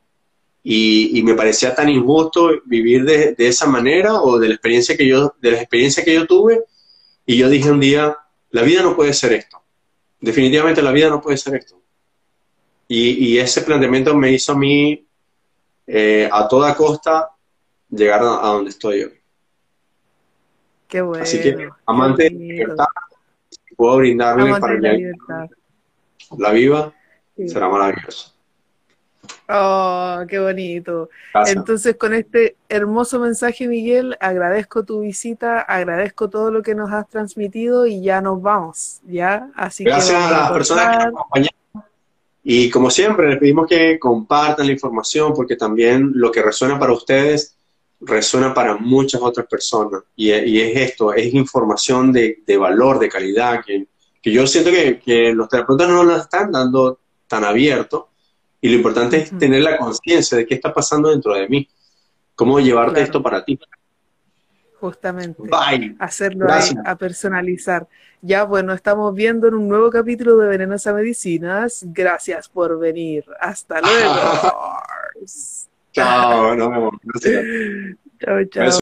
y, y, me parecía tan injusto vivir de, de, esa manera o de la experiencia que yo, de la experiencia que yo tuve. Y yo dije un día, la vida no puede ser esto. Definitivamente la vida no puede ser esto. Y, ese planteamiento me hizo a mí, eh, a toda costa, llegar a, donde estoy hoy. Qué bueno. Así que, amante de libertad, si puedo brindarle para la, la viva, será maravilloso. Oh, qué bonito. Entonces, con este hermoso mensaje, Miguel, agradezco tu visita, agradezco todo lo que nos has transmitido y ya nos vamos, ¿ya? Así Gracias a las personas que nos acompañaron y como siempre, les pedimos que compartan la información porque también lo que resuena para ustedes resuena para muchas otras personas. Y, es esto, es información de, valor, de calidad, que, yo siento que, los terapeutas no lo están dando tan abierto. Y lo importante es tener la conciencia de qué está pasando dentro de mí. Cómo llevarte esto para ti. Justamente. Hacerlo a personalizar. Ya, bueno, estamos viendo en un nuevo capítulo de Venenosa Medicinas. Gracias por venir. Hasta luego. chao, nos vemos. Chao, chao.